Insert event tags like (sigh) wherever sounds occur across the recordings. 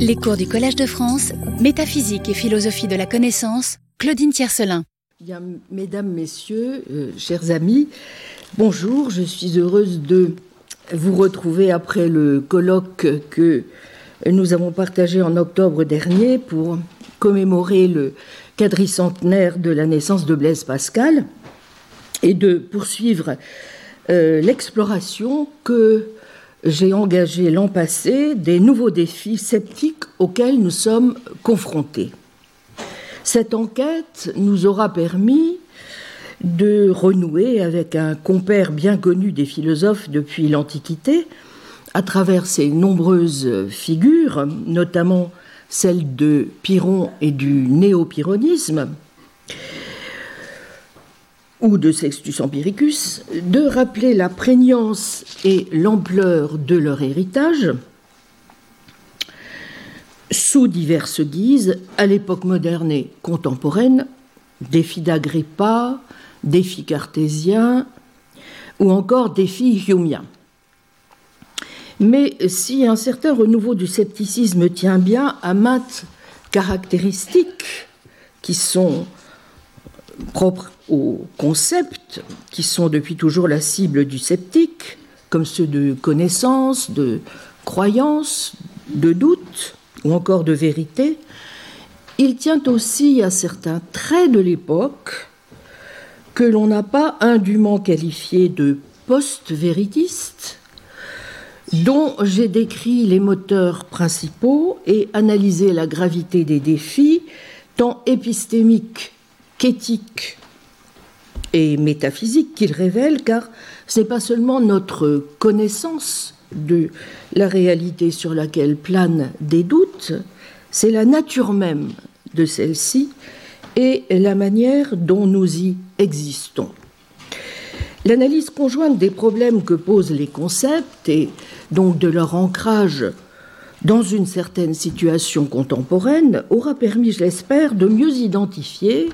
Les cours du Collège de France, Métaphysique et philosophie de la connaissance, Claudine Tiercelin. Mesdames, messieurs, euh, chers amis, bonjour, je suis heureuse de vous retrouver après le colloque que nous avons partagé en octobre dernier pour commémorer le quadricentenaire de la naissance de Blaise Pascal et de poursuivre euh, l'exploration que j'ai engagé l'an passé des nouveaux défis sceptiques auxquels nous sommes confrontés. Cette enquête nous aura permis de renouer avec un compère bien connu des philosophes depuis l'Antiquité, à travers ses nombreuses figures, notamment celle de Pyrrhon et du néo-pyrrhonisme, ou de Sextus Empiricus, de rappeler la prégnance et l'ampleur de leur héritage sous diverses guises, à l'époque moderne et contemporaine, défis d'Agrippa, défis cartésiens ou encore défis humiens. Mais si un certain renouveau du scepticisme tient bien à maintes caractéristiques qui sont propres aux concepts qui sont depuis toujours la cible du sceptique, comme ceux de connaissance, de croyance, de doute ou encore de vérité, il tient aussi à certains traits de l'époque que l'on n'a pas indûment qualifié de post-véritiste, dont j'ai décrit les moteurs principaux et analysé la gravité des défis, tant épistémiques qu'éthiques et qu'il révèle, car ce n'est pas seulement notre connaissance de la réalité sur laquelle planent des doutes, c'est la nature même de celle-ci et la manière dont nous y existons. L'analyse conjointe des problèmes que posent les concepts et donc de leur ancrage dans une certaine situation contemporaine aura permis, je l'espère, de mieux identifier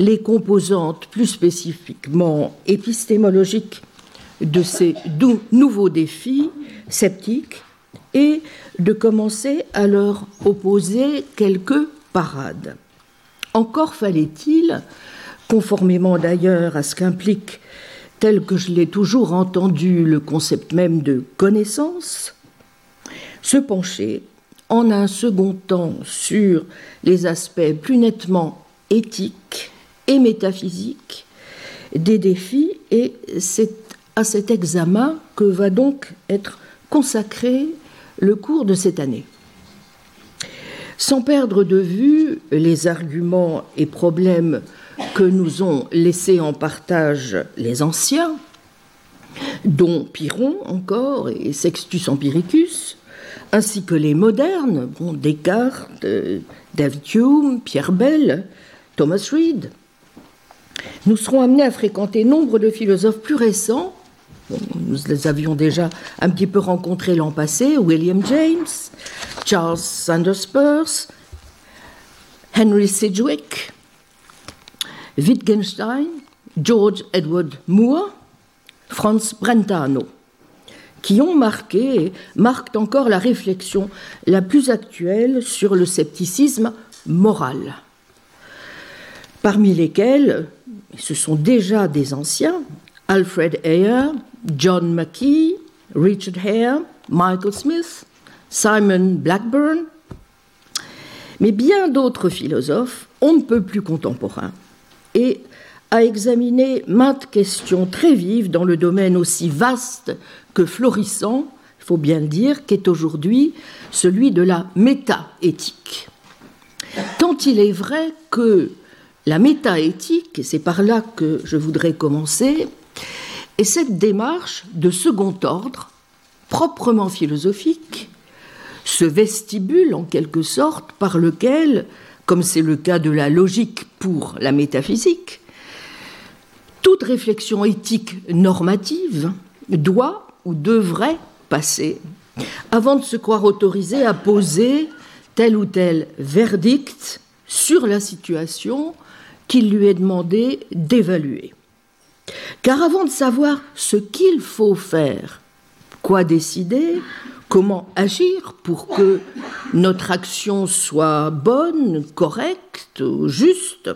les composantes plus spécifiquement épistémologiques de ces nouveaux défis sceptiques et de commencer à leur opposer quelques parades. Encore fallait-il, conformément d'ailleurs à ce qu'implique, tel que je l'ai toujours entendu, le concept même de connaissance, se pencher en un second temps sur les aspects plus nettement éthiques et métaphysique des défis et c'est à cet examen que va donc être consacré le cours de cette année. Sans perdre de vue les arguments et problèmes que nous ont laissés en partage les anciens, dont Pyrrhon encore et Sextus Empiricus, ainsi que les modernes, Descartes, David Hume, Pierre Bell, Thomas Reid, nous serons amenés à fréquenter nombre de philosophes plus récents. Nous les avions déjà un petit peu rencontrés l'an passé, William James, Charles Sanders Peirce, Henry Sidgwick, Wittgenstein, George Edward Moore, Franz Brentano, qui ont marqué et marquent encore la réflexion la plus actuelle sur le scepticisme moral. Parmi lesquels ce sont déjà des anciens, Alfred Ayer, John McKee, Richard Hare, Michael Smith, Simon Blackburn, mais bien d'autres philosophes, on ne peut plus contemporains, et à examiner maintes questions très vives dans le domaine aussi vaste que florissant, il faut bien le dire, qu'est aujourd'hui celui de la métaéthique. Tant il est vrai que la métaéthique, c'est par là que je voudrais commencer, est cette démarche de second ordre, proprement philosophique, ce vestibule en quelque sorte par lequel, comme c'est le cas de la logique pour la métaphysique, toute réflexion éthique normative doit ou devrait passer avant de se croire autorisé à poser tel ou tel verdict sur la situation qu'il lui est demandé d'évaluer. Car avant de savoir ce qu'il faut faire, quoi décider, comment agir pour que notre action soit bonne, correcte, juste.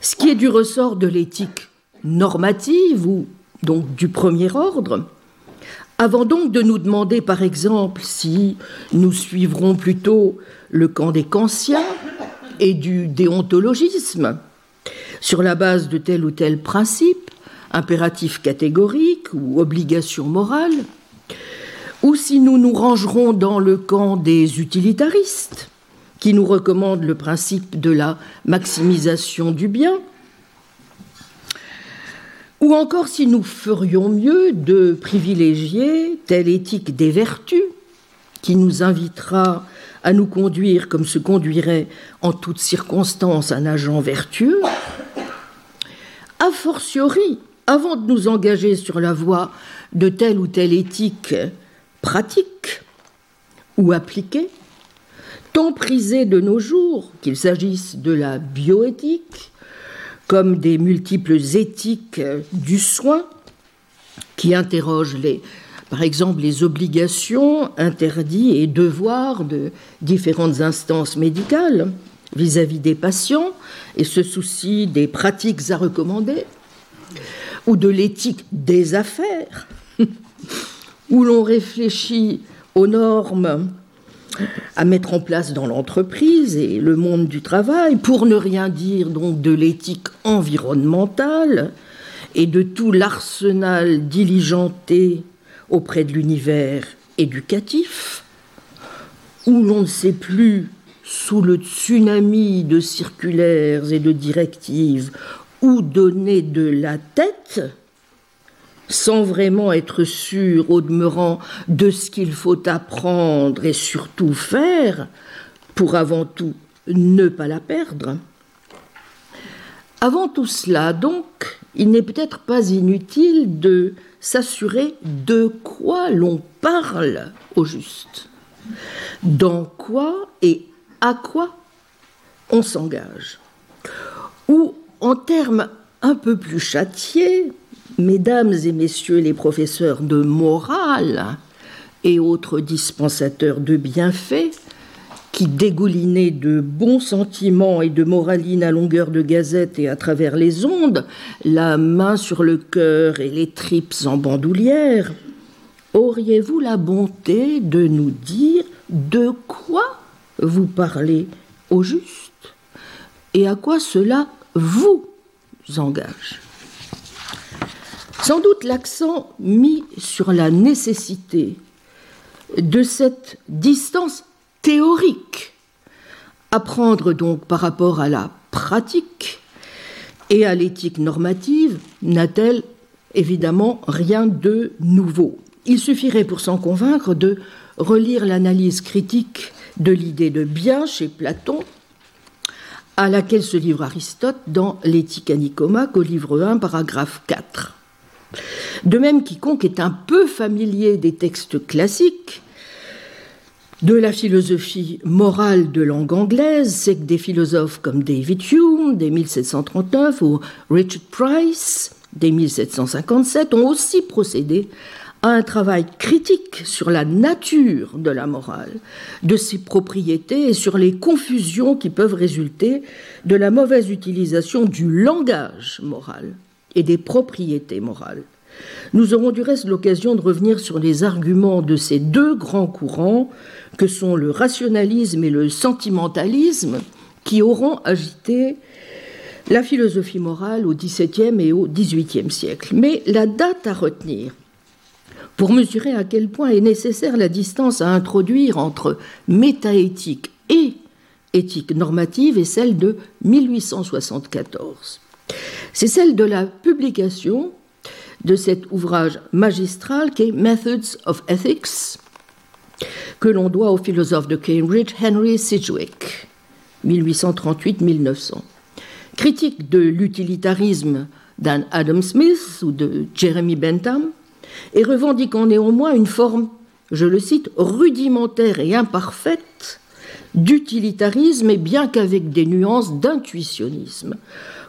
Ce qui est du ressort de l'éthique normative ou donc du premier ordre, avant donc de nous demander, par exemple, si nous suivrons plutôt le camp des kantiens et du déontologisme, sur la base de tel ou tel principe, impératif catégorique ou obligation morale, ou si nous nous rangerons dans le camp des utilitaristes, qui nous recommandent le principe de la maximisation du bien, ou encore si nous ferions mieux de privilégier telle éthique des vertus qui nous invitera à nous conduire comme se conduirait en toutes circonstances un agent vertueux, a fortiori, avant de nous engager sur la voie de telle ou telle éthique pratique ou appliquée, tant prisée de nos jours, qu'il s'agisse de la bioéthique, comme des multiples éthiques du soin qui interrogent les, par exemple les obligations, interdits et devoirs de différentes instances médicales vis-à-vis des patients et ce souci des pratiques à recommander, ou de l'éthique des affaires, (laughs) où l'on réfléchit aux normes à mettre en place dans l'entreprise et le monde du travail, pour ne rien dire donc de l'éthique environnementale et de tout l'arsenal diligenté auprès de l'univers éducatif, où l'on ne sait plus, sous le tsunami de circulaires et de directives, où donner de la tête, sans vraiment être sûr au demeurant de ce qu'il faut apprendre et surtout faire pour avant tout ne pas la perdre. Avant tout cela, donc, il n'est peut-être pas inutile de s'assurer de quoi l'on parle au juste, dans quoi et à quoi on s'engage, ou en termes un peu plus châtiés, Mesdames et messieurs les professeurs de morale et autres dispensateurs de bienfaits, qui dégoulinaient de bons sentiments et de moraline à longueur de gazette et à travers les ondes, la main sur le cœur et les tripes en bandoulière, auriez-vous la bonté de nous dire de quoi vous parlez au juste. Et à quoi cela vous engage? Sans doute l'accent mis sur la nécessité de cette distance théorique. À prendre donc par rapport à la pratique et à l'éthique normative n'a-t-elle évidemment rien de nouveau. Il suffirait pour s'en convaincre de relire l'analyse critique de l'idée de bien chez Platon, à laquelle se livre Aristote dans L'éthique à Nicomaque au livre 1, paragraphe 4. De même, quiconque est un peu familier des textes classiques de la philosophie morale de langue anglaise, c'est que des philosophes comme David Hume, dès 1739, ou Richard Price, dès 1757, ont aussi procédé à un travail critique sur la nature de la morale, de ses propriétés et sur les confusions qui peuvent résulter de la mauvaise utilisation du langage moral et des propriétés morales. Nous aurons du reste l'occasion de revenir sur les arguments de ces deux grands courants que sont le rationalisme et le sentimentalisme qui auront agité la philosophie morale au XVIIe et au XVIIIe siècle. Mais la date à retenir pour mesurer à quel point est nécessaire la distance à introduire entre métaéthique et éthique normative est celle de 1874. C'est celle de la publication de cet ouvrage magistral qui est Methods of Ethics, que l'on doit au philosophe de Cambridge Henry Sidgwick, 1838-1900. Critique de l'utilitarisme d'un Adam Smith ou de Jeremy Bentham, et revendiquant néanmoins une forme, je le cite, rudimentaire et imparfaite d'utilitarisme et bien qu'avec des nuances d'intuitionnisme,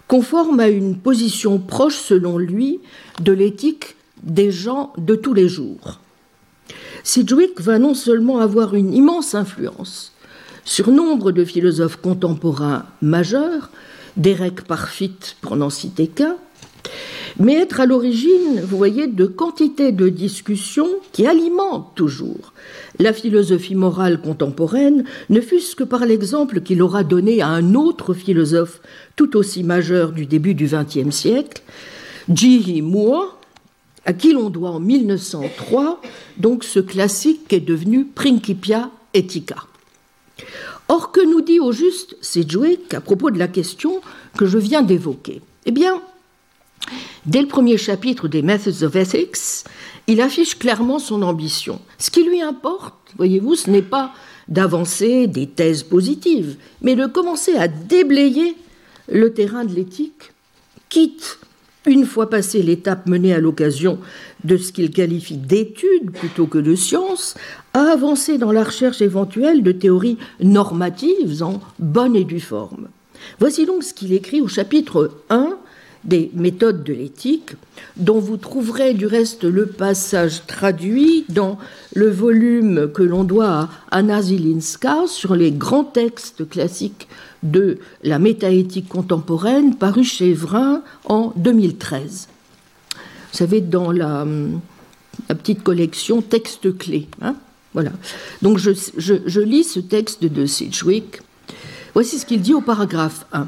conforme à une position proche, selon lui, de l'éthique des gens de tous les jours. Sidgwick va non seulement avoir une immense influence sur nombre de philosophes contemporains majeurs, Derek Parfit pour n'en citer qu'un, mais être à l'origine, vous voyez, de quantités de discussions qui alimentent toujours la philosophie morale contemporaine, ne fût-ce que par l'exemple qu'il aura donné à un autre philosophe tout aussi majeur du début du XXe siècle, G.E. Moore, à qui l'on doit en 1903 donc ce classique qui est devenu Principia Ethica. Or, que nous dit au juste Sedgwick à propos de la question que je viens d'évoquer? Eh bien, dès le premier chapitre des Methods of Ethics, il affiche clairement son ambition. Ce qui lui importe, voyez-vous, ce n'est pas d'avancer des thèses positives, mais de commencer à déblayer le terrain de l'éthique, quitte, une fois passée l'étape menée à l'occasion de ce qu'il qualifie d'études plutôt que de sciences, à avancer dans la recherche éventuelle de théories normatives en bonne et due forme. Voici donc ce qu'il écrit au chapitre 1 des méthodes de l'éthique, dont vous trouverez du reste le passage traduit dans le volume que l'on doit à Anna Zilinska sur les grands textes classiques de la métaéthique contemporaine, paru chez Vrin en 2013. Vous savez, dans la, petite collection Textes clés. Hein voilà. Donc je, lis ce texte de Sidgwick. Voici ce qu'il dit au paragraphe 1.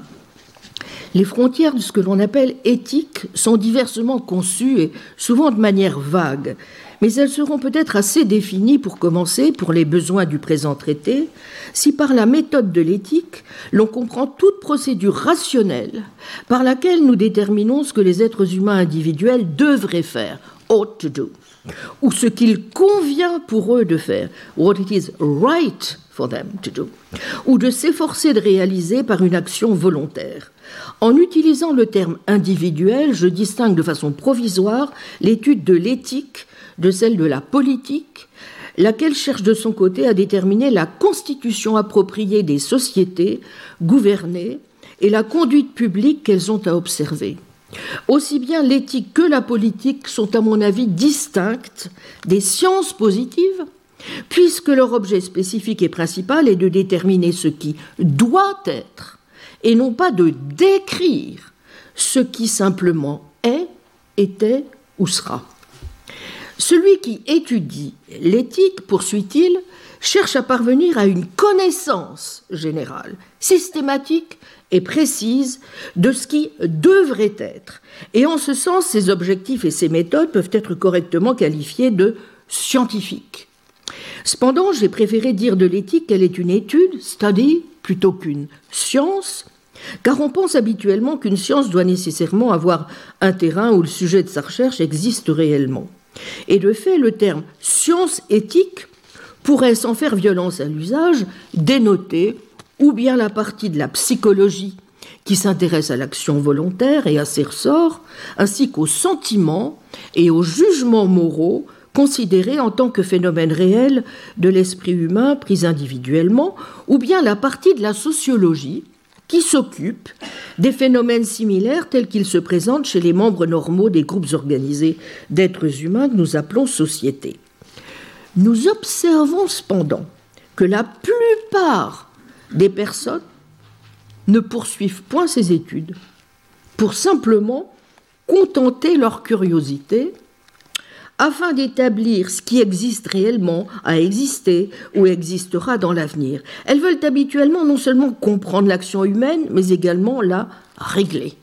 Les frontières de ce que l'on appelle éthique sont diversement conçues et souvent de manière vague, mais elles seront peut-être assez définies pour commencer, pour les besoins du présent traité, si par la méthode de l'éthique, l'on comprend toute procédure rationnelle par laquelle nous déterminons ce que les êtres humains individuels devraient faire, ought to do, ou ce qu'il convient pour eux de faire, what it is right for them to do, ou de s'efforcer de réaliser par une action volontaire. En utilisant le terme individuel, je distingue de façon provisoire l'étude de l'éthique de celle de la politique, laquelle cherche de son côté à déterminer la constitution appropriée des sociétés gouvernées et la conduite publique qu'elles ont à observer. Aussi bien l'éthique que la politique sont, à mon avis, distinctes des sciences positives, puisque leur objet spécifique et principal est de déterminer ce qui doit être et non pas de décrire ce qui simplement est, était ou sera. Celui qui étudie l'éthique, poursuit-il, cherche à parvenir à une connaissance générale, systématique et précise de ce qui devrait être. Et en ce sens, ses objectifs et ses méthodes peuvent être correctement qualifiés de scientifiques. Cependant, j'ai préféré dire de l'éthique qu'elle est une étude, study, plutôt qu'une science, car on pense habituellement qu'une science doit nécessairement avoir un terrain où le sujet de sa recherche existe réellement. Et de fait, le terme science éthique pourrait, sans faire violence à l'usage, dénoter ou bien la partie de la psychologie qui s'intéresse à l'action volontaire et à ses ressorts, ainsi qu'aux sentiments et aux jugements moraux considérés en tant que phénomènes réels de l'esprit humain pris individuellement, ou bien la partie de la sociologie qui s'occupe des phénomènes similaires tels qu'ils se présentent chez les membres normaux des groupes organisés d'êtres humains que nous appelons sociétés. Nous observons cependant que la plupart des personnes ne poursuivent point ces études pour simplement contenter leur curiosité afin d'établir ce qui existe réellement, a existé ou existera dans l'avenir. Elles veulent habituellement non seulement comprendre l'action humaine, mais également la régler.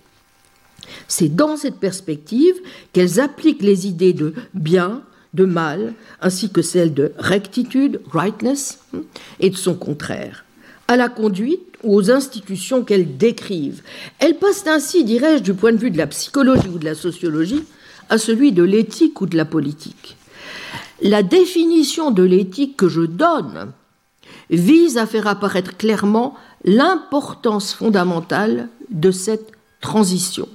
C'est dans cette perspective qu'elles appliquent les idées de bien, de mal, ainsi que celles de rectitude, rightness, et de son contraire, à la conduite ou aux institutions qu'elles décrivent. Elles passent ainsi, dirais-je, du point de vue de la psychologie ou de la sociologie, à celui de l'éthique ou de la politique. La définition de l'éthique que je donne vise à faire apparaître clairement l'importance fondamentale de cette transition.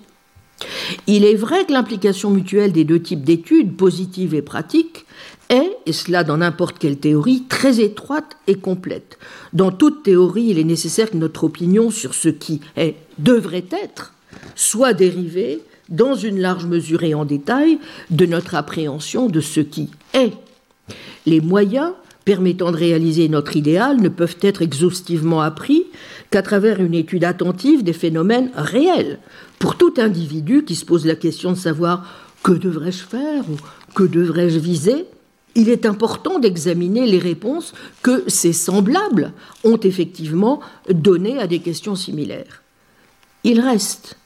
Il est vrai que l'implication mutuelle des deux types d'études, positives et pratiques, est, et cela dans n'importe quelle théorie, très étroite et complète. Dans toute théorie, il est nécessaire que notre opinion sur ce qui est, devrait être, soit dérivée dans une large mesure et en détail de notre appréhension de ce qui est Les moyens permettant de réaliser notre idéal ne peuvent être exhaustivement appris qu'à travers une étude attentive des phénomènes réels. Pour tout individu qui se pose la question de savoir que devrais-je faire ou que devrais-je viser, il est important d'examiner les réponses que ces semblables ont effectivement données à des questions similaires. Il reste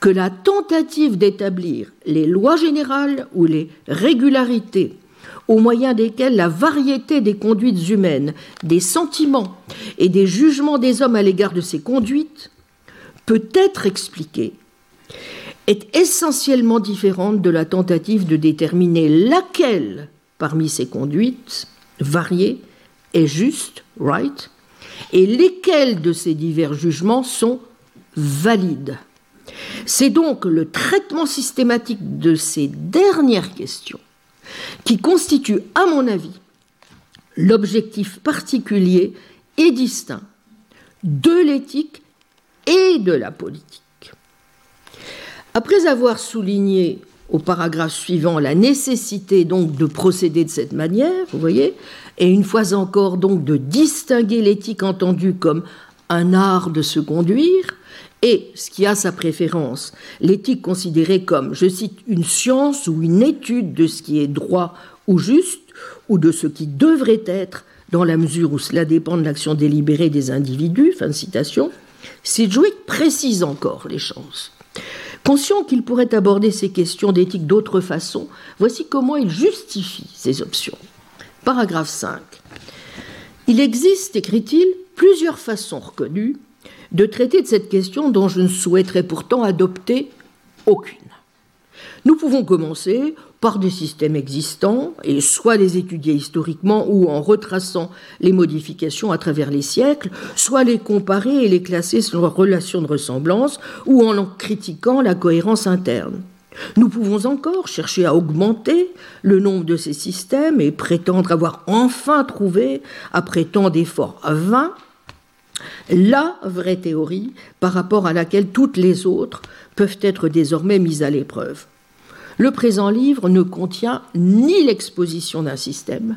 que la tentative d'établir les lois générales ou les régularités au moyen desquelles la variété des conduites humaines, des sentiments et des jugements des hommes à l'égard de ces conduites peut être expliquée, est essentiellement différente de la tentative de déterminer laquelle parmi ces conduites variées est juste, right, et lesquels de ces divers jugements sont valides. C'est donc le traitement systématique de ces dernières questions qui constitue, à mon avis, l'objectif particulier et distinct de l'éthique et de la politique. Après avoir souligné au paragraphe suivant la nécessité donc de procéder de cette manière, vous voyez, et une fois encore donc de distinguer l'éthique entendue comme un art de se conduire et ce qui a sa préférence, l'éthique considérée comme, je cite, une science ou une étude de ce qui est droit ou juste, ou de ce qui devrait être, dans la mesure où cela dépend de l'action délibérée des individus, fin de citation, Sidgwick précise encore les chances. Conscient qu'il pourrait aborder ces questions d'éthique d'autre façon, voici comment il justifie ces options. Paragraphe 5. Il existe, écrit-il, plusieurs façons reconnues de traiter de cette question dont je ne souhaiterais pourtant adopter aucune. Nous pouvons commencer par des systèmes existants, et soit les étudier historiquement ou en retraçant les modifications à travers les siècles, soit les comparer et les classer selon leur relation de ressemblance, ou en en critiquant la cohérence interne. Nous pouvons encore chercher à augmenter le nombre de ces systèmes et prétendre avoir enfin trouvé, après tant d'efforts vains, la vraie théorie par rapport à laquelle toutes les autres peuvent être désormais mises à l'épreuve. Le présent livre ne contient ni l'exposition d'un système,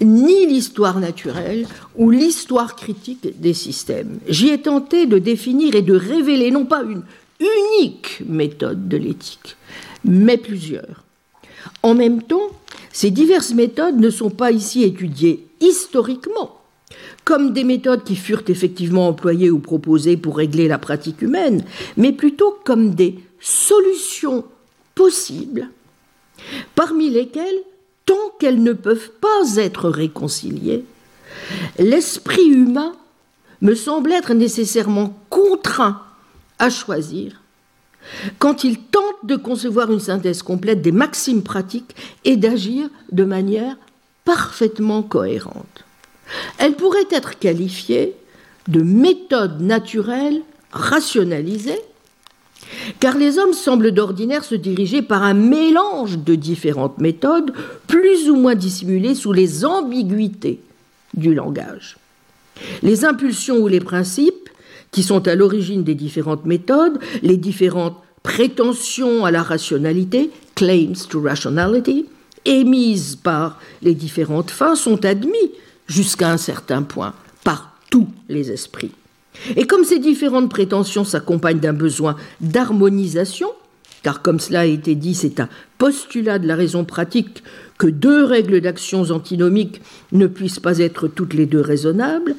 ni l'histoire naturelle ou l'histoire critique des systèmes. J'y ai tenté de définir et de révéler non pas une unique méthode de l'éthique, mais plusieurs. En même temps, ces diverses méthodes ne sont pas ici étudiées historiquement, comme des méthodes qui furent effectivement employées ou proposées pour régler la pratique humaine, mais plutôt comme des solutions possibles, parmi lesquelles, tant qu'elles ne peuvent pas être réconciliées, l'esprit humain me semble être nécessairement contraint à choisir quand il tente de concevoir une synthèse complète des maximes pratiques et d'agir de manière parfaitement cohérente. Elle pourrait être qualifiée de méthode naturelle rationalisée, car les hommes semblent d'ordinaire se diriger par un mélange de différentes méthodes, plus ou moins dissimulées sous les ambiguïtés du langage. Les impulsions ou les principes qui sont à l'origine des différentes méthodes, les différentes prétentions à la rationalité, claims to rationality, émises par les différentes fins, sont admis jusqu'à un certain point, par tous les esprits. Et comme ces différentes prétentions s'accompagnent d'un besoin d'harmonisation, car comme cela a été dit, c'est un postulat de la raison pratique que deux règles d'actions antinomiques ne puissent pas être toutes les deux raisonnables,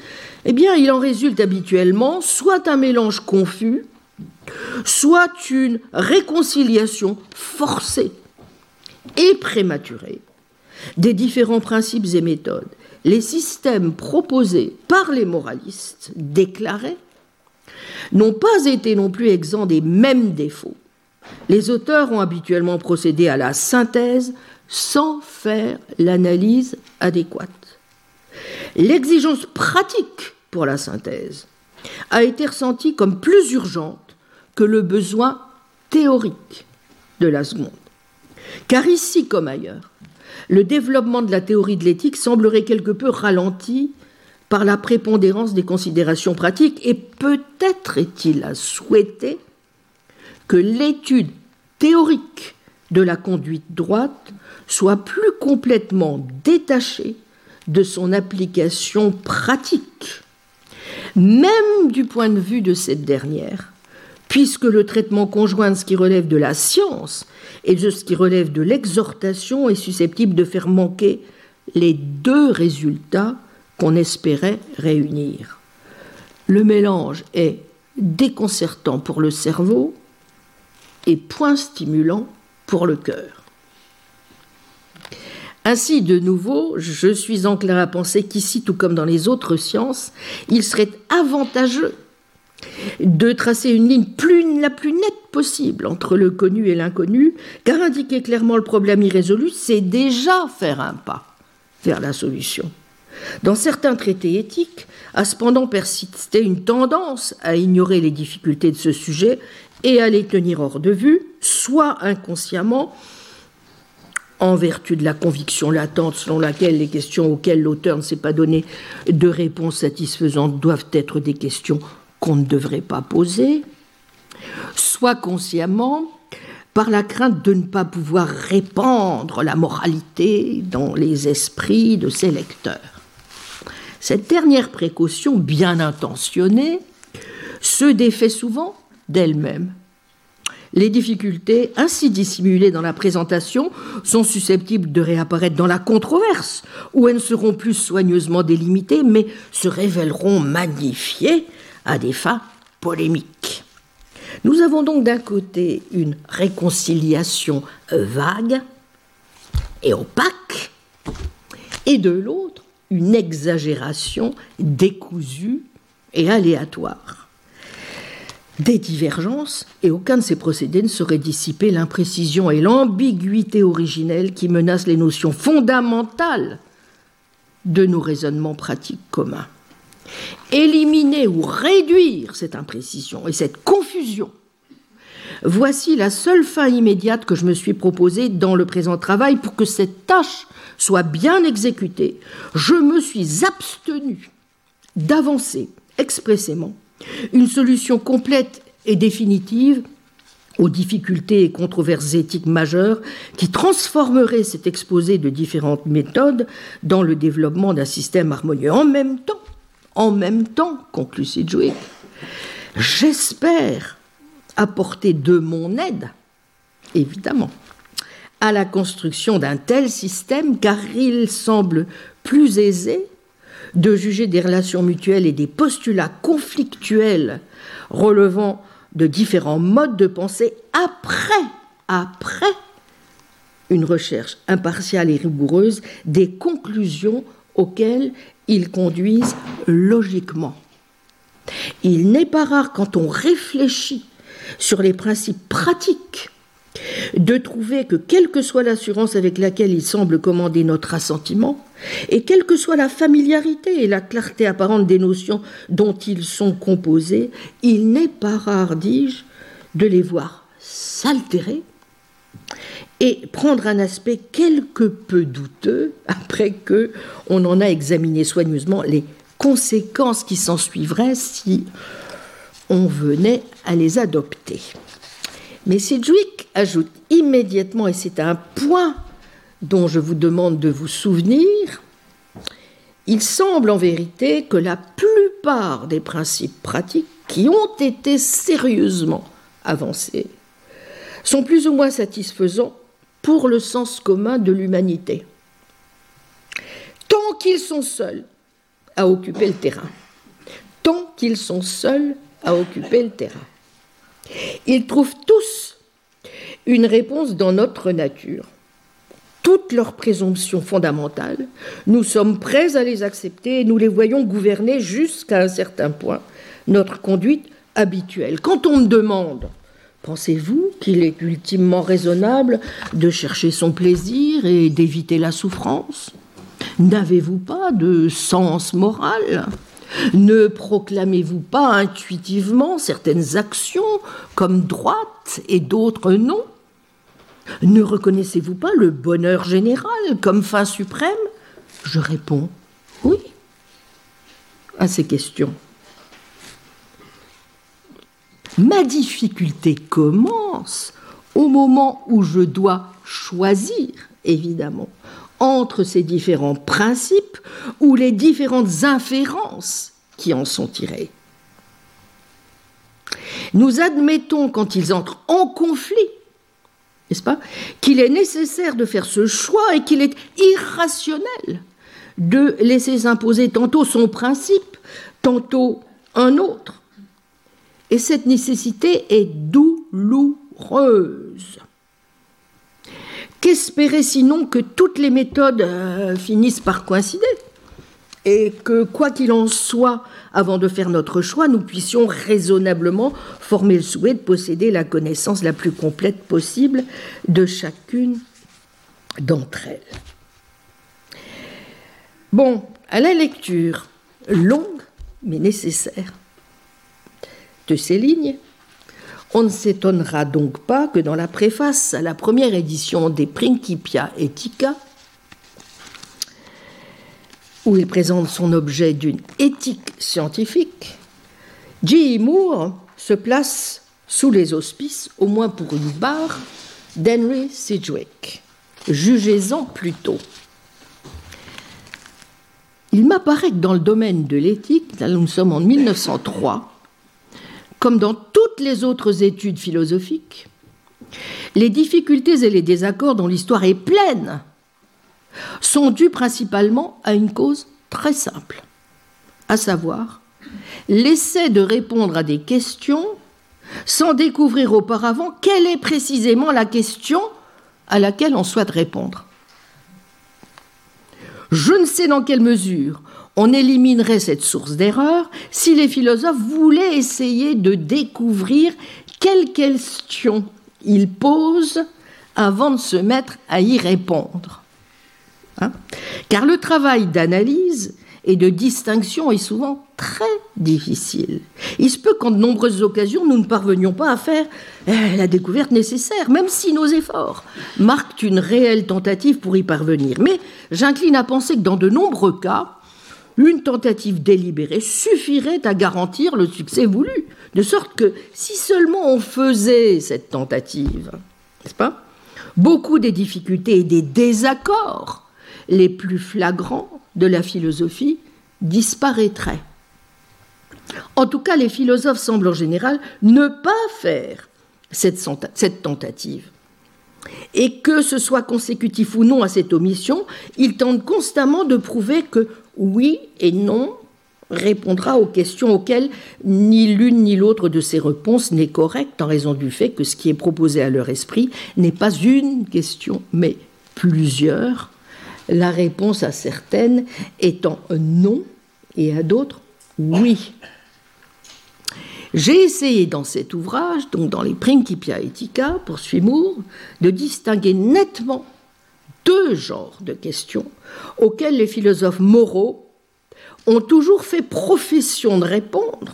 eh bien il en résulte habituellement soit un mélange confus, soit une réconciliation forcée et prématurée des différents principes et méthodes les systèmes proposés par les moralistes déclarés n'ont pas été non plus exempts des mêmes défauts. Les auteurs ont habituellement procédé à la synthèse sans faire l'analyse adéquate. L'exigence pratique pour la synthèse a été ressentie comme plus urgente que le besoin théorique de la seconde. Car ici comme ailleurs, le développement de la théorie de l'éthique semblerait quelque peu ralenti par la prépondérance des considérations pratiques et peut-être est-il à souhaiter que l'étude théorique de la conduite droite soit plus complètement détaché de son application pratique, même du point de vue de cette dernière, puisque le traitement conjoint de ce qui relève de la science et de ce qui relève de l'exhortation est susceptible de faire manquer les deux résultats qu'on espérait réunir. Le mélange est déconcertant pour le cerveau et point stimulant pour le cœur. Ainsi, de nouveau, je suis enclin à penser qu'ici, tout comme dans les autres sciences, il serait avantageux de tracer une ligne la plus nette possible entre le connu et l'inconnu, car indiquer clairement le problème irrésolu, c'est déjà faire un pas vers la solution. Dans certains traités éthiques a cependant persisté une tendance à ignorer les difficultés de ce sujet et à les tenir hors de vue, soit inconsciemment, en vertu de la conviction latente selon laquelle les questions auxquelles l'auteur ne s'est pas donné de réponse satisfaisante doivent être des questions qu'on ne devrait pas poser, soit consciemment par la crainte de ne pas pouvoir répandre la moralité dans les esprits de ses lecteurs. Cette dernière précaution, bien intentionnée, se défait souvent d'elle-même. Les difficultés ainsi dissimulées dans la présentation sont susceptibles de réapparaître dans la controverse, où elles ne seront plus soigneusement délimitées, mais se révéleront magnifiées à des fins polémiques. Nous avons donc d'un côté une réconciliation vague et opaque, et de l'autre une exagération décousue et aléatoire. Des divergences, et aucun de ces procédés ne saurait dissiper l'imprécision et l'ambiguïté originelle qui menacent les notions fondamentales de nos raisonnements pratiques communs. Éliminer ou réduire cette imprécision et cette confusion, voici la seule fin immédiate que je me suis proposée dans le présent travail pour que cette tâche soit bien exécutée. Je me suis abstenu d'avancer expressément une solution complète et définitive aux difficultés et controverses éthiques majeures qui transformeraient cet exposé de différentes méthodes dans le développement d'un système harmonieux. En même temps, en même temps, conclut Sidgwick, j'espère apporter de mon aide, évidemment, à la construction d'un tel système, car il semble plus aisé de juger des relations mutuelles et des postulats conflictuels relevant de différents modes de pensée après, après une recherche impartiale et rigoureuse des conclusions auxquelles ils conduisent logiquement. Il n'est pas rare quand on réfléchit sur les principes pratiques de trouver que quelle que soit l'assurance avec laquelle ils semblent commander notre assentiment, et quelle que soit la familiarité et la clarté apparente des notions dont ils sont composés, il n'est pas rare, dis-je, de les voir s'altérer et prendre un aspect quelque peu douteux après que on en a examiné soigneusement les conséquences qui s'en suivraient si on venait à les adopter. Mais Sidgwick ajoute immédiatement, et c'est un point dont je vous demande de vous souvenir, il semble en vérité que la plupart des principes pratiques qui ont été sérieusement avancés sont plus ou moins satisfaisants pour le sens commun de l'humanité. Tant qu'ils sont seuls à occuper le terrain, tant qu'ils sont seuls à occuper le terrain, ils trouvent tous une réponse dans notre nature toutes leurs présomptions fondamentales, nous sommes prêts à les accepter et nous les voyons gouverner jusqu'à un certain point notre conduite habituelle. Quand on me demande Pensez-vous qu'il est ultimement raisonnable de chercher son plaisir et d'éviter la souffrance? N'avez-vous pas de sens moral? Ne proclamez-vous pas intuitivement certaines actions comme droites et d'autres non? Ne reconnaissez-vous pas le bonheur général comme fin suprême? Je réponds oui à ces questions. Ma difficulté commence au moment où je dois choisir évidemment, entre ces différents principes ou les différentes inférences qui en sont tirées. Nous admettons, quand ils entrent en conflit, n'est-ce pas, qu'il est nécessaire de faire ce choix et qu'il est irrationnel de laisser s'imposer tantôt son principe, tantôt un autre. Et cette nécessité est douloureuse. Qu'espérer sinon que toutes les méthodes euh, finissent par coïncider et que, quoi qu'il en soit, avant de faire notre choix, nous puissions raisonnablement former le souhait de posséder la connaissance la plus complète possible de chacune d'entre elles. Bon, à la lecture longue mais nécessaire ces lignes, on ne s'étonnera donc pas que dans la préface à la première édition des Principia Ethica, où il présente son objet d'une éthique scientifique, J. Moore se place sous les auspices, au moins pour une barre, d'Henry Sidgwick. Jugez-en plutôt. Il m'apparaît que dans le domaine de l'éthique, nous sommes en 1903, comme dans toutes les autres études philosophiques, les difficultés et les désaccords dont l'histoire est pleine sont dus principalement à une cause très simple, à savoir l'essai de répondre à des questions sans découvrir auparavant quelle est précisément la question à laquelle on souhaite répondre. Je ne sais dans quelle mesure on éliminerait cette source d'erreur si les philosophes voulaient essayer de découvrir quelle question ils posent avant de se mettre à y répondre. Hein? Car le travail d'analyse et de distinction est souvent très difficile. Il se peut qu'en de nombreuses occasions, nous ne parvenions pas à faire eh, la découverte nécessaire, même si nos efforts marquent une réelle tentative pour y parvenir. Mais j'incline à penser que dans de nombreux cas, une tentative délibérée suffirait à garantir le succès voulu, de sorte que si seulement on faisait cette tentative, n'est-ce pas? Beaucoup des difficultés et des désaccords les plus flagrants de la philosophie disparaîtraient. En tout cas, les philosophes semblent en général ne pas faire cette, tentative. Et que ce soit consécutif ou non à cette omission, ils tentent constamment de prouver que oui et non répondra aux questions auxquelles ni l'une ni l'autre de ces réponses n'est correcte en raison du fait que ce qui est proposé à leur esprit n'est pas une question, mais plusieurs, la réponse à certaines étant non et à d'autres oui. J'ai essayé dans cet ouvrage, donc dans les Principia Ethica, poursuit Moore, de distinguer nettement deux genres de questions auxquelles les philosophes moraux ont toujours fait profession de répondre,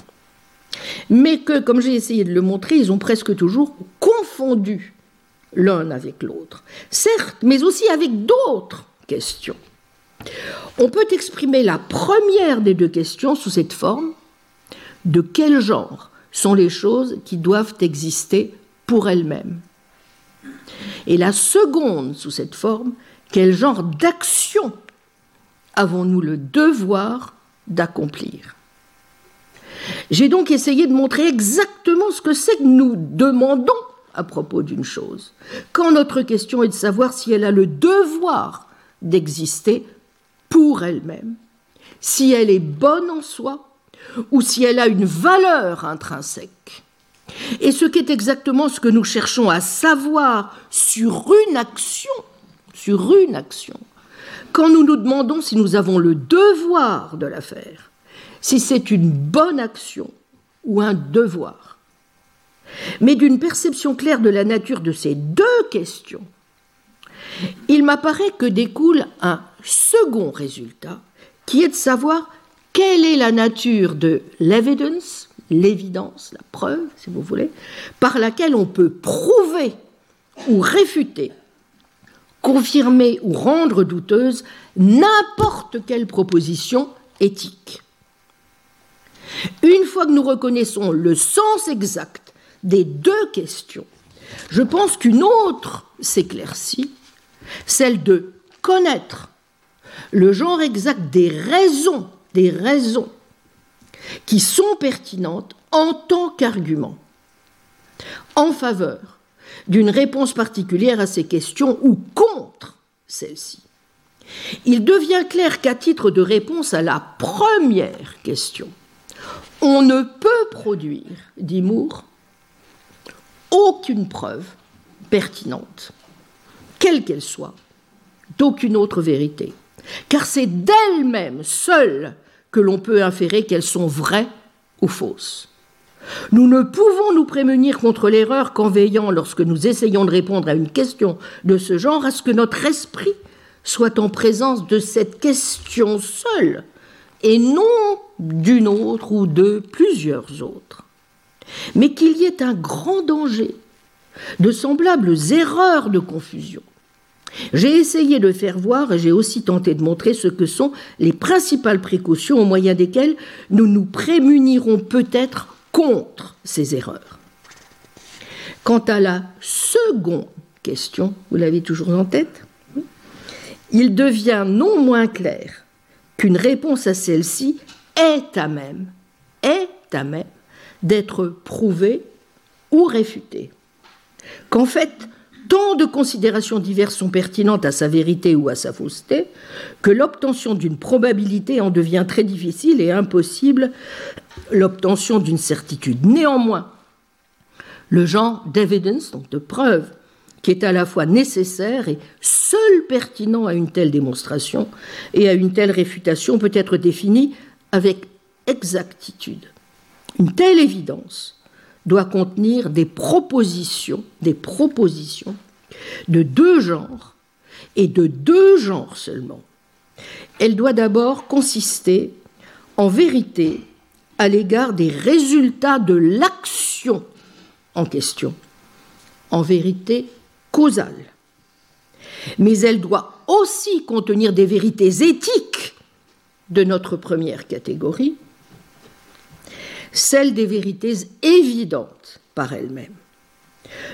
mais que, comme j'ai essayé de le montrer, ils ont presque toujours confondu l'un avec l'autre. Certes, mais aussi avec d'autres questions. On peut exprimer la première des deux questions sous cette forme. De quel genre sont les choses qui doivent exister pour elles-mêmes? Et la seconde sous cette forme, quel genre d'action avons-nous le devoir d'accomplir? J'ai donc essayé de montrer exactement ce que c'est que nous demandons à propos d'une chose, quand notre question est de savoir si elle a le devoir d'exister pour elle-même, si elle est bonne en soi ou si elle a une valeur intrinsèque. Et ce qui est exactement ce que nous cherchons à savoir sur une action, sur une action, quand nous nous demandons si nous avons le devoir de la faire, si c'est une bonne action ou un devoir. Mais d'une perception claire de la nature de ces deux questions, il m'apparaît que découle un second résultat, qui est de savoir quelle est la nature de l'evidence, l'évidence, la preuve, si vous voulez, par laquelle on peut prouver ou réfuter, confirmer ou rendre douteuse n'importe quelle proposition éthique. Une fois que nous reconnaissons le sens exact des deux questions, je pense qu'une autre s'éclaircit celle de connaître le genre exact des raisons, des raisons qui sont pertinentes en tant qu'argument en faveur d'une réponse particulière à ces questions ou contre celle-ci. Il devient clair qu'à titre de réponse à la première question, on ne peut produire, dit Moore, aucune preuve pertinente, quelle qu'elle soit, d'aucune autre vérité, car c'est d'elles-mêmes seules que l'on peut inférer qu'elles sont vraies ou fausses. Nous ne pouvons nous prémunir contre l'erreur qu'en veillant, lorsque nous essayons de répondre à une question de ce genre, à ce que notre esprit soit en présence de cette question seule, et non d'une autre ou de plusieurs autres. Mais qu'il y ait un grand danger de semblables erreurs de confusion. J'ai essayé de faire voir et j'ai aussi tenté de montrer ce que sont les principales précautions au moyen desquelles nous nous prémunirons peut-être contre ces erreurs. Quant à la seconde question, vous l'avez toujours en tête, il devient non moins clair qu'une réponse à celle-ci est à même, est à même d'être prouvée ou réfutée. Qu'en fait, tant de considérations diverses sont pertinentes à sa vérité ou à sa fausseté, que l'obtention d'une probabilité en devient très difficile et impossible l'obtention d'une certitude. Néanmoins, le genre d'evidence, donc de preuve, qui est à la fois nécessaire et seul pertinent à une telle démonstration et à une telle réfutation peut être défini avec exactitude. Une telle évidence doit contenir des propositions, des propositions de deux genres et de deux genres seulement. Elle doit d'abord consister en vérité à l'égard des résultats de l'action en question, en vérité causale. Mais elle doit aussi contenir des vérités éthiques de notre première catégorie, celles des vérités évidentes par elles-mêmes.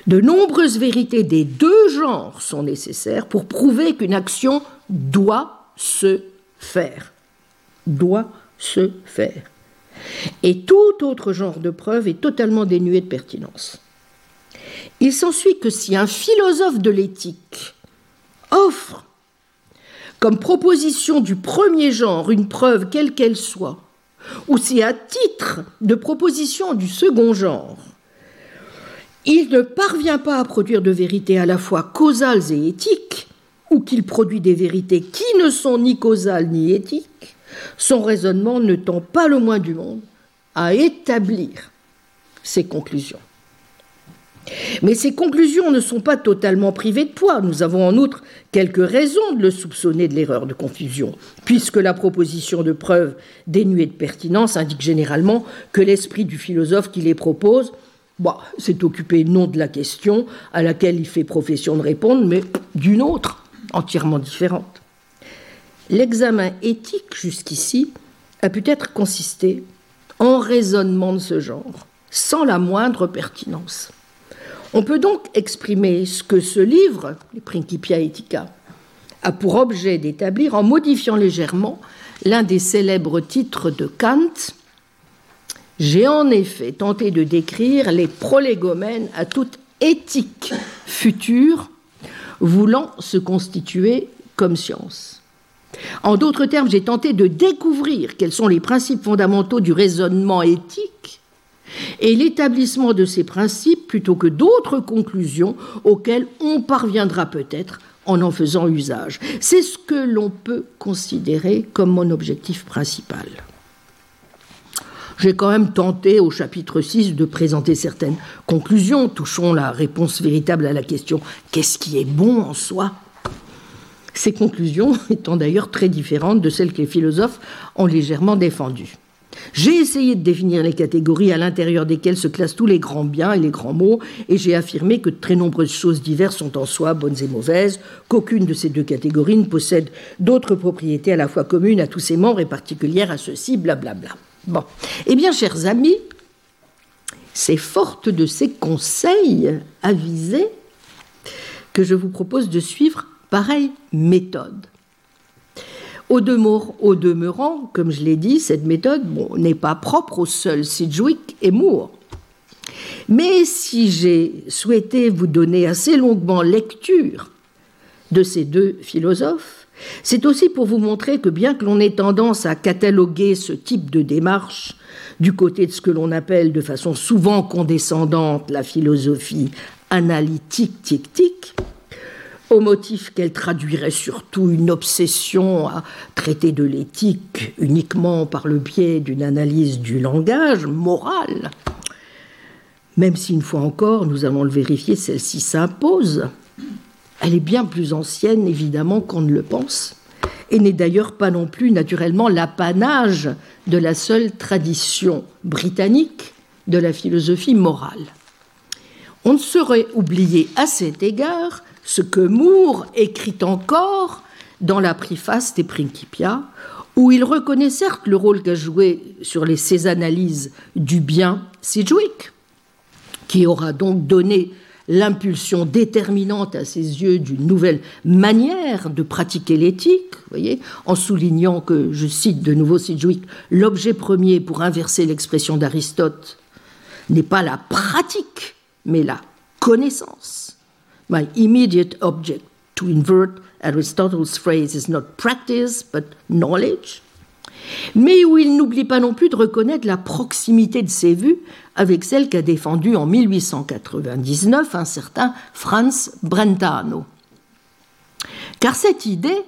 De nombreuses vérités des deux genres sont nécessaires pour prouver qu'une action doit se faire. Doit se faire. Et tout autre genre de preuve est totalement dénué de pertinence. Il s'ensuit que si un philosophe de l'éthique offre comme proposition du premier genre une preuve quelle qu'elle soit, ou si à titre de proposition du second genre, il ne parvient pas à produire de vérités à la fois causales et éthiques, ou qu'il produit des vérités qui ne sont ni causales ni éthiques, son raisonnement ne tend pas le moins du monde à établir ses conclusions. Mais ces conclusions ne sont pas totalement privées de poids. Nous avons en outre quelques raisons de le soupçonner de l'erreur de confusion, puisque la proposition de preuve dénuée de pertinence indique généralement que l'esprit du philosophe qui les propose bah, s'est occupé non de la question à laquelle il fait profession de répondre, mais d'une autre, entièrement différente. L'examen éthique jusqu'ici a peut-être consisté en raisonnement de ce genre, sans la moindre pertinence. On peut donc exprimer ce que ce livre, les Principia Ethica, a pour objet d'établir en modifiant légèrement l'un des célèbres titres de Kant. J'ai en effet tenté de décrire les prolégomènes à toute éthique future voulant se constituer comme science. En d'autres termes, j'ai tenté de découvrir quels sont les principes fondamentaux du raisonnement éthique et l'établissement de ces principes plutôt que d'autres conclusions auxquelles on parviendra peut-être en en faisant usage. C'est ce que l'on peut considérer comme mon objectif principal. J'ai quand même tenté au chapitre 6 de présenter certaines conclusions touchant la réponse véritable à la question qu'est-ce qui est bon en soi? Ces conclusions (laughs) étant d'ailleurs très différentes de celles que les philosophes ont légèrement défendues. J'ai essayé de définir les catégories à l'intérieur desquelles se classent tous les grands biens et les grands mots, et j'ai affirmé que très nombreuses choses diverses sont en soi bonnes et mauvaises, qu'aucune de ces deux catégories ne possède d'autres propriétés à la fois communes à tous ses membres et particulières à ceux-ci, blablabla. Bon. Eh bien, chers amis, c'est forte de ces conseils avisés que je vous propose de suivre pareille méthode. Au, demeurant, comme je l'ai dit, cette méthode n'est pas propre aux seuls Sidgwick et Moore. Mais si j'ai souhaité vous donner assez longuement lecture de ces deux philosophes, c'est aussi pour vous montrer que bien que l'on ait tendance à cataloguer ce type de démarche du côté de ce que l'on appelle de façon souvent condescendante la philosophie analytique tic-tic, au motif qu'elle traduirait surtout une obsession à traiter de l'éthique uniquement par le biais d'une analyse du langage moral, même si une fois encore, nous allons le vérifier, celle-ci s'impose, elle est bien plus ancienne évidemment qu'on ne le pense, et n'est d'ailleurs pas non plus naturellement l'apanage de la seule tradition britannique de la philosophie morale. On ne saurait oublier à cet égard ce que Moore écrit encore dans la préface des Principia, où il reconnaît certes le rôle qu'a joué sur les, ses analyses du bien Sidgwick, qui aura donc donné l'impulsion déterminante à ses yeux d'une nouvelle manière de pratiquer l'éthique, voyez, en soulignant que, je cite de nouveau Sidgwick, l'objet premier pour inverser l'expression d'Aristote n'est pas la pratique, mais la connaissance. My immediate object to invert Aristotle's phrase is not practice, but knowledge mais où il n'oublie pas non plus de reconnaître la proximité de ses vues avec celle qu'a défendue en 1899 un certain Franz Brentano. Car cette idée,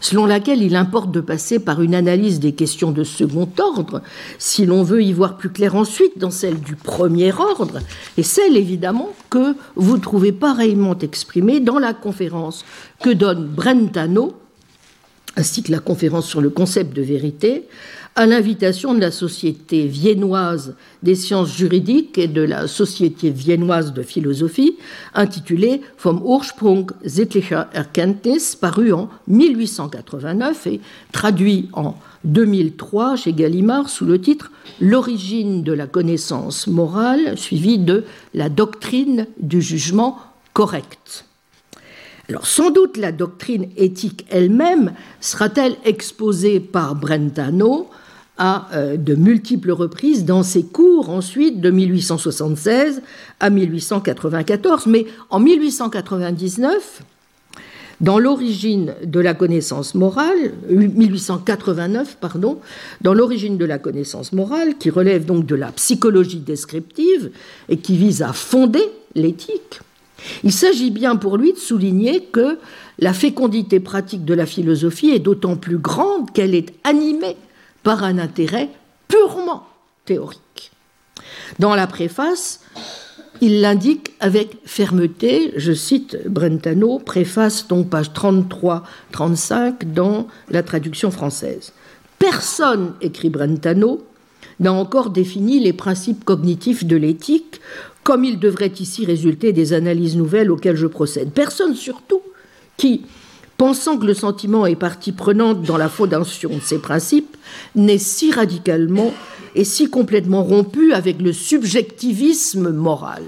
selon laquelle il importe de passer par une analyse des questions de second ordre, si l'on veut y voir plus clair ensuite dans celle du premier ordre, et celle évidemment que vous trouvez pareillement exprimée dans la conférence que donne Brentano ainsi que la conférence sur le concept de vérité, à l'invitation de la Société viennoise des sciences juridiques et de la Société viennoise de philosophie, intitulée Vom Ursprung sittlicher Erkenntnis, paru en 1889 et traduit en 2003 chez Gallimard sous le titre L'origine de la connaissance morale, suivi de la doctrine du jugement correct. Alors sans doute la doctrine éthique elle-même sera-t-elle exposée par Brentano à euh, de multiples reprises dans ses cours ensuite de 1876 à 1894, mais en 1899, dans l'origine de la connaissance morale, 1889, pardon, dans l'origine de la connaissance morale, qui relève donc de la psychologie descriptive et qui vise à fonder l'éthique, il s'agit bien pour lui de souligner que la fécondité pratique de la philosophie est d'autant plus grande qu'elle est animée par un intérêt purement théorique. Dans la préface, il l'indique avec fermeté, je cite Brentano, préface donc page 33-35 dans la traduction française. Personne, écrit Brentano, n'a encore défini les principes cognitifs de l'éthique comme il devrait ici résulter des analyses nouvelles auxquelles je procède. Personne surtout qui, pensant que le sentiment est partie prenante dans la fondation de ces principes, n'est si radicalement et si complètement rompu avec le subjectivisme moral.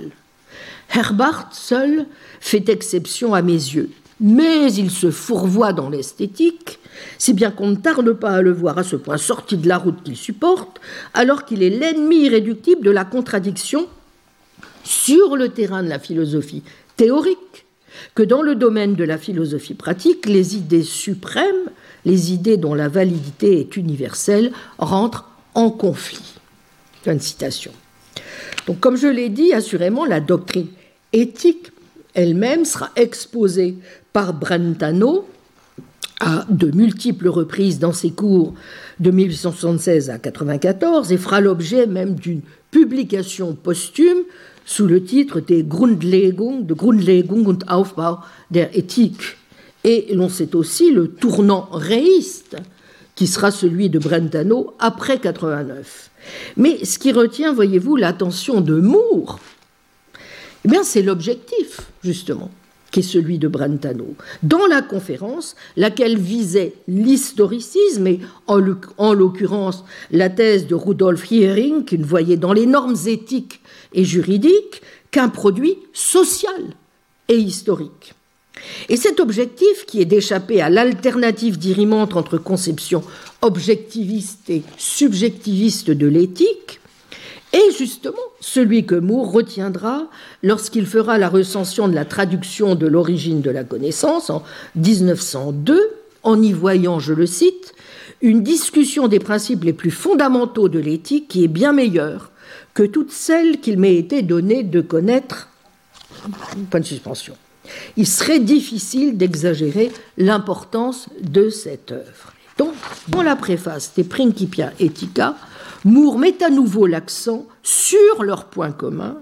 Herbart seul fait exception à mes yeux, mais il se fourvoie dans l'esthétique, si bien qu'on ne tarde pas à le voir à ce point sorti de la route qu'il supporte, alors qu'il est l'ennemi irréductible de la contradiction sur le terrain de la philosophie théorique que dans le domaine de la philosophie pratique, les idées suprêmes, les idées dont la validité est universelle, rentrent en conflit. Fin citation. Donc, comme je l'ai dit, assurément, la doctrine éthique elle-même sera exposée par Brentano à de multiples reprises dans ses cours de 1876 à 1994 et fera l'objet même d'une publication posthume sous le titre des Grundlegung, de Grundlegung und Aufbau der Ethik. Et l'on sait aussi le tournant réiste qui sera celui de Brentano après 89. Mais ce qui retient, voyez-vous, l'attention de Moore, eh bien, c'est l'objectif, justement, qui est celui de Brentano. Dans la conférence, laquelle visait l'historicisme, et en l'occurrence la thèse de Rudolf Hering, qu'il voyait dans les normes éthiques et juridique qu'un produit social et historique. Et cet objectif, qui est d'échapper à l'alternative dirimante entre conception objectiviste et subjectiviste de l'éthique, est justement celui que Moore retiendra lorsqu'il fera la recension de la traduction de l'origine de la connaissance en 1902, en y voyant, je le cite, une discussion des principes les plus fondamentaux de l'éthique qui est bien meilleure que toutes celles qu'il m'ait été donné de connaître. Point de suspension. Il serait difficile d'exagérer l'importance de cette œuvre. Donc, dans la préface des Principia Ethica, Moore met à nouveau l'accent sur leurs points communs,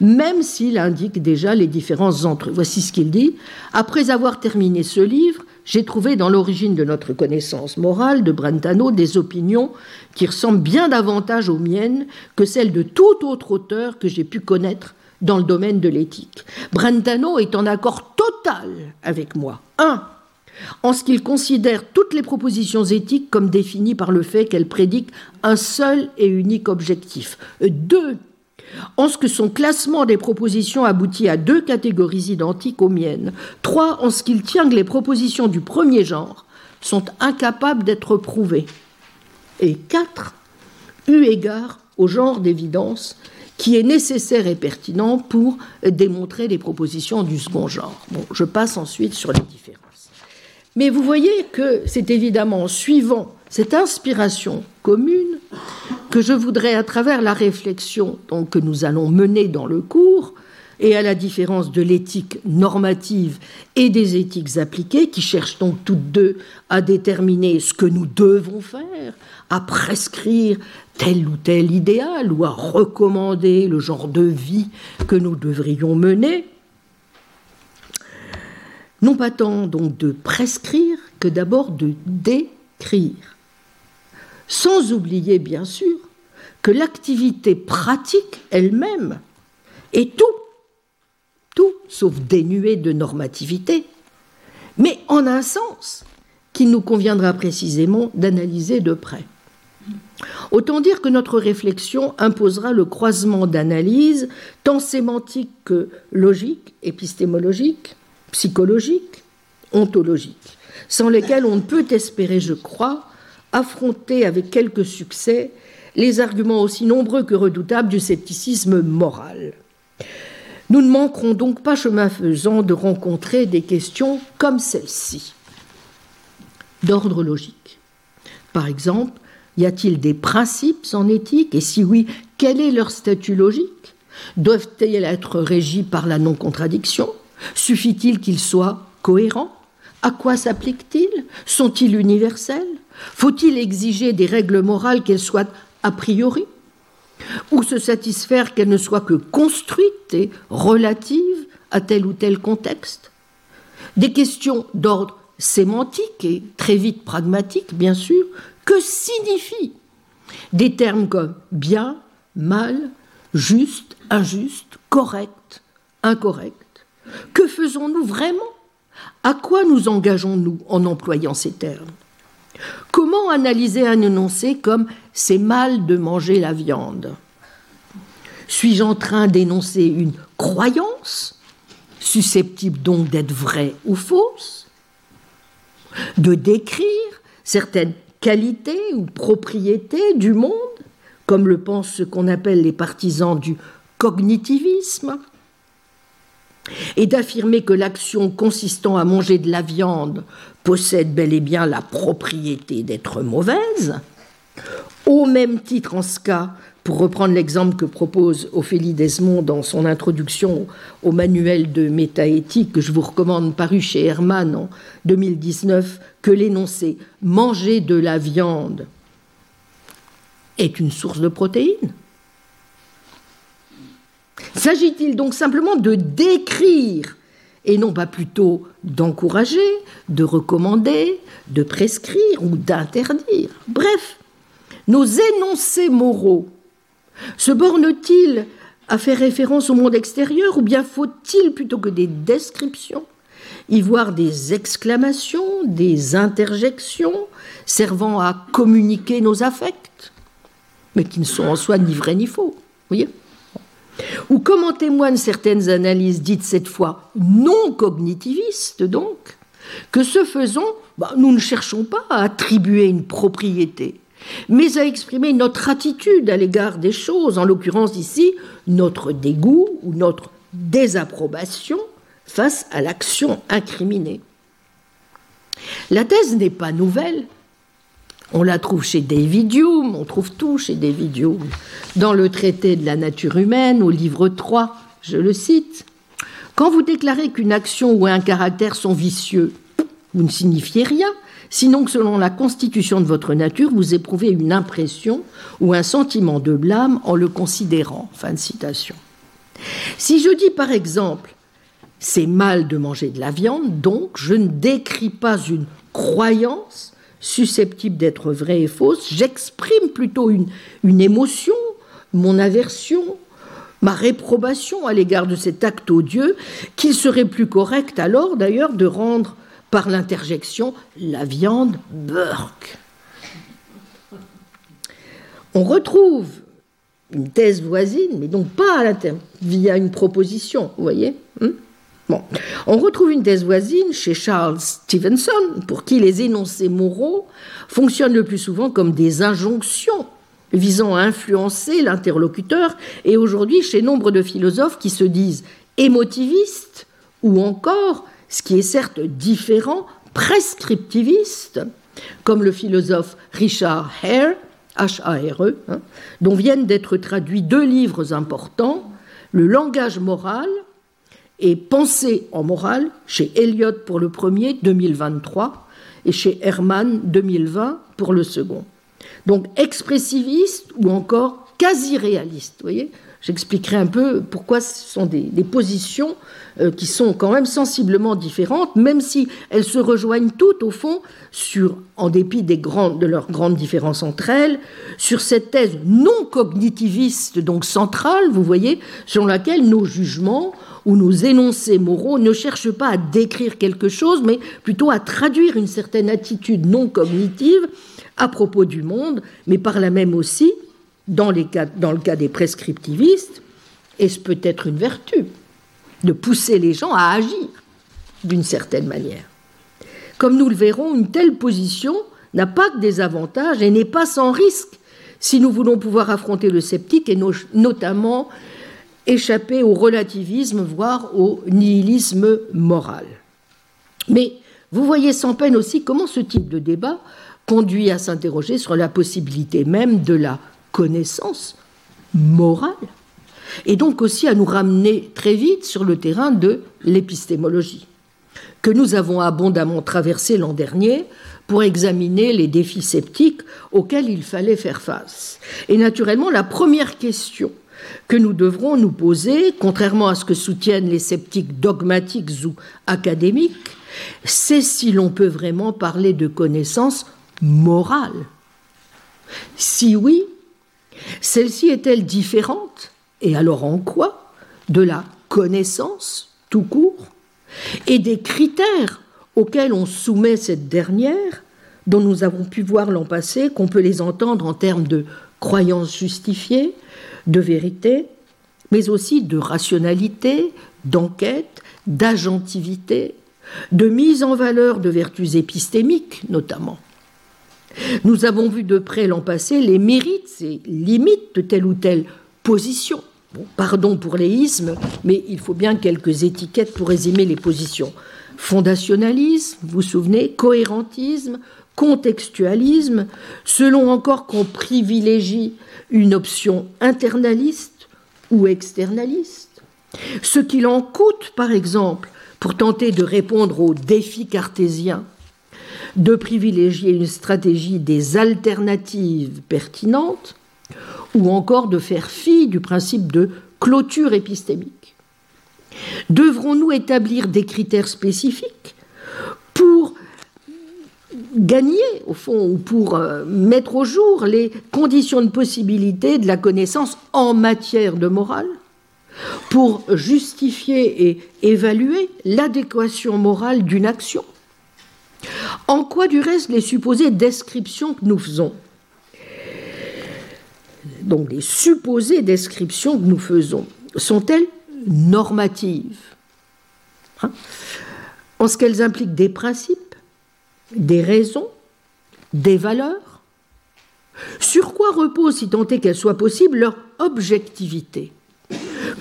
même s'il indique déjà les différences entre eux. Voici ce qu'il dit. Après avoir terminé ce livre, j'ai trouvé dans l'origine de notre connaissance morale de Brentano des opinions qui ressemblent bien davantage aux miennes que celles de tout autre auteur que j'ai pu connaître dans le domaine de l'éthique. Brentano est en accord total avec moi. Un, en ce qu'il considère toutes les propositions éthiques comme définies par le fait qu'elles prédiquent un seul et unique objectif. Deux, en ce que son classement des propositions aboutit à deux catégories identiques aux miennes. Trois, en ce qu'il tient que les propositions du premier genre sont incapables d'être prouvées. Et quatre, eu égard au genre d'évidence qui est nécessaire et pertinent pour démontrer les propositions du second genre. Bon, je passe ensuite sur les différences. Mais vous voyez que c'est évidemment suivant cette inspiration commune que je voudrais, à travers la réflexion que nous allons mener dans le cours, et à la différence de l'éthique normative et des éthiques appliquées, qui cherchent donc toutes deux à déterminer ce que nous devons faire, à prescrire tel ou tel idéal, ou à recommander le genre de vie que nous devrions mener, non pas tant donc de prescrire que d'abord de décrire sans oublier bien sûr que l'activité pratique elle-même est tout, tout sauf dénuée de normativité, mais en un sens qu'il nous conviendra précisément d'analyser de près. Autant dire que notre réflexion imposera le croisement d'analyses tant sémantiques que logiques, épistémologiques, psychologiques, ontologiques, sans lesquelles on ne peut espérer, je crois, affronter avec quelque succès les arguments aussi nombreux que redoutables du scepticisme moral. Nous ne manquerons donc pas, chemin faisant, de rencontrer des questions comme celle-ci, d'ordre logique. Par exemple, y a-t-il des principes en éthique? Et si oui, quel est leur statut logique? Doivent-ils être régis par la non-contradiction? Suffit-il qu'ils soient cohérents À quoi s'appliquent-ils Sont-ils universels? Faut-il exiger des règles morales qu'elles soient a priori? Ou se satisfaire qu'elles ne soient que construites et relatives à tel ou tel contexte? Des questions d'ordre sémantique et très vite pragmatique, bien sûr. Que signifient des termes comme bien, mal, juste, injuste, correct, incorrect? Que faisons-nous vraiment? À quoi nous engageons-nous en employant ces termes? Comment analyser un énoncé comme c'est mal de manger la viande Suis-je en train d'énoncer une croyance, susceptible donc d'être vraie ou fausse? De décrire certaines qualités ou propriétés du monde, comme le pensent ce qu'on appelle les partisans du cognitivisme? Et d'affirmer que l'action consistant à manger de la viande possède bel et bien la propriété d'être mauvaise, au même titre en ce cas, pour reprendre l'exemple que propose Ophélie Desmond dans son introduction au manuel de métaéthique que je vous recommande paru chez Hermann en 2019, que l'énoncé manger de la viande est une source de protéines S'agit-il donc simplement de décrire et non pas plutôt d'encourager, de recommander, de prescrire ou d'interdire? Bref, nos énoncés moraux se bornent-ils à faire référence au monde extérieur ou bien faut-il, plutôt que des descriptions, y voir des exclamations, des interjections servant à communiquer nos affects, mais qui ne sont en soi ni vrais ni faux? Ou comme en témoignent certaines analyses dites cette fois non cognitivistes donc, que ce faisant, bah, nous ne cherchons pas à attribuer une propriété, mais à exprimer notre attitude à l'égard des choses, en l'occurrence ici notre dégoût ou notre désapprobation face à l'action incriminée. La thèse n'est pas nouvelle. On la trouve chez David Hume, on trouve tout chez David Hume. Dans le traité de la nature humaine, au livre 3, je le cite, Quand vous déclarez qu'une action ou un caractère sont vicieux, vous ne signifiez rien, sinon que selon la constitution de votre nature, vous éprouvez une impression ou un sentiment de blâme en le considérant. Fin de citation. Si je dis par exemple c'est mal de manger de la viande, donc je ne décris pas une croyance susceptible d'être vraie et fausse, j'exprime plutôt une, une émotion, mon aversion, ma réprobation à l'égard de cet acte odieux, qu'il serait plus correct alors d'ailleurs de rendre par l'interjection la viande Burke. On retrouve une thèse voisine, mais donc pas à via une proposition, vous voyez on retrouve une thèse voisine chez Charles Stevenson, pour qui les énoncés moraux fonctionnent le plus souvent comme des injonctions visant à influencer l'interlocuteur, et aujourd'hui chez nombre de philosophes qui se disent émotivistes, ou encore, ce qui est certes différent, prescriptivistes, comme le philosophe Richard Hare, H-A-R-E, hein, dont viennent d'être traduits deux livres importants, Le langage moral et Pensée en morale chez Eliot pour le premier, 2023, et chez Herman, 2020, pour le second. Donc expressiviste ou encore quasi réaliste. Vous voyez? J'expliquerai un peu pourquoi ce sont des, positions euh, qui sont quand même sensiblement différentes, même si elles se rejoignent toutes au fond, sur, en dépit des grandes, de leurs grandes différences entre elles, sur cette thèse non cognitiviste, donc centrale, vous voyez, selon laquelle nos jugements où nos énoncés moraux ne cherchent pas à décrire quelque chose, mais plutôt à traduire une certaine attitude non cognitive à propos du monde, mais par là même aussi, dans, le cas des prescriptivistes, et ce peut être une vertu, de pousser les gens à agir d'une certaine manière? Comme nous le verrons, une telle position n'a pas que des avantages et n'est pas sans risque si nous voulons pouvoir affronter le sceptique et notamment échapper au relativisme, voire au nihilisme moral. Mais vous voyez sans peine aussi comment ce type de débat conduit à s'interroger sur la possibilité même de la connaissance morale, et donc aussi à nous ramener très vite sur le terrain de l'épistémologie, que nous avons abondamment traversé l'an dernier pour examiner les défis sceptiques auxquels il fallait faire face. Et naturellement, la première question que nous devrons nous poser, contrairement à ce que soutiennent les sceptiques dogmatiques ou académiques, c'est si l'on peut vraiment parler de connaissance morale. Si oui, celle-ci est-elle différente, et alors en quoi, de la connaissance tout court, et des critères auxquels on soumet cette dernière, dont nous avons pu voir l'an passé qu'on peut les entendre en termes de croyances justifiées, de vérité, mais aussi de rationalité, d'enquête, d'agentivité, de mise en valeur de vertus épistémiques notamment. Nous avons vu de près l'an passé les mérites et limites de telle ou telle position. pardon pour l'éisme, mais il faut bien quelques étiquettes pour résumer les positions. Fondationalisme, vous vous souvenez, cohérentisme, contextualisme, selon encore qu'on privilégie une option internaliste ou externaliste. Ce qu'il en coûte, par exemple, pour tenter de répondre aux défis cartésiens, de privilégier une stratégie des alternatives pertinentes, ou encore de faire fi du principe de clôture épistémique. Devrons-nous établir des critères spécifiques pour gagner, au fond, ou pour euh, mettre au jour les conditions de possibilité de la connaissance en matière de morale, pour justifier et évaluer l'adéquation morale d'une action. En quoi, du reste, les supposées descriptions que nous faisons donc les supposées descriptions que nous faisons sont-elles normatives hein? En ce qu'elles impliquent des principes, des raisons, des valeurs. Sur quoi repose, si tant est qu'elle soit possible, leur objectivité?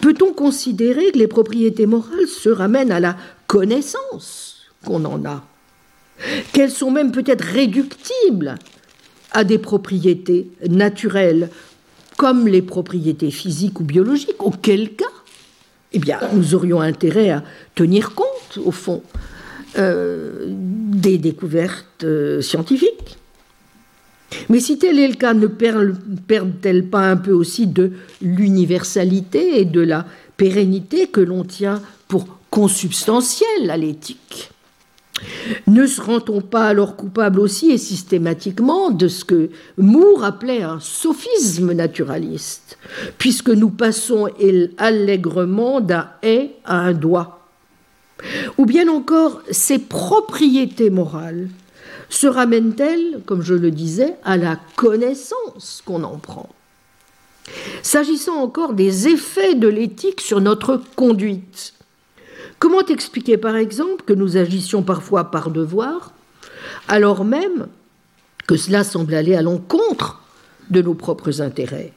Peut-on considérer que les propriétés morales se ramènent à la connaissance qu'on en a? Qu'elles sont même peut-être réductibles à des propriétés naturelles, comme les propriétés physiques ou biologiques, auquel cas, eh bien, nous aurions intérêt à tenir compte, au fond, euh, des découvertes euh, scientifiques. Mais si tel est le cas, ne perdent-elles pas un peu aussi de l'universalité et de la pérennité que l'on tient pour consubstantielle à l'éthique? Ne seront-on pas alors coupables aussi et systématiquement de ce que Moore appelait un sophisme naturaliste, puisque nous passons allègrement d'un et à un doigt Ou bien encore, ces propriétés morales se ramènent-elles, comme je le disais, à la connaissance qu'on en prend? S'agissant encore des effets de l'éthique sur notre conduite, Comment expliquer par exemple que nous agissions parfois par devoir, alors même que cela semble aller à l'encontre de nos propres intérêts?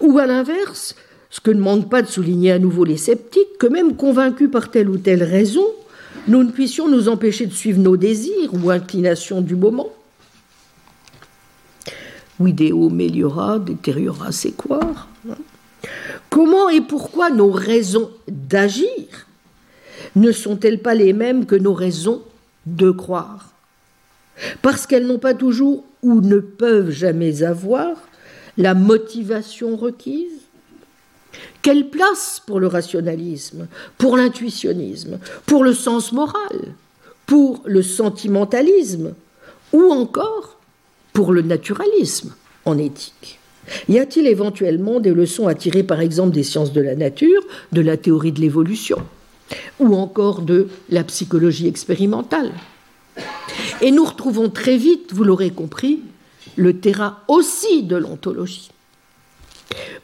Ou à l'inverse, ce que ne manque pas de souligner à nouveau les sceptiques, que même convaincus par telle ou telle raison, nous ne puissions nous empêcher de suivre nos désirs ou inclinations du moment. Vidéo meliora, détériora c'est quoi Comment et pourquoi nos raisons d'agir ne sont-elles pas les mêmes que nos raisons de croire? Parce qu'elles n'ont pas toujours ou ne peuvent jamais avoir la motivation requise? Quelle place pour le rationalisme, pour l'intuitionnisme, pour le sens moral, pour le sentimentalisme ou encore pour le naturalisme en éthique? Y a-t-il éventuellement des leçons à tirer par exemple des sciences de la nature, de la théorie de l'évolution ou encore de la psychologie expérimentale? Et nous retrouvons très vite, vous l'aurez compris, le terrain aussi de l'ontologie.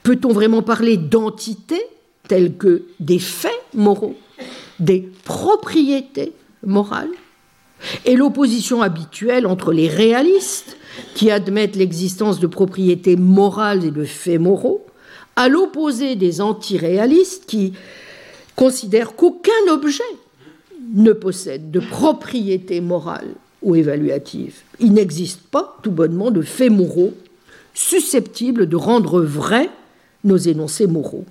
Peut-on vraiment parler d'entités telles que des faits moraux, des propriétés morales et l'opposition habituelle entre les réalistes, qui admettent l'existence de propriétés morales et de faits moraux, à l'opposé des antiréalistes qui considère qu'aucun objet ne possède de propriété morale ou évaluative. Il n'existe pas, tout bonnement, de faits moraux susceptibles de rendre vrais nos énoncés moraux.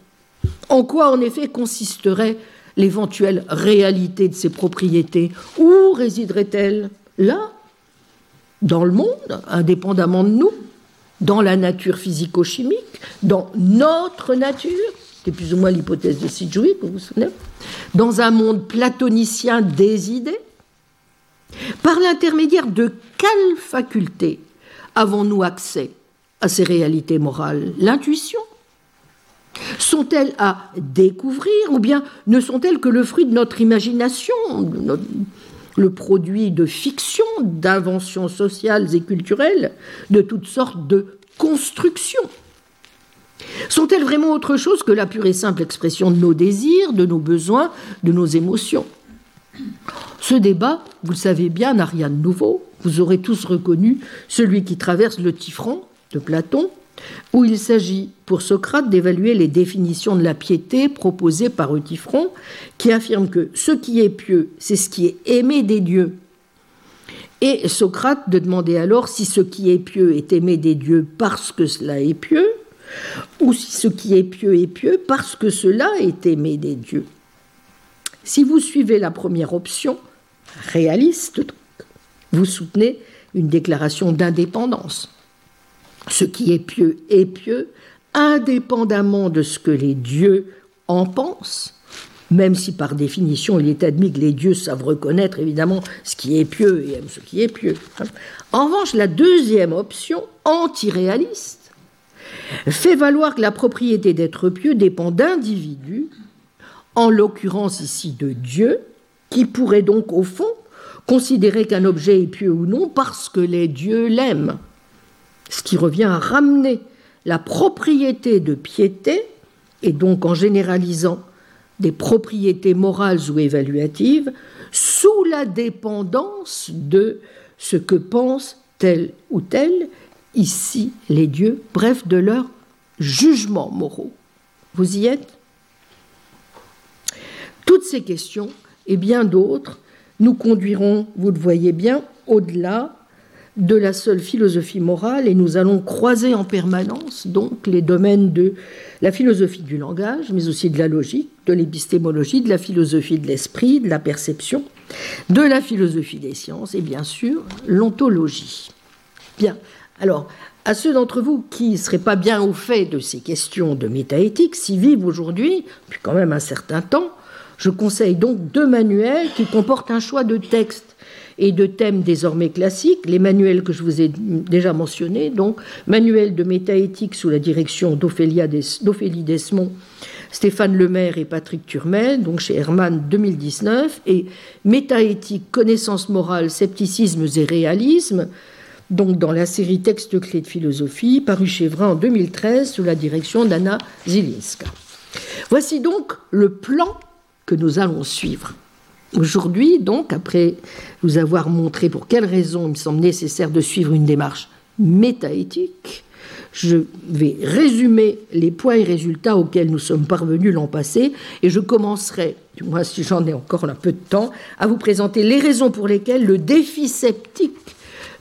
En quoi, en effet, consisterait l'éventuelle réalité de ces propriétés? Où résiderait-elle Là, dans le monde, indépendamment de nous, dans la nature physico-chimique, dans notre nature? C'est plus ou moins l'hypothèse de Sidgwick, vous vous souvenez, dans un monde platonicien des idées, par l'intermédiaire de quelle faculté avons-nous accès à ces réalités morales. L'intuition. Sont-elles à découvrir ou bien ne sont-elles que le fruit de notre imagination, le produit de fiction, d'inventions sociales et culturelles, de toutes sortes de constructions? Sont-elles vraiment autre chose que la pure et simple expression de nos désirs, de nos besoins, de nos émotions? Ce débat, vous le savez bien, n'a rien de nouveau. Vous aurez tous reconnu celui qui traverse le Tifron de Platon, où il s'agit pour Socrate d'évaluer les définitions de la piété proposées par Eutyphron, qui affirme que ce qui est pieux, c'est ce qui est aimé des dieux. Et Socrate de demander alors si ce qui est pieux est aimé des dieux parce que cela est pieux, ou si ce qui est pieux est pieux parce que cela est aimé des dieux. Si vous suivez la première option, réaliste, vous soutenez une déclaration d'indépendance. Ce qui est pieux est pieux, indépendamment de ce que les dieux en pensent, même si par définition il est admis que les dieux savent reconnaître évidemment ce qui est pieux et aiment ce qui est pieux. En revanche, la deuxième option, antiréaliste, fait valoir que la propriété d'être pieux dépend d'individus, en l'occurrence ici de Dieu, qui pourrait donc au fond considérer qu'un objet est pieux ou non parce que les dieux l'aiment, ce qui revient à ramener la propriété de piété et donc en généralisant des propriétés morales ou évaluatives, sous la dépendance de ce que pense tel ou tel, ici les dieux, bref, de leurs jugements moraux. Vous y êtes? Toutes ces questions et bien d'autres nous conduiront, vous le voyez bien, au-delà de la seule philosophie morale et nous allons croiser en permanence donc les domaines de la philosophie du langage, mais aussi de la logique, de l'épistémologie, de la philosophie de l'esprit, de la perception, de la philosophie des sciences et bien sûr l'ontologie. Bien, alors à ceux d'entre vous qui ne seraient pas bien au fait de ces questions de métaéthique, s'y vivent aujourd'hui, depuis quand même un certain temps, je conseille donc deux manuels qui comportent un choix de textes et de thèmes désormais classiques, les manuels que je vous ai déjà mentionnés, donc manuel de métaéthique sous la direction d'Ophélie Desmond, Stéphane Lemaire et Patrick Turmel, donc chez Hermann 2019, et métaéthique, connaissance morale, scepticisme et réalisme, donc dans la série Textes clés de philosophie, paru chez Vrin en 2013 sous la direction d'Anna Zilinska. Voici donc le plan que nous allons suivre. Aujourd'hui, donc, après vous avoir montré pour quelles raisons il me semble nécessaire de suivre une démarche métaéthique, je vais résumer les points et résultats auxquels nous sommes parvenus l'an passé et je commencerai, du moins si j'en ai encore un peu de temps, à vous présenter les raisons pour lesquelles le défi sceptique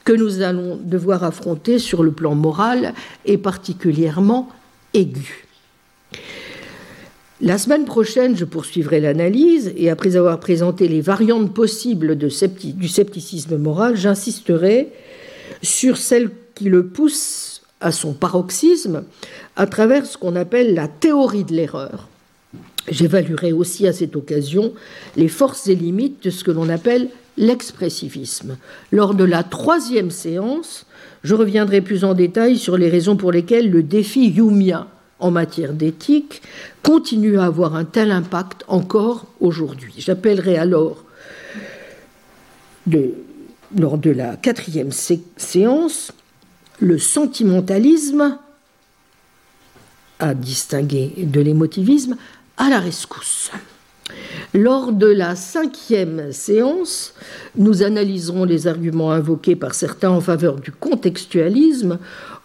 que nous allons devoir affronter sur le plan moral est particulièrement aigu. La semaine prochaine, je poursuivrai l'analyse et après avoir présenté les variantes possibles du scepticisme moral, j'insisterai sur celle qui le pousse à son paroxysme à travers ce qu'on appelle la théorie de l'erreur. J'évaluerai aussi à cette occasion les forces et limites de ce que l'on appelle l'expressivisme. Lors de la troisième séance, je reviendrai plus en détail sur les raisons pour lesquelles le défi Yumia en matière d'éthique continue à avoir un tel impact encore aujourd'hui. J'appellerai alors, lors de la quatrième séance, le sentimentalisme, à distinguer de l'émotivisme, à la rescousse. Lors de la cinquième séance, nous analyserons les arguments invoqués par certains en faveur du contextualisme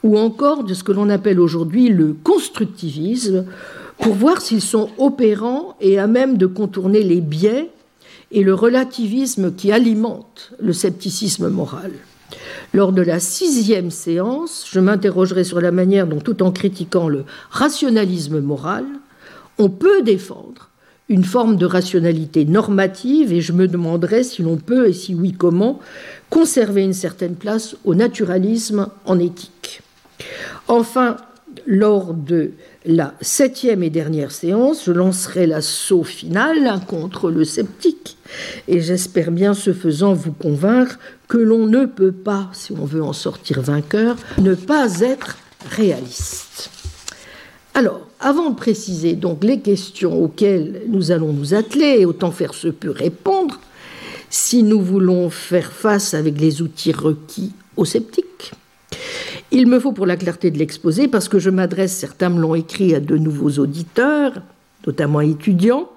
ou encore de ce que l'on appelle aujourd'hui le constructivisme, pour voir s'ils sont opérants et à même de contourner les biais et le relativisme qui alimentent le scepticisme moral. Lors de la sixième séance, je m'interrogerai sur la manière dont, tout en critiquant le rationalisme moral, on peut défendre une forme de rationalité normative et je me demanderai si l'on peut, et si oui comment, conserver une certaine place au naturalisme en éthique. Enfin, lors de la septième et dernière séance, je lancerai l'assaut final contre le sceptique. Et j'espère bien, ce faisant, vous convaincre que l'on ne peut pas, si on veut en sortir vainqueur, ne pas être réaliste. Alors, avant de préciser donc les questions auxquelles nous allons nous atteler, et autant faire se peut répondre, si nous voulons faire face avec les outils requis aux sceptiques, il me faut pour la clarté de l'exposé, parce que je m'adresse, certains me l'ont écrit, à de nouveaux auditeurs, notamment étudiants,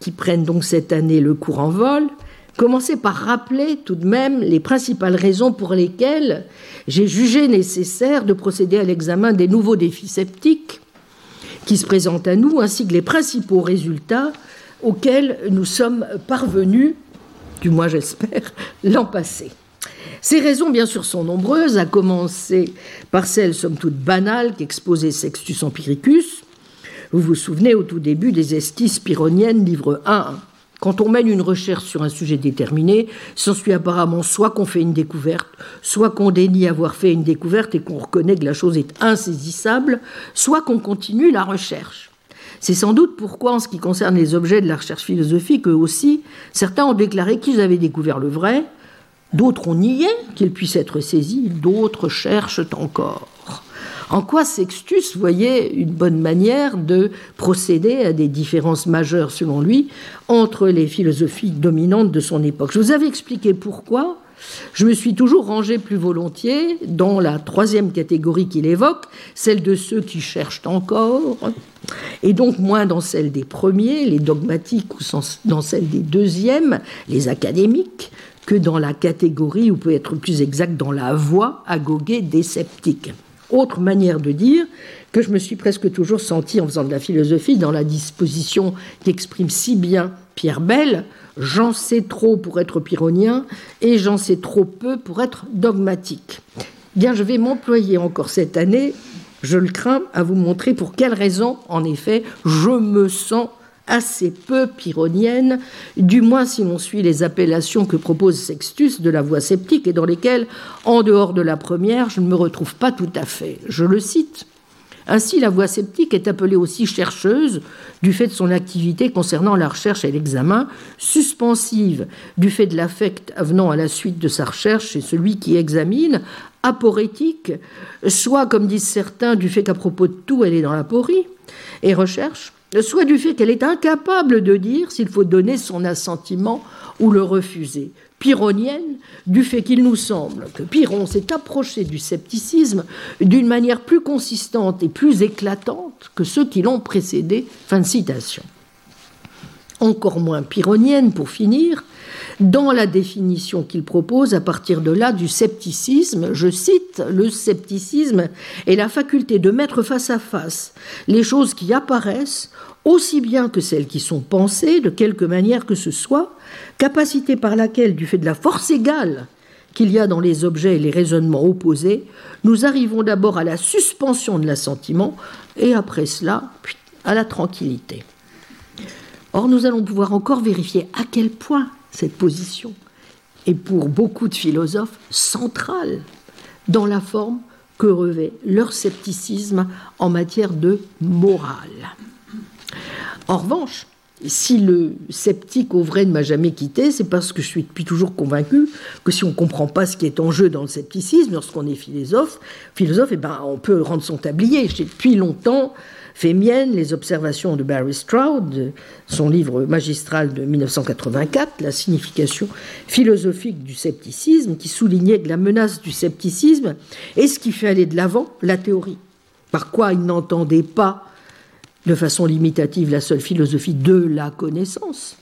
qui prennent donc cette année le cours en vol, commencer par rappeler tout de même les principales raisons pour lesquelles j'ai jugé nécessaire de procéder à l'examen des nouveaux défis sceptiques qui se présentent à nous, ainsi que les principaux résultats auxquels nous sommes parvenus, du moins j'espère, l'an passé. Ces raisons, bien sûr, sont nombreuses, à commencer par celles, somme toute banales, qu'exposait Sextus Empiricus. Vous vous souvenez au tout début des esquisses pyrrhoniennes, livre 1. Quand on mène une recherche sur un sujet déterminé, s'ensuit apparemment soit qu'on fait une découverte, soit qu'on dénie avoir fait une découverte et qu'on reconnaît que la chose est insaisissable, soit qu'on continue la recherche. C'est sans doute pourquoi, en ce qui concerne les objets de la recherche philosophique, eux aussi, certains ont déclaré qu'ils avaient découvert le vrai, D'autres ont nié qu'il puisse être saisi, d'autres cherchent encore. En quoi Sextus voyait une bonne manière de procéder à des différences majeures, selon lui, entre les philosophies dominantes de son époque? Je vous avais expliqué pourquoi je me suis toujours rangé plus volontiers dans la troisième catégorie qu'il évoque, celle de ceux qui cherchent encore, et donc moins dans celle des premiers, les dogmatiques, ou dans celle des deuxièmes, les académiques, que dans la catégorie, ou peut être plus exact, dans la voie agoguée des sceptiques. Autre manière de dire que je me suis presque toujours senti en faisant de la philosophie dans la disposition qu'exprime si bien Pierre Bell, j'en sais trop pour être pyrrhonien et j'en sais trop peu pour être dogmatique. Bien, je vais m'employer encore cette année, je le crains, à vous montrer pour quelles raisons, en effet, je me sens assez peu pyrrhonienne, du moins si l'on suit les appellations que propose Sextus de la voie sceptique et dans lesquelles, en dehors de la première, je ne me retrouve pas tout à fait. Je le cite. Ainsi, la voie sceptique est appelée aussi chercheuse du fait de son activité concernant la recherche et l'examen, suspensive du fait de l'affect avenant à la suite de sa recherche chez celui qui examine, aporétique, soit, comme disent certains, du fait qu'à propos de tout, elle est dans l'aporie et recherche, soit du fait qu'elle est incapable de dire s'il faut donner son assentiment ou le refuser. Pyrrhonienne, du fait qu'il nous semble que Pyrrhon s'est approché du scepticisme d'une manière plus consistante et plus éclatante que ceux qui l'ont précédé. Fin citation. Encore moins pyrrhonienne, pour finir, dans la définition qu'il propose à partir de là du scepticisme, je cite, le scepticisme est la faculté de mettre face à face les choses qui apparaissent aussi bien que celles qui sont pensées, de quelque manière que ce soit, capacité par laquelle, du fait de la force égale qu'il y a dans les objets et les raisonnements opposés, nous arrivons d'abord à la suspension de l'assentiment et après cela à la tranquillité. Or, nous allons pouvoir encore vérifier à quel point cette position est pour beaucoup de philosophes centrale dans la forme que revêt leur scepticisme en matière de morale. En revanche, si le sceptique au vrai ne m'a jamais quitté, c'est parce que je suis depuis toujours convaincu que si on ne comprend pas ce qui est en jeu dans le scepticisme, lorsqu'on est philosophe, philosophe, eh ben, on peut rendre son tablier. J'ai depuis longtemps fait mienne les observations de Barry Stroud, son livre magistral de 1984, La signification philosophique du scepticisme, qui soulignait que la menace du scepticisme est ce qui fait aller de l'avant la théorie. Par quoi il n'entendait pas de façon limitative la seule philosophie de la connaissance,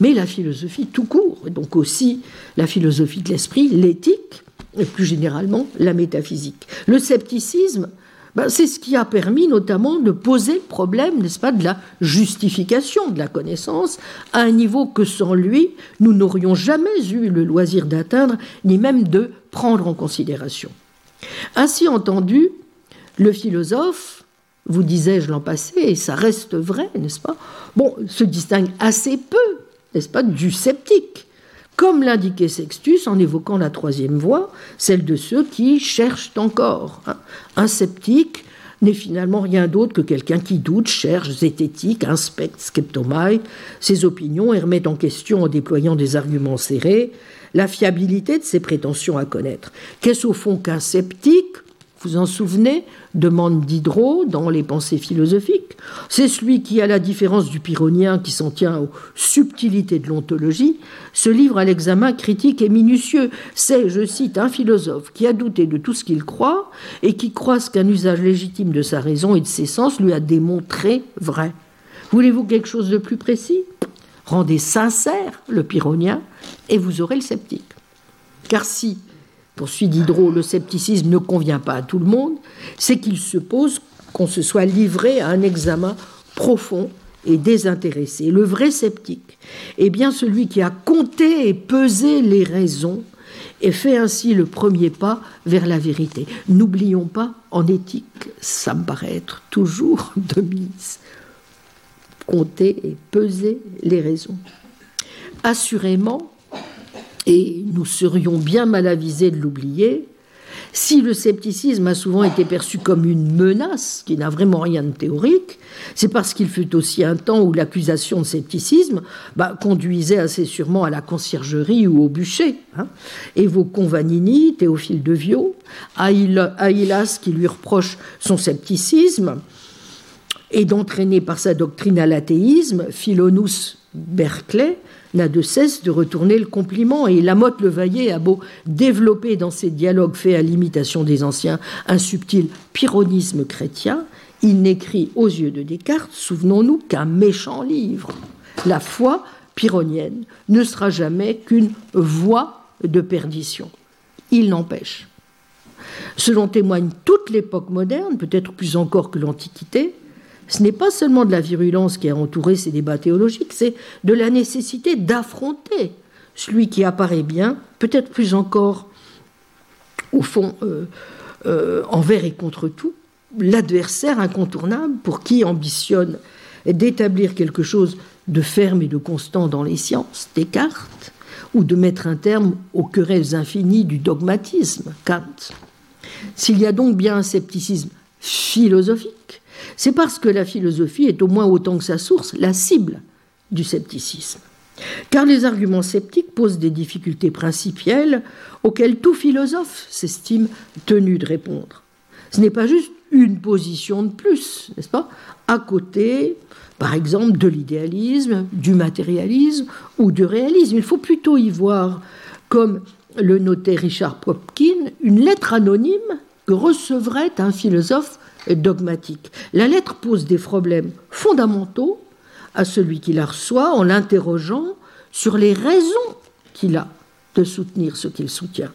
mais la philosophie tout court, et donc aussi la philosophie de l'esprit, l'éthique, et plus généralement la métaphysique. Le scepticisme ben, c'est ce qui a permis notamment de poser le problème, n'est-ce pas, de la justification de la connaissance à un niveau que sans lui, nous n'aurions jamais eu le loisir d'atteindre, ni même de prendre en considération. Ainsi entendu, le philosophe, vous disais-je l'an passé, et ça reste vrai, n'est-ce pas, bon, se distingue assez peu, n'est-ce pas, du sceptique comme l'indiquait Sextus en évoquant la troisième voie, celle de ceux qui cherchent encore. Un sceptique n'est finalement rien d'autre que quelqu'un qui doute, cherche, zététique, inspecte, skeptomaille ses opinions et remet en question en déployant des arguments serrés la fiabilité de ses prétentions à connaître. Qu'est-ce au fond qu'un sceptique vous en souvenez? demande Diderot dans les pensées philosophiques. C'est celui qui, à la différence du pyrrhonien qui s'en tient aux subtilités de l'ontologie, se livre à l'examen critique et minutieux. C'est, je cite, un philosophe qui a douté de tout ce qu'il croit et qui croit ce qu'un usage légitime de sa raison et de ses sens lui a démontré vrai. Voulez-vous quelque chose de plus précis? Rendez sincère le pyrrhonien et vous aurez le sceptique. Car si poursuit Diderot, le scepticisme ne convient pas à tout le monde, c'est qu'il suppose qu'on se soit livré à un examen profond et désintéressé. Le vrai sceptique est bien celui qui a compté et pesé les raisons et fait ainsi le premier pas vers la vérité. N'oublions pas, en éthique, ça me paraît être toujours (laughs) de mise. Compter et peser les raisons. Assurément, et nous serions bien mal avisés de l'oublier, si le scepticisme a souvent été perçu comme une menace, qui n'a vraiment rien de théorique, c'est parce qu'il fut aussi un temps où l'accusation de scepticisme bah, conduisait assez sûrement à la conciergerie ou au bûcher. Hein. Évoquons Vanini, Théophile de Viau, Aïlas qui lui reproche son scepticisme et d'entraîner par sa doctrine à l'athéisme, Philonous Berkeley n'a de cesse de retourner le compliment et Lamotte Levaillé a beau développer dans ses dialogues faits à l'imitation des anciens un subtil pyrrhonisme chrétien, il n'écrit aux yeux de Descartes, souvenons-nous, qu'un méchant livre. La foi pyrrhonienne ne sera jamais qu'une voie de perdition. Il n'empêche. Ce dont témoigne toute l'époque moderne, peut-être plus encore que l'Antiquité, ce n'est pas seulement de la virulence qui a entouré ces débats théologiques, c'est de la nécessité d'affronter celui qui apparaît bien, peut-être plus encore, au fond, euh, euh, envers et contre tout, l'adversaire incontournable pour qui ambitionne d'établir quelque chose de ferme et de constant dans les sciences, Descartes, ou de mettre un terme aux querelles infinies du dogmatisme, Kant. S'il y a donc bien un scepticisme philosophique, c'est parce que la philosophie est au moins autant que sa source la cible du scepticisme. Car les arguments sceptiques posent des difficultés principielles auxquelles tout philosophe s'estime tenu de répondre. Ce n'est pas juste une position de plus, n'est-ce pas À côté, par exemple, de l'idéalisme, du matérialisme ou du réalisme. Il faut plutôt y voir, comme le notait Richard Popkin, une lettre anonyme que recevrait un philosophe dogmatique. La lettre pose des problèmes fondamentaux à celui qui la reçoit en l'interrogeant sur les raisons qu'il a de soutenir ce qu'il soutient.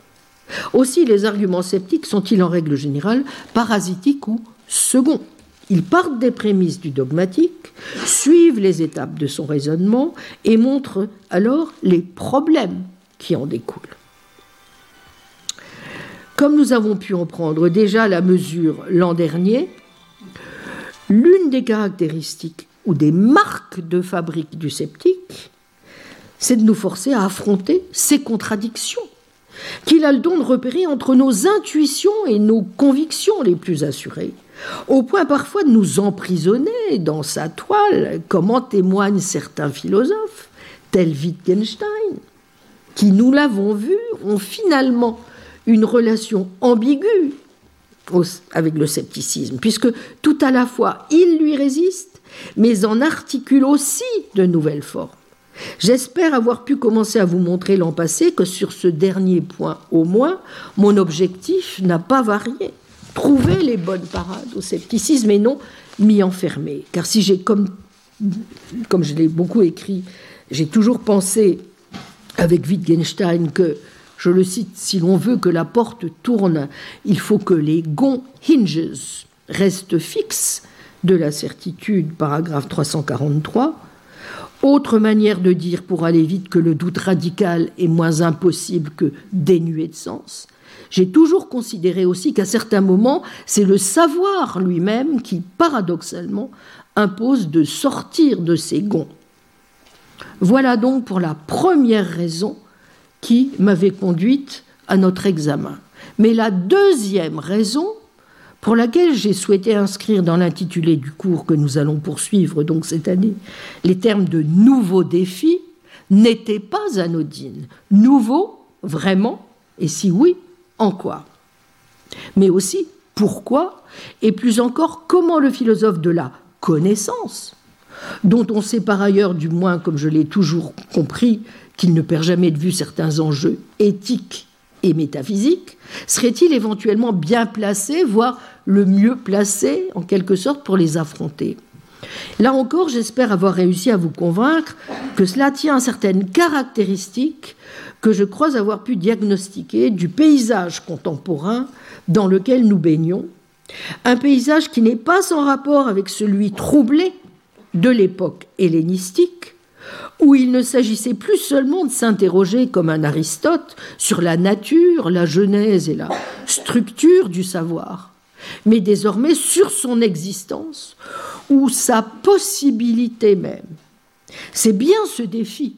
Aussi, les arguments sceptiques sont-ils en règle générale parasitiques ou seconds Ils partent des prémices du dogmatique, suivent les étapes de son raisonnement et montrent alors les problèmes qui en découlent. Comme nous avons pu en prendre déjà la mesure l'an dernier, l'une des caractéristiques ou des marques de fabrique du sceptique, c'est de nous forcer à affronter ces contradictions qu'il a le don de repérer entre nos intuitions et nos convictions les plus assurées, au point parfois de nous emprisonner dans sa toile, comme en témoignent certains philosophes, tels Wittgenstein, qui, nous l'avons vu, ont finalement une relation ambiguë avec le scepticisme, puisque tout à la fois il lui résiste, mais en articule aussi de nouvelles formes. J'espère avoir pu commencer à vous montrer l'an passé que sur ce dernier point au moins, mon objectif n'a pas varié. Trouver les bonnes parades au scepticisme et non m'y enfermer. Car si j'ai, comme, comme je l'ai beaucoup écrit, j'ai toujours pensé avec Wittgenstein que, je le cite, si l'on veut que la porte tourne, il faut que les gonds hinges restent fixes de la certitude, paragraphe 343, autre manière de dire pour aller vite que le doute radical est moins impossible que dénué de sens. J'ai toujours considéré aussi qu'à certains moments, c'est le savoir lui-même qui, paradoxalement, impose de sortir de ses gonds. Voilà donc pour la première raison qui m'avait conduite à notre examen. Mais la deuxième raison pour laquelle j'ai souhaité inscrire dans l'intitulé du cours que nous allons poursuivre donc cette année les termes de nouveaux défis, n'étaient pas anodines. Nouveau, vraiment Et si oui, en quoi? Mais aussi, pourquoi? Et plus encore, comment le philosophe de la connaissance, dont on sait par ailleurs, du moins comme je l'ai toujours compris, qu'il ne perd jamais de vue certains enjeux éthiques et métaphysiques, serait-il éventuellement bien placé, voire le mieux placé, en quelque sorte, pour les affronter? Là encore, j'espère avoir réussi à vous convaincre que cela tient à certaines caractéristiques que je crois avoir pu diagnostiquer du paysage contemporain dans lequel nous baignons, un paysage qui n'est pas sans rapport avec celui troublé de l'époque hellénistique, où il ne s'agissait plus seulement de s'interroger comme un Aristote sur la nature, la genèse et la structure du savoir, mais désormais sur son existence ou sa possibilité même. C'est bien ce défi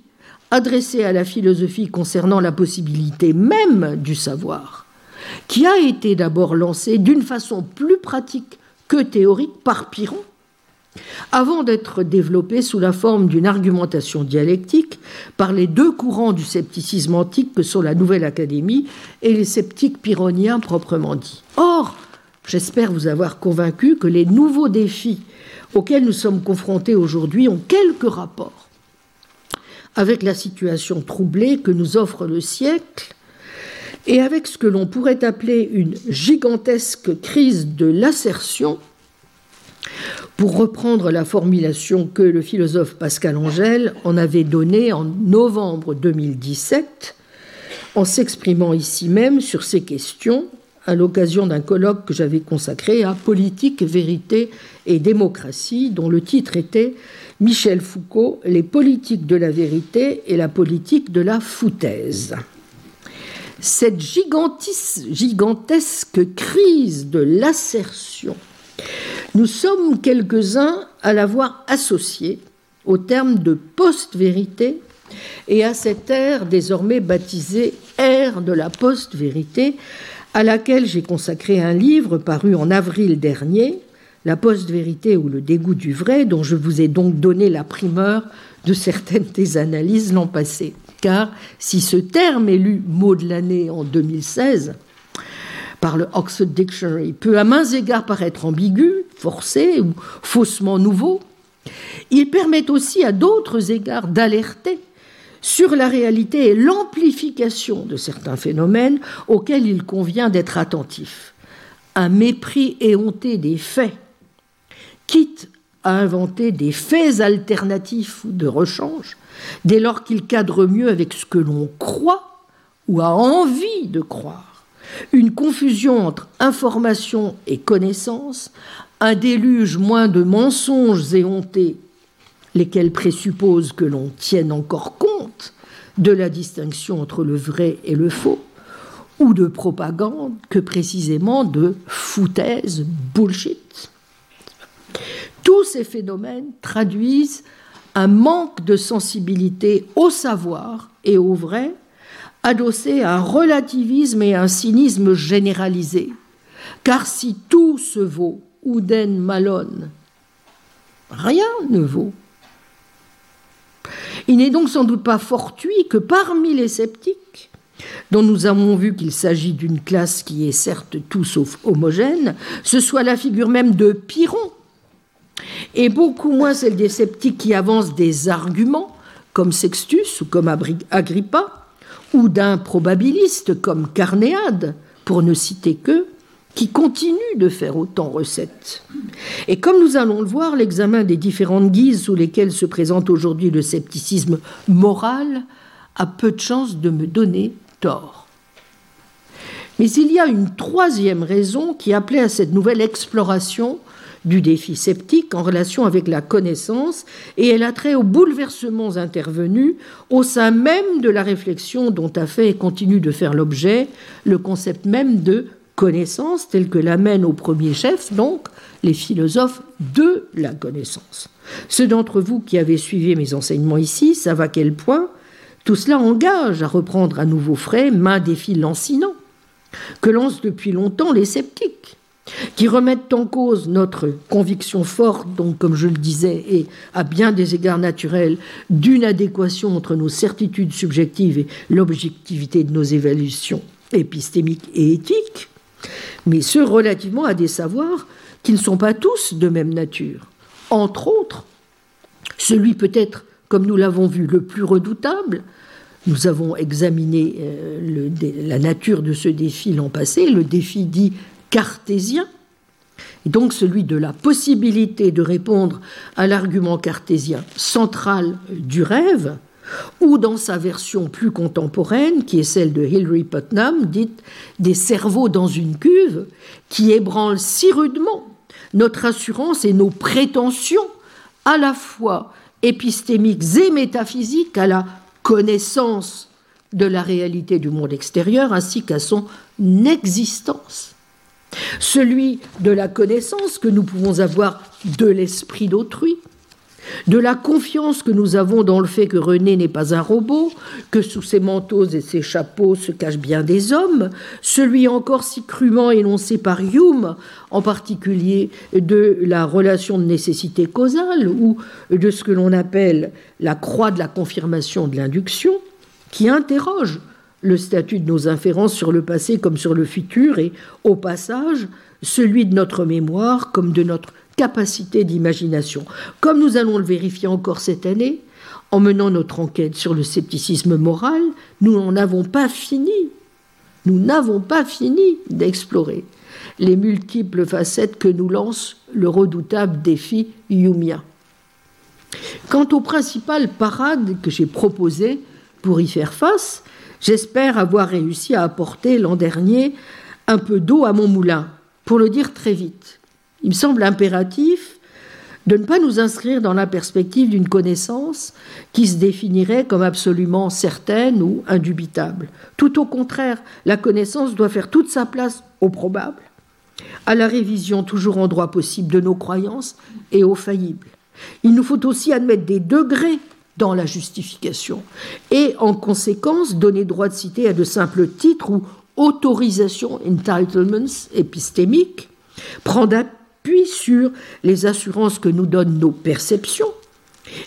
adressé à la philosophie concernant la possibilité même du savoir, qui a été d'abord lancé d'une façon plus pratique que théorique par Piron, avant d'être développé sous la forme d'une argumentation dialectique par les deux courants du scepticisme antique que sont la Nouvelle Académie et les sceptiques pyrrhoniens proprement dits. Or, j'espère vous avoir convaincu que les nouveaux défis auxquels nous sommes confrontés aujourd'hui ont quelques rapports avec la situation troublée que nous offre le siècle et avec ce que l'on pourrait appeler une gigantesque crise de l'assertion, pour reprendre la formulation que le philosophe Pascal Angèle en avait donnée en novembre 2017, en s'exprimant ici même sur ces questions à l'occasion d'un colloque que j'avais consacré à Politique, vérité et démocratie, dont le titre était Michel Foucault, les politiques de la vérité et la politique de la foutaise. Cette gigantesque crise de l'assertion, nous sommes quelques-uns à l'avoir associée au terme de post-vérité et à cette ère désormais baptisée ère de la post-vérité, à laquelle j'ai consacré un livre paru en avril dernier, La post-vérité ou le dégoût du vrai, dont je vous ai donc donné la primeur de certaines des analyses l'an passé. Car si ce terme élu mot de l'année en 2016 par le Oxford Dictionary peut à mains égards paraître ambigu, forcé ou faussement nouveau, il permet aussi à d'autres égards d'alerter sur la réalité et l'amplification de certains phénomènes auxquels il convient d'être attentif. Un mépris éhonté des faits, quitte à inventer des faits alternatifs ou de rechange, dès lors qu'ils cadrent mieux avec ce que l'on croit ou a envie de croire. Une confusion entre information et connaissance, un déluge moins de mensonges éhontés lesquels présupposent que l'on tienne encore compte de la distinction entre le vrai et le faux, ou de propagande que précisément de foutaise, bullshit. Tous ces phénomènes traduisent un manque de sensibilité au savoir et au vrai, adossé à un relativisme et un cynisme généralisé. Car si tout se vaut, Ouden Malone, rien ne vaut. Il n'est donc sans doute pas fortuit que parmi les sceptiques, dont nous avons vu qu'il s'agit d'une classe qui est certes tout sauf homogène, ce soit la figure même de Pyrrhon, et beaucoup moins celle des sceptiques qui avancent des arguments, comme Sextus ou comme Agrippa, ou d'un probabiliste comme Carnéade, pour ne citer que, qui continue de faire autant recette. Et comme nous allons le voir, l'examen des différentes guises sous lesquelles se présente aujourd'hui le scepticisme moral a peu de chances de me donner tort. Mais il y a une troisième raison qui appelait à cette nouvelle exploration du défi sceptique en relation avec la connaissance, et elle a trait aux bouleversements intervenus au sein même de la réflexion dont a fait et continue de faire l'objet le concept même de connaissance tel que l'amènent au premier chef, donc, les philosophes de la connaissance. Ceux d'entre vous qui avez suivi mes enseignements ici savent à quel point tout cela engage à reprendre à nouveau frais main des fils lancinants que lancent depuis longtemps les sceptiques, qui remettent en cause notre conviction forte, donc comme je le disais, et à bien des égards naturels, d'une adéquation entre nos certitudes subjectives et l'objectivité de nos évaluations épistémiques et éthiques, mais ce relativement à des savoirs qui ne sont pas tous de même nature. Entre autres, celui peut-être, comme nous l'avons vu, le plus redoutable, nous avons examiné euh, la nature de ce défi l'an passé, le défi dit cartésien, et donc celui de la possibilité de répondre à l'argument cartésien central du rêve, ou dans sa version plus contemporaine, qui est celle de Hilary Putnam, dite des cerveaux dans une cuve, qui ébranle si rudement notre assurance et nos prétentions, à la fois épistémiques et métaphysiques, à la connaissance de la réalité du monde extérieur ainsi qu'à son existence. Celui de la connaissance que nous pouvons avoir de l'esprit d'autrui, de la confiance que nous avons dans le fait que René n'est pas un robot, que sous ses manteaux et ses chapeaux se cachent bien des hommes, celui encore si crûment énoncé par Hume, en particulier de la relation de nécessité causale ou de ce que l'on appelle la croix de la confirmation de l'induction, qui interroge le statut de nos inférences sur le passé comme sur le futur et, au passage, celui de notre mémoire comme de notre capacité d'imagination. Comme nous allons le vérifier encore cette année, en menant notre enquête sur le scepticisme moral, nous n'en avons pas fini. Nous n'avons pas fini d'explorer les multiples facettes que nous lance le redoutable défi Yumia. Quant aux principales parades que j'ai proposées pour y faire face, j'espère avoir réussi à apporter l'an dernier un peu d'eau à mon moulin, pour le dire très vite. Il me semble impératif de ne pas nous inscrire dans la perspective d'une connaissance qui se définirait comme absolument certaine ou indubitable. Tout au contraire, la connaissance doit faire toute sa place au probable, à la révision toujours en droit possible de nos croyances et au faillible. Il nous faut aussi admettre des degrés dans la justification et en conséquence donner droit de citer à de simples titres ou autorisations, entitlements épistémiques, prendre appui sur les assurances que nous donnent nos perceptions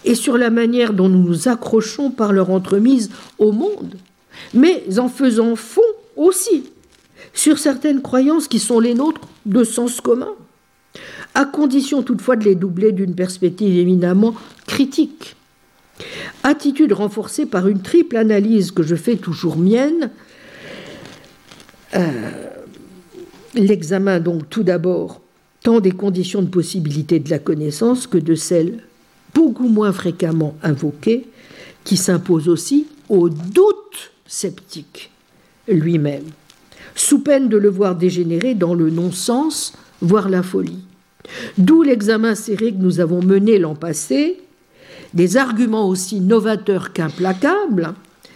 et sur la manière dont nous nous accrochons par leur entremise au monde, mais en faisant fond aussi sur certaines croyances qui sont les nôtres de sens commun, à condition toutefois de les doubler d'une perspective éminemment critique. Attitude renforcée par une triple analyse que je fais toujours mienne. Euh, l'examen donc tout d'abord tant des conditions de possibilité de la connaissance que de celles beaucoup moins fréquemment invoquées qui s'imposent aussi au doute sceptique lui-même sous peine de le voir dégénérer dans le non-sens, voire la folie. D'où l'examen serré que nous avons mené l'an passé, des arguments aussi novateurs qu'implacables,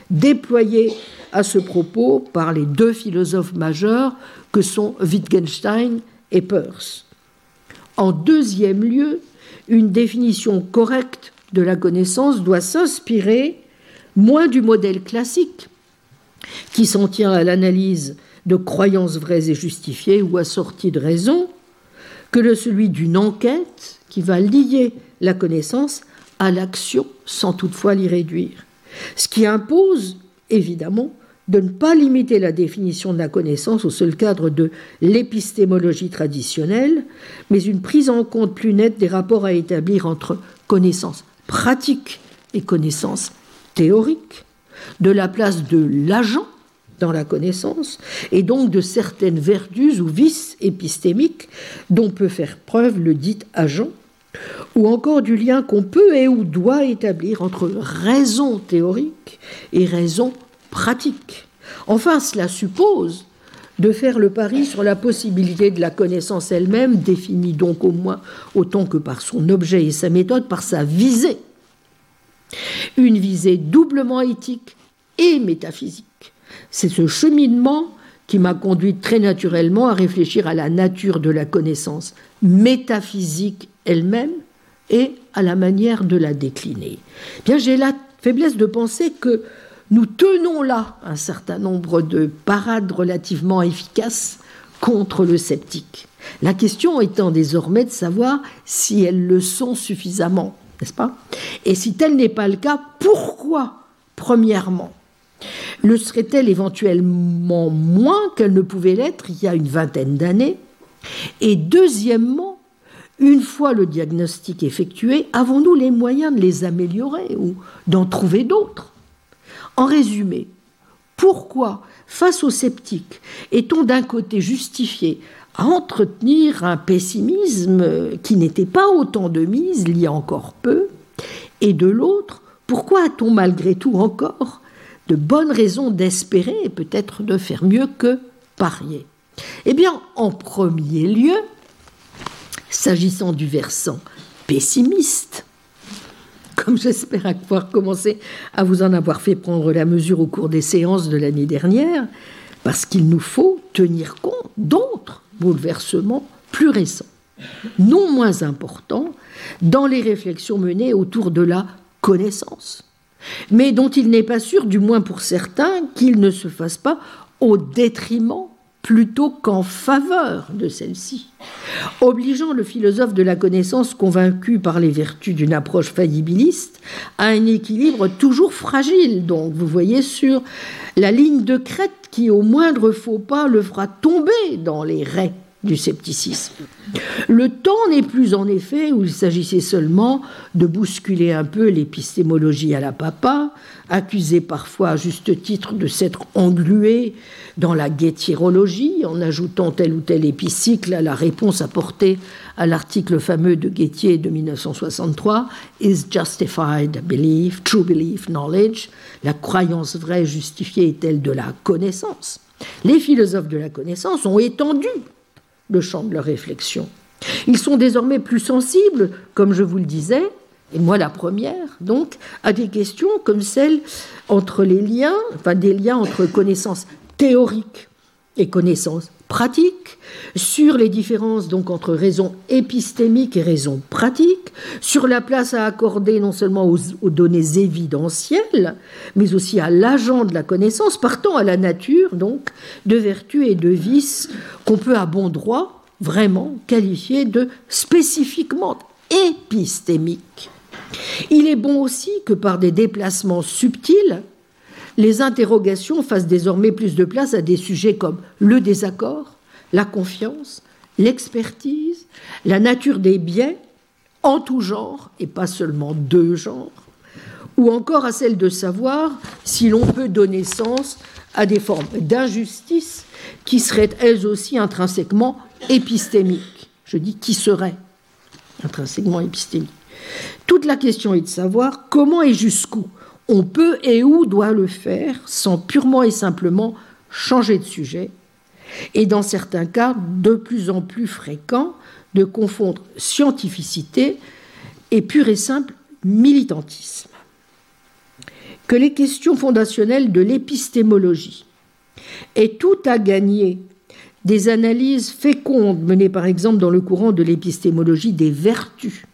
déployés à ce propos par les deux philosophes majeurs que sont Wittgenstein et Peirce. En deuxième lieu, une définition correcte de la connaissance doit s'inspirer moins du modèle classique qui s'en tient à l'analyse de croyances vraies et justifiées ou assorties de raisons que de celui d'une enquête qui va lier la connaissance à l'action sans toutefois l'y réduire. Ce qui impose, évidemment, de ne pas limiter la définition de la connaissance au seul cadre de l'épistémologie traditionnelle, mais une prise en compte plus nette des rapports à établir entre connaissance pratique et connaissance théorique, de la place de l'agent dans la connaissance, et donc de certaines vertus ou vices épistémiques dont peut faire preuve le dit agent, ou encore du lien qu'on peut et ou doit établir entre raison théorique et raison pratique. Enfin, cela suppose de faire le pari sur la possibilité de la connaissance elle-même, définie donc au moins autant que par son objet et sa méthode, par sa visée. Une visée doublement éthique et métaphysique. C'est ce cheminement qui m'a conduit très naturellement à réfléchir à la nature de la connaissance métaphysique elle-même et à la manière de la décliner. Bien, j'ai la faiblesse de penser que nous tenons là un certain nombre de parades relativement efficaces contre le sceptique. La question étant désormais de savoir si elles le sont suffisamment, n'est-ce pas? Et si tel n'est pas le cas, pourquoi, premièrement le serait-elle éventuellement moins qu'elle ne pouvait l'être il y a une vingtaine d'années? Et deuxièmement, une fois le diagnostic effectué, avons-nous les moyens de les améliorer ou d'en trouver d'autres? En résumé, pourquoi, face aux sceptiques, est-on d'un côté justifié à entretenir un pessimisme qui n'était pas autant de mise il y a encore peu, et de l'autre, pourquoi a-t-on malgré tout encore de bonnes raisons d'espérer et peut-être de faire mieux que parier? Eh bien, en premier lieu, s'agissant du versant pessimiste, comme j'espère pouvoir commencer à vous en avoir fait prendre la mesure au cours des séances de l'année dernière, parce qu'il nous faut tenir compte d'autres bouleversements plus récents, non moins importants, dans les réflexions menées autour de la connaissance mais dont il n'est pas sûr, du moins pour certains, qu'il ne se fasse pas au détriment plutôt qu'en faveur de celle-ci, obligeant le philosophe de la connaissance convaincu par les vertus d'une approche faillibiliste à un équilibre toujours fragile, donc vous voyez sur la ligne de crête qui au moindre faux pas le fera tomber dans les raies du scepticisme. Le temps n'est plus en effet où il s'agissait seulement de bousculer un peu l'épistémologie à la papa, accusée parfois à juste titre de s'être engluée dans la guétierologie en ajoutant tel ou tel épicycle à la réponse apportée à l'article fameux de Guettier de 1963 Is justified belief, true belief, knowledge? La croyance vraie justifiée est-elle de la connaissance? Les philosophes de la connaissance ont étendu le champ de leur réflexion. Ils sont désormais plus sensibles, comme je vous le disais, et moi la première, donc, à des questions comme celles entre les liens, enfin des liens entre connaissances théoriques et connaissances pratiques, sur les différences donc entre raison épistémique et raison pratique, sur la place à accorder non seulement aux, aux données évidentielles, mais aussi à l'agent de la connaissance, partant à la nature donc de vertus et de vices qu'on peut à bon droit vraiment qualifier de spécifiquement épistémiques. Il est bon aussi que par des déplacements subtils, les interrogations fassent désormais plus de place à des sujets comme le désaccord, la confiance, l'expertise, la nature des biens en tout genre et pas seulement deux genres, ou encore à celle de savoir si l'on peut donner sens à des formes d'injustice qui seraient elles aussi intrinsèquement épistémiques. Je dis qui seraient intrinsèquement épistémiques. Toute la question est de savoir comment et jusqu'où on peut et où doit le faire sans purement et simplement changer de sujet, et dans certains cas de plus en plus fréquent de confondre scientificité et pur et simple militantisme. Que les questions fondationnelles de l'épistémologie aient tout à gagner des analyses fécondes menées par exemple dans le courant de l'épistémologie des vertus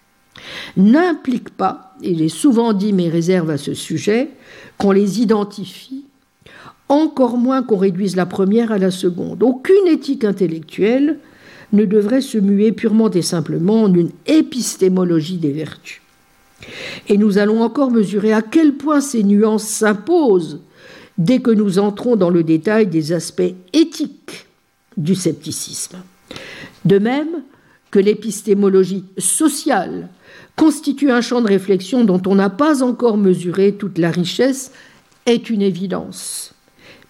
n'implique pas, et j'ai souvent dit mes réserves à ce sujet, qu'on les identifie, encore moins qu'on réduise la première à la seconde. Aucune éthique intellectuelle ne devrait se muer purement et simplement en une épistémologie des vertus. Et nous allons encore mesurer à quel point ces nuances s'imposent dès que nous entrons dans le détail des aspects éthiques du scepticisme. De même que l'épistémologie sociale constitue un champ de réflexion dont on n'a pas encore mesuré toute la richesse est une évidence.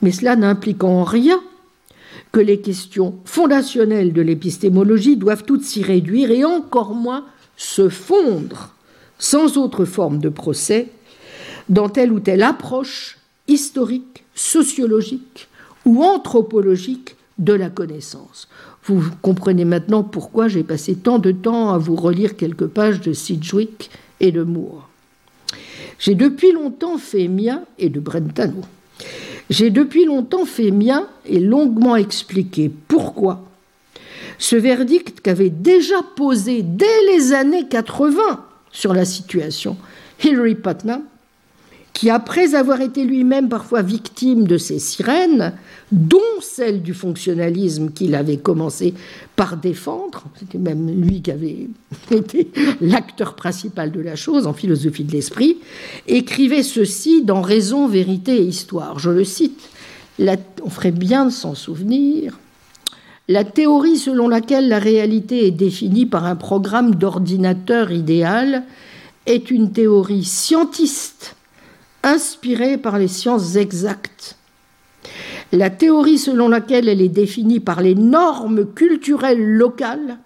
Mais cela n'implique en rien que les questions fondationnelles de l'épistémologie doivent toutes s'y réduire et encore moins se fondre, sans autre forme de procès, dans telle ou telle approche historique, sociologique ou anthropologique de la connaissance. Vous comprenez maintenant pourquoi j'ai passé tant de temps à vous relire quelques pages de Sidgwick et de Moore. J'ai depuis longtemps fait mien, et de Brentano, j'ai depuis longtemps fait mien et longuement expliqué pourquoi ce verdict qu'avait déjà posé dès les années 80 sur la situation Hilary Putnam qui, après avoir été lui-même parfois victime de ces sirènes, dont celle du fonctionnalisme qu'il avait commencé par défendre, c'était même lui qui avait (laughs) été l'acteur principal de la chose en philosophie de l'esprit, écrivait ceci dans Raison, vérité et histoire. Je le cite, on ferait bien de s'en souvenir. La théorie selon laquelle la réalité est définie par un programme d'ordinateur idéal est une théorie scientiste inspirée par les sciences exactes. La théorie selon laquelle elle est définie par les normes culturelles locales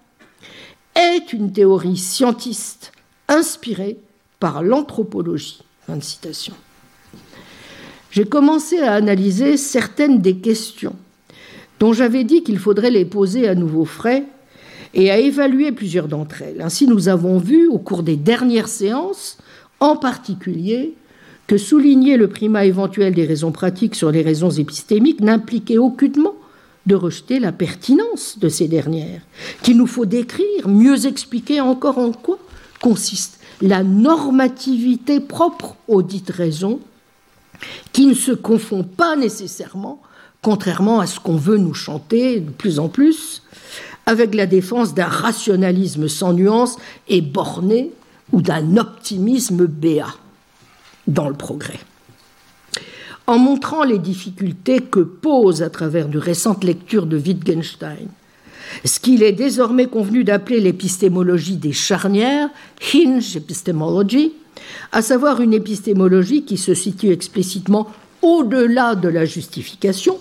est une théorie scientiste inspirée par l'anthropologie. J'ai commencé à analyser certaines des questions dont j'avais dit qu'il faudrait les poser à nouveau frais et à évaluer plusieurs d'entre elles. Ainsi, nous avons vu au cours des dernières séances, en particulier, que souligner le primat éventuel des raisons pratiques sur les raisons épistémiques n'impliquait aucunement de rejeter la pertinence de ces dernières, qu'il nous faut décrire, mieux expliquer encore en quoi consiste la normativité propre aux dites raisons, qui ne se confond pas nécessairement, contrairement à ce qu'on veut nous chanter de plus en plus, avec la défense d'un rationalisme sans nuance et borné ou d'un optimisme béat dans le progrès. En montrant les difficultés que pose à travers de récentes lectures de Wittgenstein ce qu'il est désormais convenu d'appeler l'épistémologie des charnières, hinge epistemology, à savoir une épistémologie qui se situe explicitement au-delà de la justification,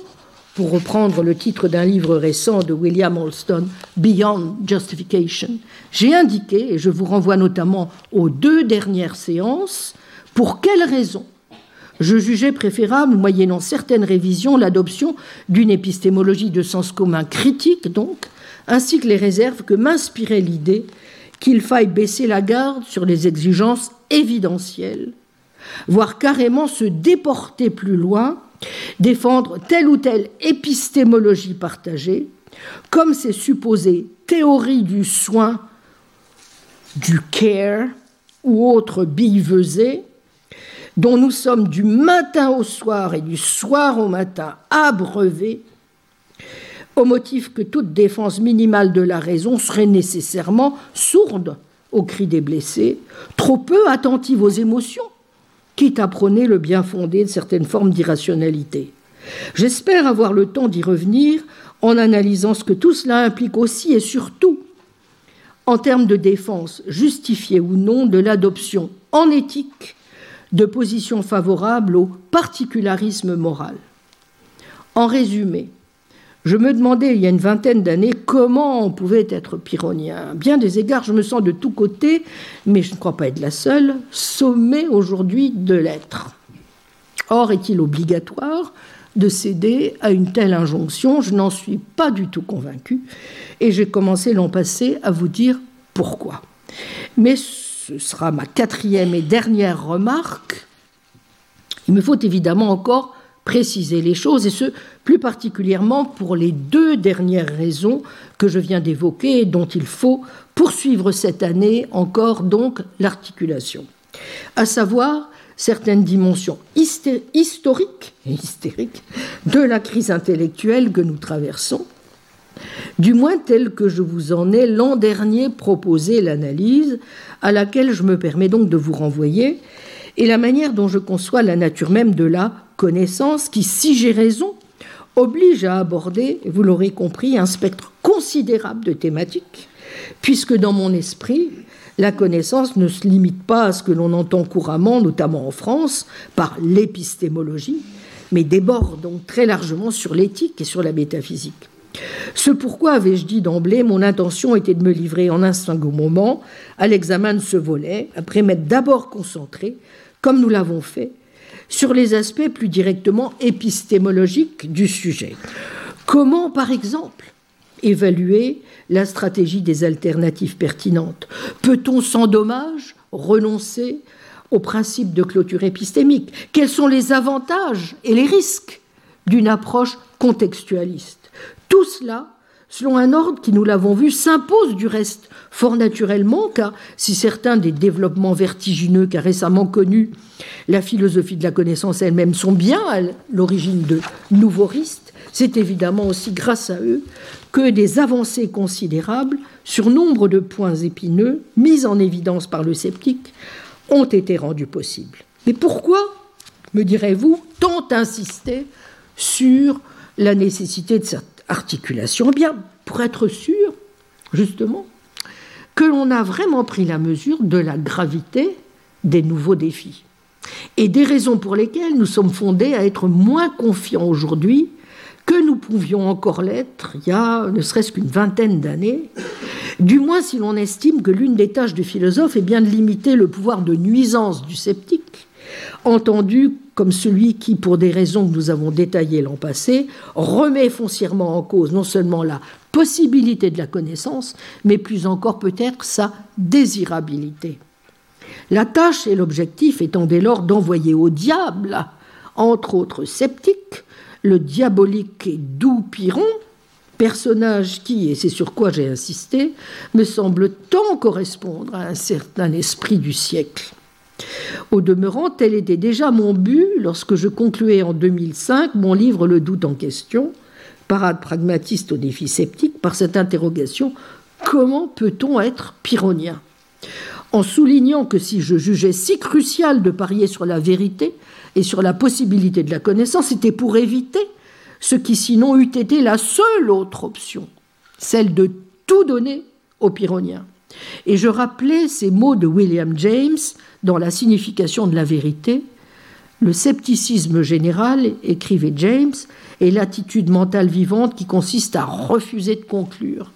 pour reprendre le titre d'un livre récent de William Alston, Beyond Justification, j'ai indiqué, et je vous renvoie notamment aux deux dernières séances, pour quelles raisons je jugeais préférable, moyennant certaines révisions, l'adoption d'une épistémologie de sens commun critique, donc, ainsi que les réserves que m'inspirait l'idée qu'il faille baisser la garde sur les exigences évidentielles, voire carrément se déporter plus loin, défendre telle ou telle épistémologie partagée, comme ces supposées théories du soin, du care ou autres billevesées, dont nous sommes du matin au soir et du soir au matin abreuvés, au motif que toute défense minimale de la raison serait nécessairement sourde aux cris des blessés, trop peu attentive aux émotions, quitte à prôner le bien fondé de certaines formes d'irrationalité. J'espère avoir le temps d'y revenir en analysant ce que tout cela implique aussi et surtout en termes de défense, justifiée ou non, de l'adoption en éthique de positions favorables au particularisme moral. En résumé, je me demandais il y a une vingtaine d'années comment on pouvait être pyrrhonien. Bien des égards, je me sens de tous côtés, mais je ne crois pas être la seule, sommée aujourd'hui de l'être. Or, est-il obligatoire de céder à une telle injonction? Je n'en suis pas du tout convaincue, et j'ai commencé l'an passé à vous dire pourquoi. Mais ce sera ma quatrième et dernière remarque, il me faut évidemment encore préciser les choses, et ce, plus particulièrement pour les deux dernières raisons que je viens d'évoquer et dont il faut poursuivre cette année encore donc l'articulation, à savoir certaines dimensions historiques et hystériques de la crise intellectuelle que nous traversons, du moins telle que je vous en ai l'an dernier proposé l'analyse, à laquelle je me permets donc de vous renvoyer, et la manière dont je conçois la nature même de la connaissance, qui, si j'ai raison, oblige à aborder, vous l'aurez compris, un spectre considérable de thématiques, puisque dans mon esprit, la connaissance ne se limite pas à ce que l'on entend couramment, notamment en France, par l'épistémologie, mais déborde donc très largement sur l'éthique et sur la métaphysique. Ce pourquoi, avais-je dit d'emblée, mon intention était de me livrer en un second moment à l'examen de ce volet, après m'être d'abord concentré, comme nous l'avons fait, sur les aspects plus directement épistémologiques du sujet. Comment, par exemple, évaluer la stratégie des alternatives pertinentes? Peut-on sans dommage renoncer au principe de clôture épistémique? Quels sont les avantages et les risques d'une approche contextualiste? Tout cela, selon un ordre qui, nous l'avons vu, s'impose du reste fort naturellement, car si certains des développements vertigineux qu'a récemment connus la philosophie de la connaissance elle-même sont bien à l'origine de nouveaux risques, c'est évidemment aussi grâce à eux que des avancées considérables sur nombre de points épineux mis en évidence par le sceptique ont été rendues possibles. Mais pourquoi, me direz-vous, tant insister sur la nécessité de cette articulation, eh bien, pour être sûr, justement, que l'on a vraiment pris la mesure de la gravité des nouveaux défis. Et des raisons pour lesquelles nous sommes fondés à être moins confiants aujourd'hui que nous pouvions encore l'être il y a ne serait-ce qu'une vingtaine d'années, du moins si l'on estime que l'une des tâches du philosophe est bien de limiter le pouvoir de nuisance du sceptique, entendu comme celui qui, pour des raisons que nous avons détaillées l'an passé, remet foncièrement en cause non seulement la possibilité de la connaissance, mais plus encore peut-être sa désirabilité. La tâche et l'objectif étant dès lors d'envoyer au diable, entre autres sceptiques, le diabolique et doux Piron, personnage qui, et c'est sur quoi j'ai insisté, me semble tant correspondre à un certain esprit du siècle. Au demeurant, tel était déjà mon but lorsque je concluais en 2005 mon livre Le doute en question, parade pragmatiste au défi sceptique, par cette interrogation comment peut-on être pyrrhonien En soulignant que si je jugeais si crucial de parier sur la vérité et sur la possibilité de la connaissance, c'était pour éviter ce qui sinon eût été la seule autre option, celle de tout donner aux Pyrrhoniens. Et je rappelais ces mots de William James dans la signification de la vérité. Le scepticisme général, écrivait James, est l'attitude mentale vivante qui consiste à refuser de conclure.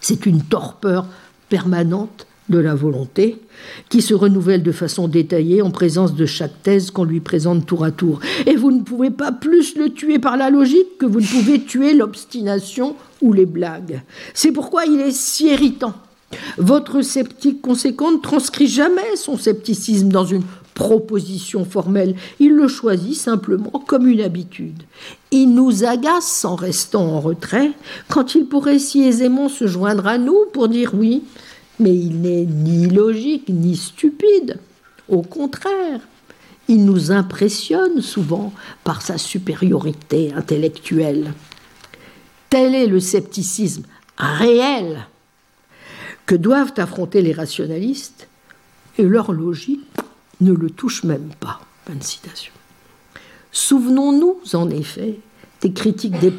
C'est une torpeur permanente de la volonté, qui se renouvelle de façon détaillée en présence de chaque thèse qu'on lui présente tour à tour. Et vous ne pouvez pas plus le tuer par la logique que vous ne pouvez tuer l'obstination ou les blagues. C'est pourquoi il est si irritant. Votre sceptique conséquent ne transcrit jamais son scepticisme dans une proposition formelle, il le choisit simplement comme une habitude. Il nous agace en restant en retrait quand il pourrait si aisément se joindre à nous pour dire oui, mais il n'est ni logique ni stupide. Au contraire, il nous impressionne souvent par sa supériorité intellectuelle. Tel est le scepticisme réel que doivent affronter les rationalistes, et leur logique ne le touche même pas. Souvenons-nous, en effet, des critiques des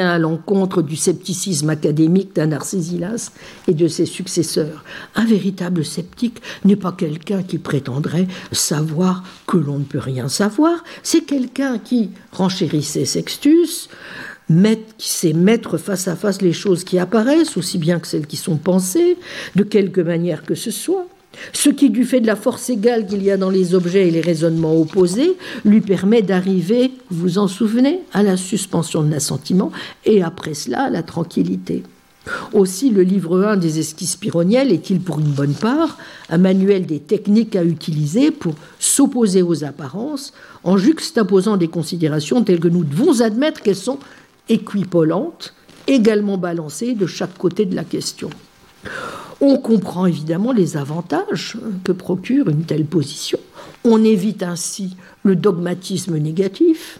à l'encontre du scepticisme académique d'Anarcésilas et de ses successeurs. Un véritable sceptique n'est pas quelqu'un qui prétendrait savoir que l'on ne peut rien savoir, c'est quelqu'un qui renchérissait Sextus, qui sait mettre face à face les choses qui apparaissent, aussi bien que celles qui sont pensées, de quelque manière que ce soit, ce qui, du fait de la force égale qu'il y a dans les objets et les raisonnements opposés, lui permet d'arriver, vous vous en souvenez, à la suspension de l'assentiment et après cela à la tranquillité. Aussi, le livre 1 des esquisses pyrrhoniennes est-il pour une bonne part un manuel des techniques à utiliser pour s'opposer aux apparences en juxtaposant des considérations telles que nous devons admettre qu'elles sont équipolantes, également balancées de chaque côté de la question. On comprend évidemment les avantages que procure une telle position. On évite ainsi le dogmatisme négatif,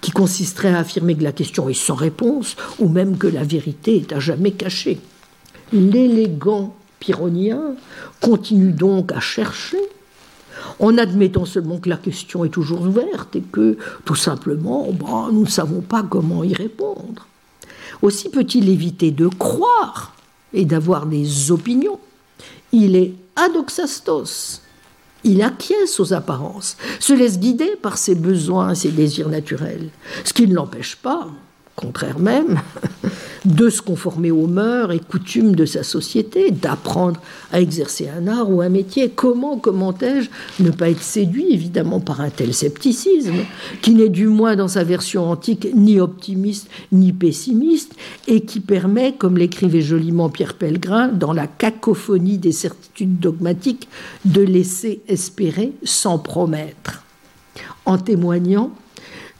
qui consisterait à affirmer que la question est sans réponse, ou même que la vérité est à jamais cachée. L'élégant pyrrhonien continue donc à chercher, en admettant seulement que la question est toujours ouverte et que, tout simplement, bah, nous ne savons pas comment y répondre. Aussi peut-il éviter de croire et d'avoir des opinions. Il est adoxastos. Il acquiesce aux apparences, se laisse guider par ses besoins, ses désirs naturels, ce qui ne l'empêche pas, contraire même, (laughs) de se conformer aux mœurs et coutumes de sa société, d'apprendre à exercer un art ou un métier. Comment, comment-je ne pas être séduit évidemment par un tel scepticisme, qui n'est du moins dans sa version antique ni optimiste ni pessimiste, et qui permet, comme l'écrivait joliment Pierre Pellegrin, dans la cacophonie des certitudes dogmatiques, de laisser espérer sans promettre. En témoignant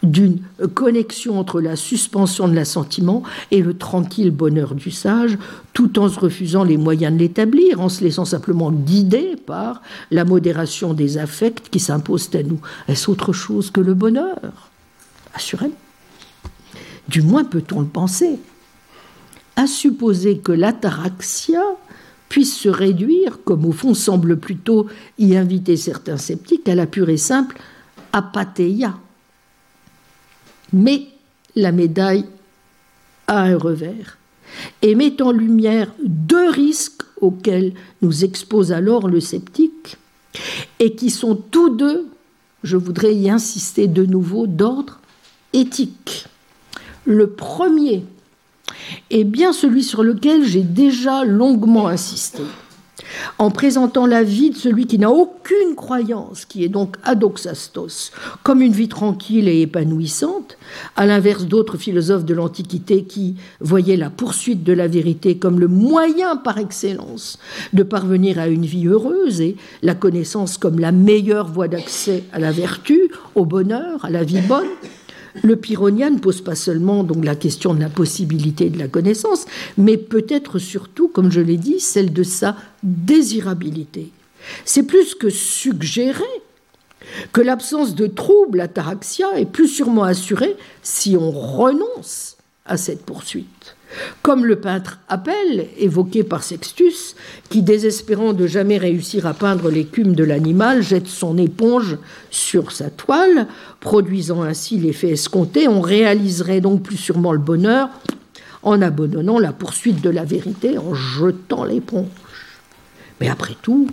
d'une connexion entre la suspension de l'assentiment et le tranquille bonheur du sage, tout en se refusant les moyens de l'établir, en se laissant simplement guider par la modération des affects qui s'imposent à nous. Est-ce autre chose que le bonheur? Assurément. Du moins peut-on le penser. À supposer que l'ataraxia puisse se réduire, comme au fond semble plutôt y inviter certains sceptiques, à la pure et simple apatheia, mais la médaille a un revers et met en lumière deux risques auxquels nous expose alors le sceptique et qui sont tous deux, je voudrais y insister de nouveau, d'ordre éthique. Le premier est bien celui sur lequel j'ai déjà longuement insisté en présentant la vie de celui qui n'a aucune croyance, qui est donc adoxastos, comme une vie tranquille et épanouissante, à l'inverse d'autres philosophes de l'Antiquité qui voyaient la poursuite de la vérité comme le moyen par excellence de parvenir à une vie heureuse et la connaissance comme la meilleure voie d'accès à la vertu, au bonheur, à la vie bonne. Le pyrrhonien ne pose pas seulement donc la question de la possibilité de la connaissance, mais peut-être surtout, comme je l'ai dit, celle de sa désirabilité. C'est plus que suggérer que l'absence de trouble ataraxia est plus sûrement assurée si on renonce à cette poursuite. Comme le peintre Appel, évoqué par Sextus, qui, désespérant de jamais réussir à peindre l'écume de l'animal, jette son éponge sur sa toile, produisant ainsi l'effet escompté, on réaliserait donc plus sûrement le bonheur en abandonnant la poursuite de la vérité, en jetant l'éponge. Mais après tout,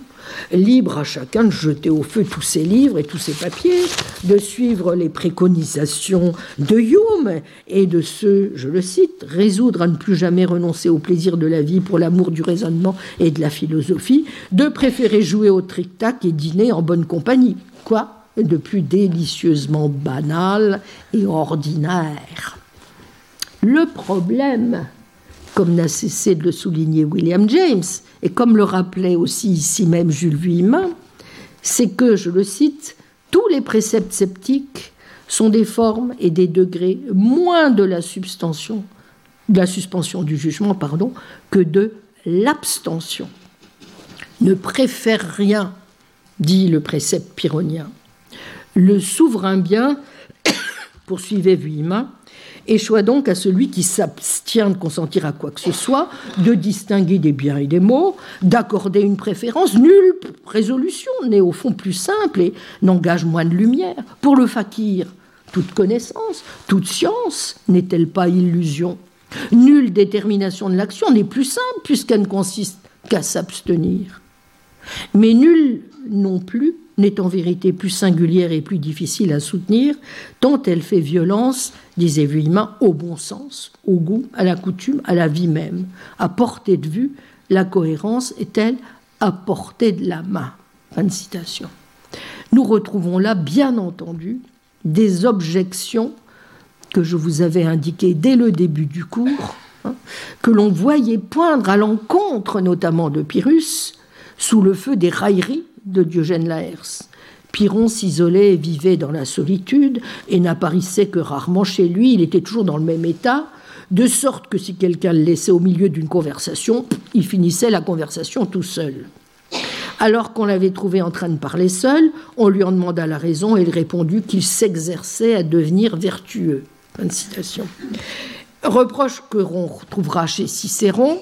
libre à chacun de jeter au feu tous ses livres et tous ses papiers, de suivre les préconisations de Hume et de se, je le cite, résoudre à ne plus jamais renoncer au plaisir de la vie pour l'amour du raisonnement et de la philosophie, de préférer jouer au tric-tac et dîner en bonne compagnie. Quoi? De plus délicieusement banal et ordinaire Le problème, comme n'a cessé de le souligner William James, et comme le rappelait aussi ici même Jules Vuillemin, c'est que, je le cite, tous les préceptes sceptiques sont des formes et des degrés moins de la de la suspension du jugement, pardon, que de l'abstention. Ne préfère rien, dit le précepte pyrrhonien. Le souverain bien, (coughs) poursuivait Vuillemin, échoit donc à celui qui s'abstient de consentir à quoi que ce soit, de distinguer des biens et des maux, d'accorder une préférence. Nulle résolution n'est au fond plus simple et n'engage moins de lumière. Pour le fakir, toute connaissance, toute science n'est-elle pas illusion? Nulle détermination de l'action n'est plus simple puisqu'elle ne consiste qu'à s'abstenir. Mais nul non plus n'est en vérité plus singulière et plus difficile à soutenir, tant elle fait violence, disait Vuillemin, au bon sens, au goût, à la coutume, à la vie même. À portée de vue, la cohérence est-elle à portée de la main? Fin de citation. Nous retrouvons là, bien entendu, des objections que je vous avais indiquées dès le début du cours, hein, que l'on voyait poindre à l'encontre notamment de Pyrrhus, sous le feu des railleries de Diogène Laërce. Pyrrhon s'isolait et vivait dans la solitude et n'apparaissait que rarement chez lui, il était toujours dans le même état, de sorte que si quelqu'un le laissait au milieu d'une conversation, il finissait la conversation tout seul. Alors qu'on l'avait trouvé en train de parler seul, on lui en demanda la raison et il répondit qu'il s'exerçait à devenir vertueux. citation. Reproche que l'on retrouvera chez Cicéron,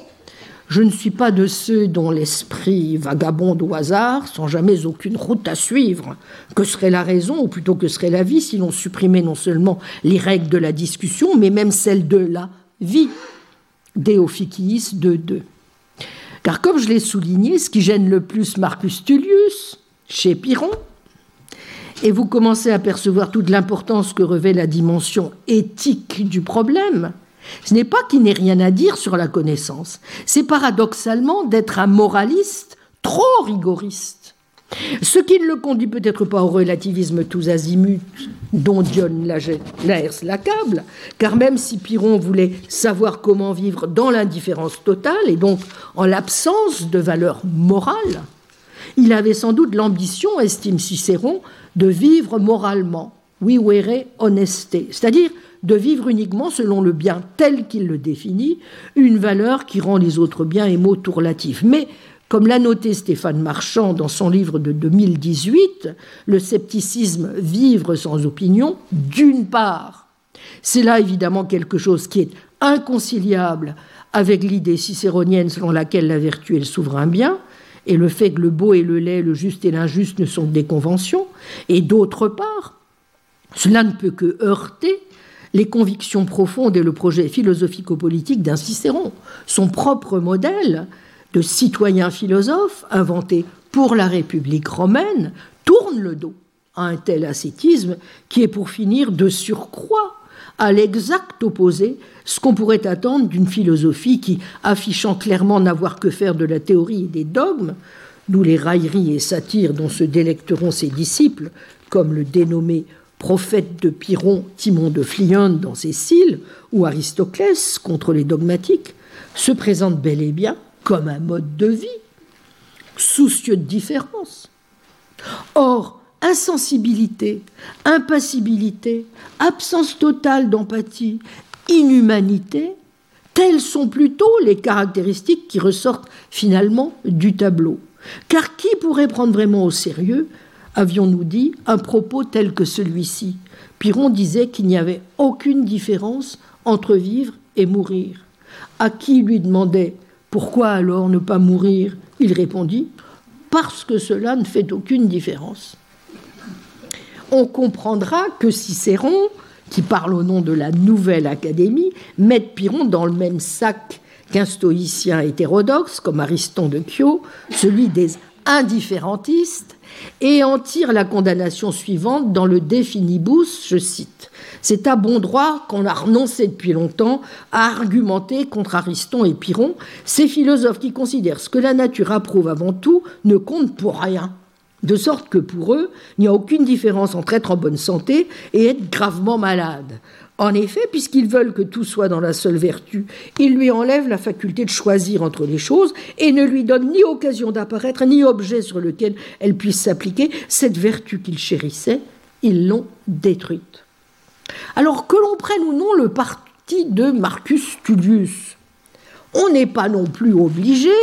je ne suis pas de ceux dont l'esprit vagabonde au hasard, sans jamais aucune route à suivre. Que serait la raison, ou plutôt que serait la vie, si l'on supprimait non seulement les règles de la discussion, mais même celles de la vie? Deophykiis 2.2. Car comme je l'ai souligné, ce qui gêne le plus Marcus Tullius, chez Pyrrhon, et vous commencez à percevoir toute l'importance que revêt la dimension éthique du problème, ce n'est pas qu'il n'ait rien à dire sur la connaissance, c'est paradoxalement d'être un moraliste trop rigoriste. Ce qui ne le conduit peut-être pas au relativisme tous azimuts dont Dion Laërce l'accable, car même si Pyrrhon voulait savoir comment vivre dans l'indifférence totale et donc en l'absence de valeur morale, il avait sans doute l'ambition, estime Cicéron, de vivre moralement, oui, honesté, c'est-à-dire de vivre uniquement selon le bien tel qu'il le définit, une valeur qui rend les autres biens et mots tourlatifs. Mais, comme l'a noté Stéphane Marchand dans son livre de 2018, le scepticisme Vivre sans opinion, d'une part, c'est là évidemment quelque chose qui est inconciliable avec l'idée cicéronienne selon laquelle la vertu est le souverain bien, et le fait que le beau et le laid, le juste et l'injuste ne sont des conventions, et d'autre part, cela ne peut que heurter les convictions profondes et le projet philosophico-politique d'un Cicéron, son propre modèle de citoyen philosophe inventé pour la République romaine, tourne le dos à un tel ascétisme qui est pour finir de surcroît à l'exact opposé ce qu'on pourrait attendre d'une philosophie qui, affichant clairement n'avoir que faire de la théorie et des dogmes, d'où les railleries et satires dont se délecteront ses disciples, comme le dénommé prophète de Pyrrhon, Timon de Phlion dans ses cils, ou Aristoclès contre les dogmatiques, se présente bel et bien comme un mode de vie, soucieux de différence. Or, insensibilité, impassibilité, absence totale d'empathie, inhumanité, telles sont plutôt les caractéristiques qui ressortent finalement du tableau. Car qui pourrait prendre vraiment au sérieux avions-nous dit, un propos tel que celui-ci? Piron disait qu'il n'y avait aucune différence entre vivre et mourir. À qui lui demandait Pourquoi alors ne pas mourir? Il répondit Parce que cela ne fait aucune différence. On comprendra que Cicéron qui parle au nom de la nouvelle académie, mettent Pyrrhon dans le même sac qu'un stoïcien hétérodoxe comme Ariston de Kyo, celui des indifférentistes, et en tire la condamnation suivante dans le De Finibus, je cite. C'est à bon droit qu'on a renoncé depuis longtemps à argumenter contre Ariston et Pyrrhon, ces philosophes qui considèrent ce que la nature approuve avant tout ne compte pour rien. De sorte que pour eux, il n'y a aucune différence entre être en bonne santé et être gravement malade. En effet, puisqu'ils veulent que tout soit dans la seule vertu, ils lui enlèvent la faculté de choisir entre les choses et ne lui donnent ni occasion d'apparaître, ni objet sur lequel elle puisse s'appliquer. Cette vertu qu'ils chérissaient, ils l'ont détruite. Alors que l'on prenne ou non le parti de Marcus Tullius, on n'est pas non plus obligé,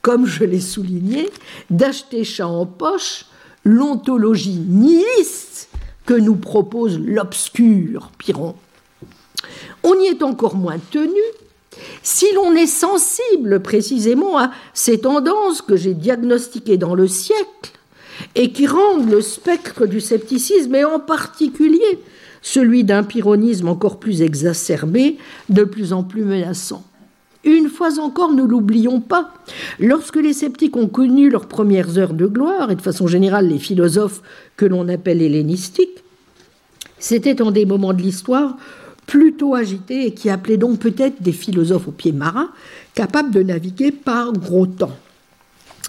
comme je l'ai souligné, d'acheter chat en poche l'ontologie nihiliste que nous propose l'obscur Piron. On y est encore moins tenu si l'on est sensible précisément à ces tendances que j'ai diagnostiquées dans le siècle et qui rendent le spectre du scepticisme, et en particulier celui d'un pyrrhonisme encore plus exacerbé, de plus en plus menaçant. Une fois encore, ne l'oublions pas, lorsque les sceptiques ont connu leurs premières heures de gloire, et de façon générale les philosophes que l'on appelle hellénistiques, c'était en des moments de l'histoire plutôt agités et qui appelaient donc peut-être des philosophes au pied marin, capables de naviguer par gros temps.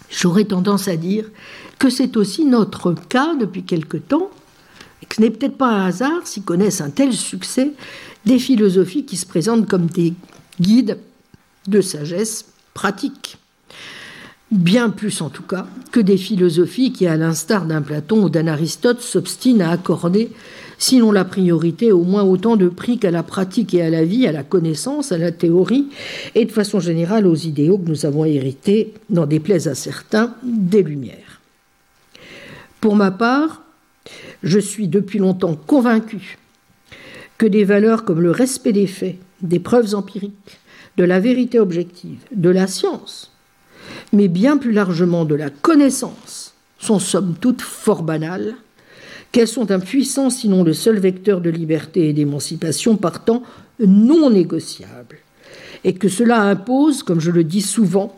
J'aurais tendance à dire que c'est aussi notre cas depuis quelque temps, et que ce n'est peut-être pas un hasard s'ils connaissent un tel succès des philosophies qui se présentent comme des guides de sagesse pratique. Bien plus en tout cas que des philosophies qui, à l'instar d'un Platon ou d'un Aristote, s'obstinent à accorder, sinon la priorité, au moins autant de prix qu'à la pratique et à la vie, à la connaissance, à la théorie, et de façon générale aux idéaux que nous avons hérités, n'en déplaise à certains, des Lumières. Pour ma part, je suis depuis longtemps convaincu que des valeurs comme le respect des faits, des preuves empiriques, de la vérité objective, de la science, mais bien plus largement de la connaissance, sont somme toute fort banales, qu'elles sont un puissant, sinon le seul vecteur de liberté et d'émancipation partant non négociable, et que cela impose, comme je le dis souvent,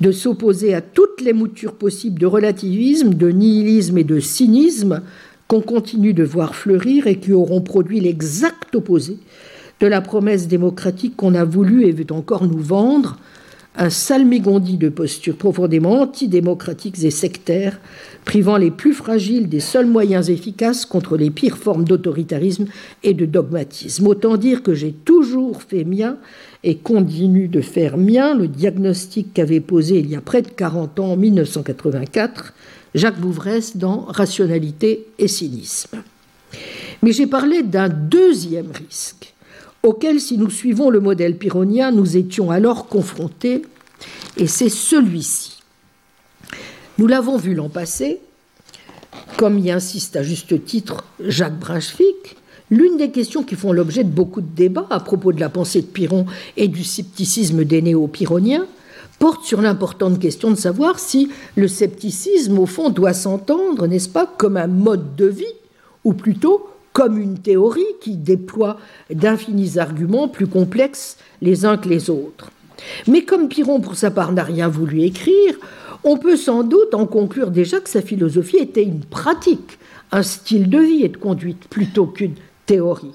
de s'opposer à toutes les moutures possibles de relativisme, de nihilisme et de cynisme qu'on continue de voir fleurir et qui auront produit l'exact opposé de la promesse démocratique qu'on a voulu et veut encore nous vendre, un salmégondi de postures profondément antidémocratiques et sectaires, privant les plus fragiles des seuls moyens efficaces contre les pires formes d'autoritarisme et de dogmatisme. Autant dire que j'ai toujours fait mien et continue de faire mien le diagnostic qu'avait posé il y a près de 40 ans, en 1984, Jacques Bouvresse dans Rationalité et cynisme. Mais j'ai parlé d'un deuxième risque auquel, si nous suivons le modèle pyrrhonien, nous étions alors confrontés, et c'est celui-ci. Nous l'avons vu l'an passé, comme y insiste à juste titre Jacques Brunswick, l'une des questions qui font l'objet de beaucoup de débats à propos de la pensée de Pyrrhon et du scepticisme des néo-pyrrhoniens porte sur l'importante question de savoir si le scepticisme, au fond, doit s'entendre, n'est-ce pas, comme un mode de vie, ou plutôt comme une théorie qui déploie d'infinis arguments plus complexes les uns que les autres. Mais comme Piron, pour sa part, n'a rien voulu écrire, on peut sans doute en conclure déjà que sa philosophie était une pratique, un style de vie et de conduite plutôt qu'une théorie.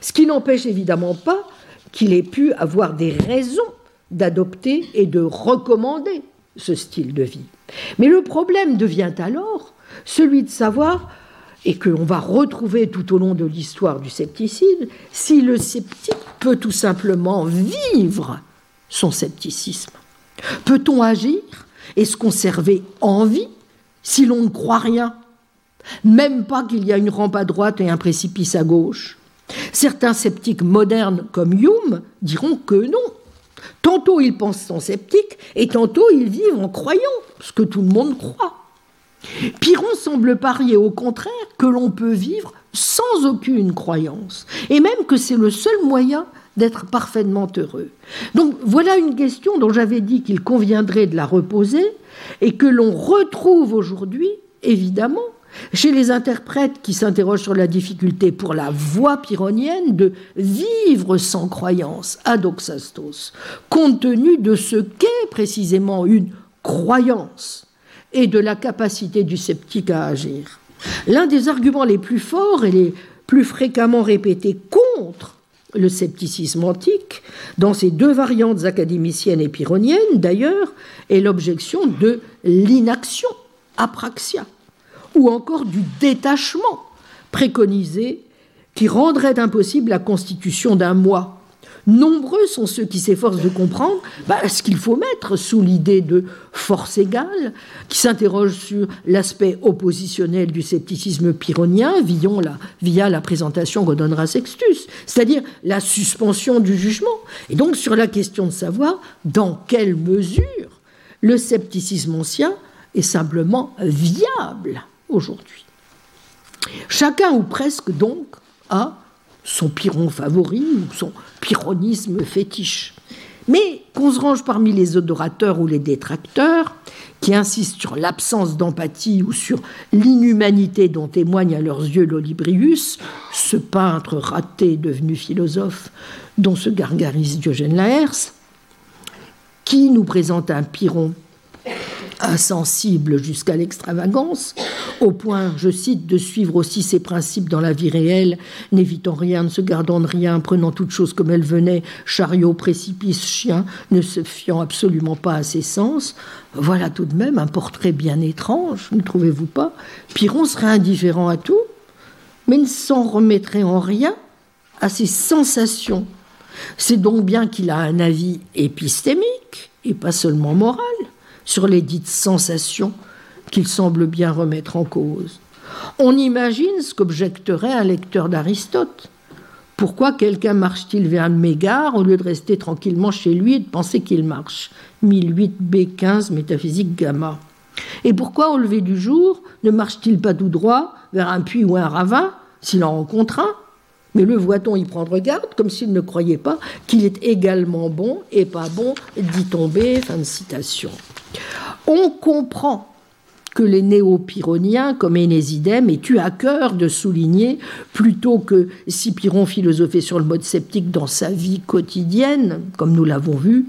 Ce qui n'empêche évidemment pas qu'il ait pu avoir des raisons d'adopter et de recommander ce style de vie. Mais le problème devient alors celui de savoir et que l'on va retrouver tout au long de l'histoire du scepticisme, si le sceptique peut tout simplement vivre son scepticisme. Peut-on agir et se conserver en vie si l'on ne croit rien? Même pas qu'il y a une rampe à droite et un précipice à gauche. Certains sceptiques modernes comme Hume diront que non. Tantôt ils pensent en sceptique et tantôt ils vivent en croyant, ce que tout le monde croit. Piron semble parier au contraire que l'on peut vivre sans aucune croyance, et même que c'est le seul moyen d'être parfaitement heureux. Donc voilà une question dont j'avais dit qu'il conviendrait de la reposer et que l'on retrouve aujourd'hui, évidemment, chez les interprètes qui s'interrogent sur la difficulté pour la voix pyrrhonienne de vivre sans croyance, adoxastos, compte tenu de ce qu'est précisément une croyance et de la capacité du sceptique à agir. L'un des arguments les plus forts et les plus fréquemment répétés contre le scepticisme antique, dans ses deux variantes académiciennes et pyrrhoniennes d'ailleurs, est l'objection de l'inaction, apraxia, ou encore du détachement préconisé qui rendrait impossible la constitution d'un moi Nombreux sont ceux qui s'efforcent de comprendre bah, ce qu'il faut mettre sous l'idée de force égale, qui s'interrogent sur l'aspect oppositionnel du scepticisme pyrrhonien via la, présentation que donnera Sextus, c'est-à-dire la suspension du jugement, et donc sur la question de savoir dans quelle mesure le scepticisme ancien est simplement viable aujourd'hui. Chacun ou presque donc a son piron favori ou son pyrrhonisme fétiche. Mais qu'on se range parmi les odorateurs ou les détracteurs, qui insistent sur l'absence d'empathie ou sur l'inhumanité dont témoigne à leurs yeux l'Olibrius, ce peintre raté devenu philosophe dont se gargarise Diogène Laërce, qui nous présente un Pyrrhon insensible jusqu'à l'extravagance, au point, je cite, de suivre aussi ses principes dans la vie réelle, n'évitant rien, ne se gardant de rien, prenant toute chose comme elle venait, chariot, précipice, chien, ne se fiant absolument pas à ses sens. Voilà tout de même un portrait bien étrange, ne trouvez-vous pas? Piron serait indifférent à tout, mais ne s'en remettrait en rien à ses sensations. C'est donc bien qu'il a un avis épistémique et pas seulement moral sur les dites sensations qu'il semble bien remettre en cause. On imagine ce qu'objecterait un lecteur d'Aristote. Pourquoi quelqu'un marche-t-il vers le mégare au lieu de rester tranquillement chez lui et de penser qu'il marche? 1008b15 métaphysique gamma. Et pourquoi au lever du jour ne marche-t-il pas tout droit vers un puits ou un ravin s'il en rencontre un? Mais le voit-on y prendre garde, comme s'il ne croyait pas qu'il est également bon et pas bon d'y tomber Fin de citation. On comprend que les néo-pyrrhoniens, comme Énésidème, aient eu à cœur de souligner, plutôt que si Pyrrhon philosophait sur le mode sceptique dans sa vie quotidienne, comme nous l'avons vu,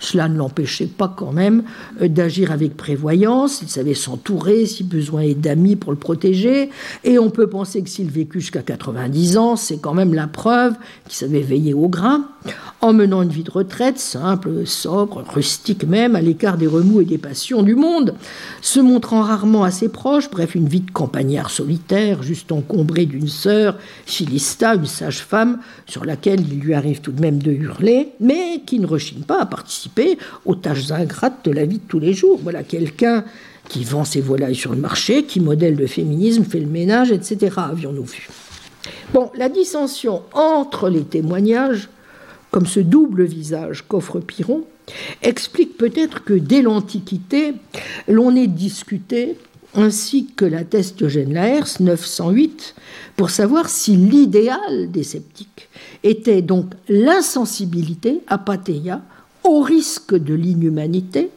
cela ne l'empêchait pas quand même euh, d'agir avec prévoyance. Il savait s'entourer si besoin est d'amis pour le protéger. Et on peut penser que s'il vécut jusqu'à 90 ans, c'est quand même la preuve qu'il savait veiller au grain, en menant une vie de retraite simple, sobre, rustique même, à l'écart des remous et des passions du monde, se montrant rarement à ses proches, bref, une vie de campagnard solitaire, juste encombré d'une sœur, Philista, une sage-femme, sur laquelle il lui arrive tout de même de hurler, mais qui ne rechigne pas à participer aux tâches ingrates de la vie de tous les jours. Voilà quelqu'un qui vend ses volailles sur le marché, qui modèle le féminisme, fait le ménage, etc. Avions-nous vu. Bon, la dissension entre les témoignages, comme ce double visage qu'offre Piron, explique peut-être que dès l'Antiquité, l'on ait discuté, ainsi que l'atteste Eugène Laërce, 908, pour savoir si l'idéal des sceptiques était donc l'insensibilité, apatheia, au risque de l'inhumanité,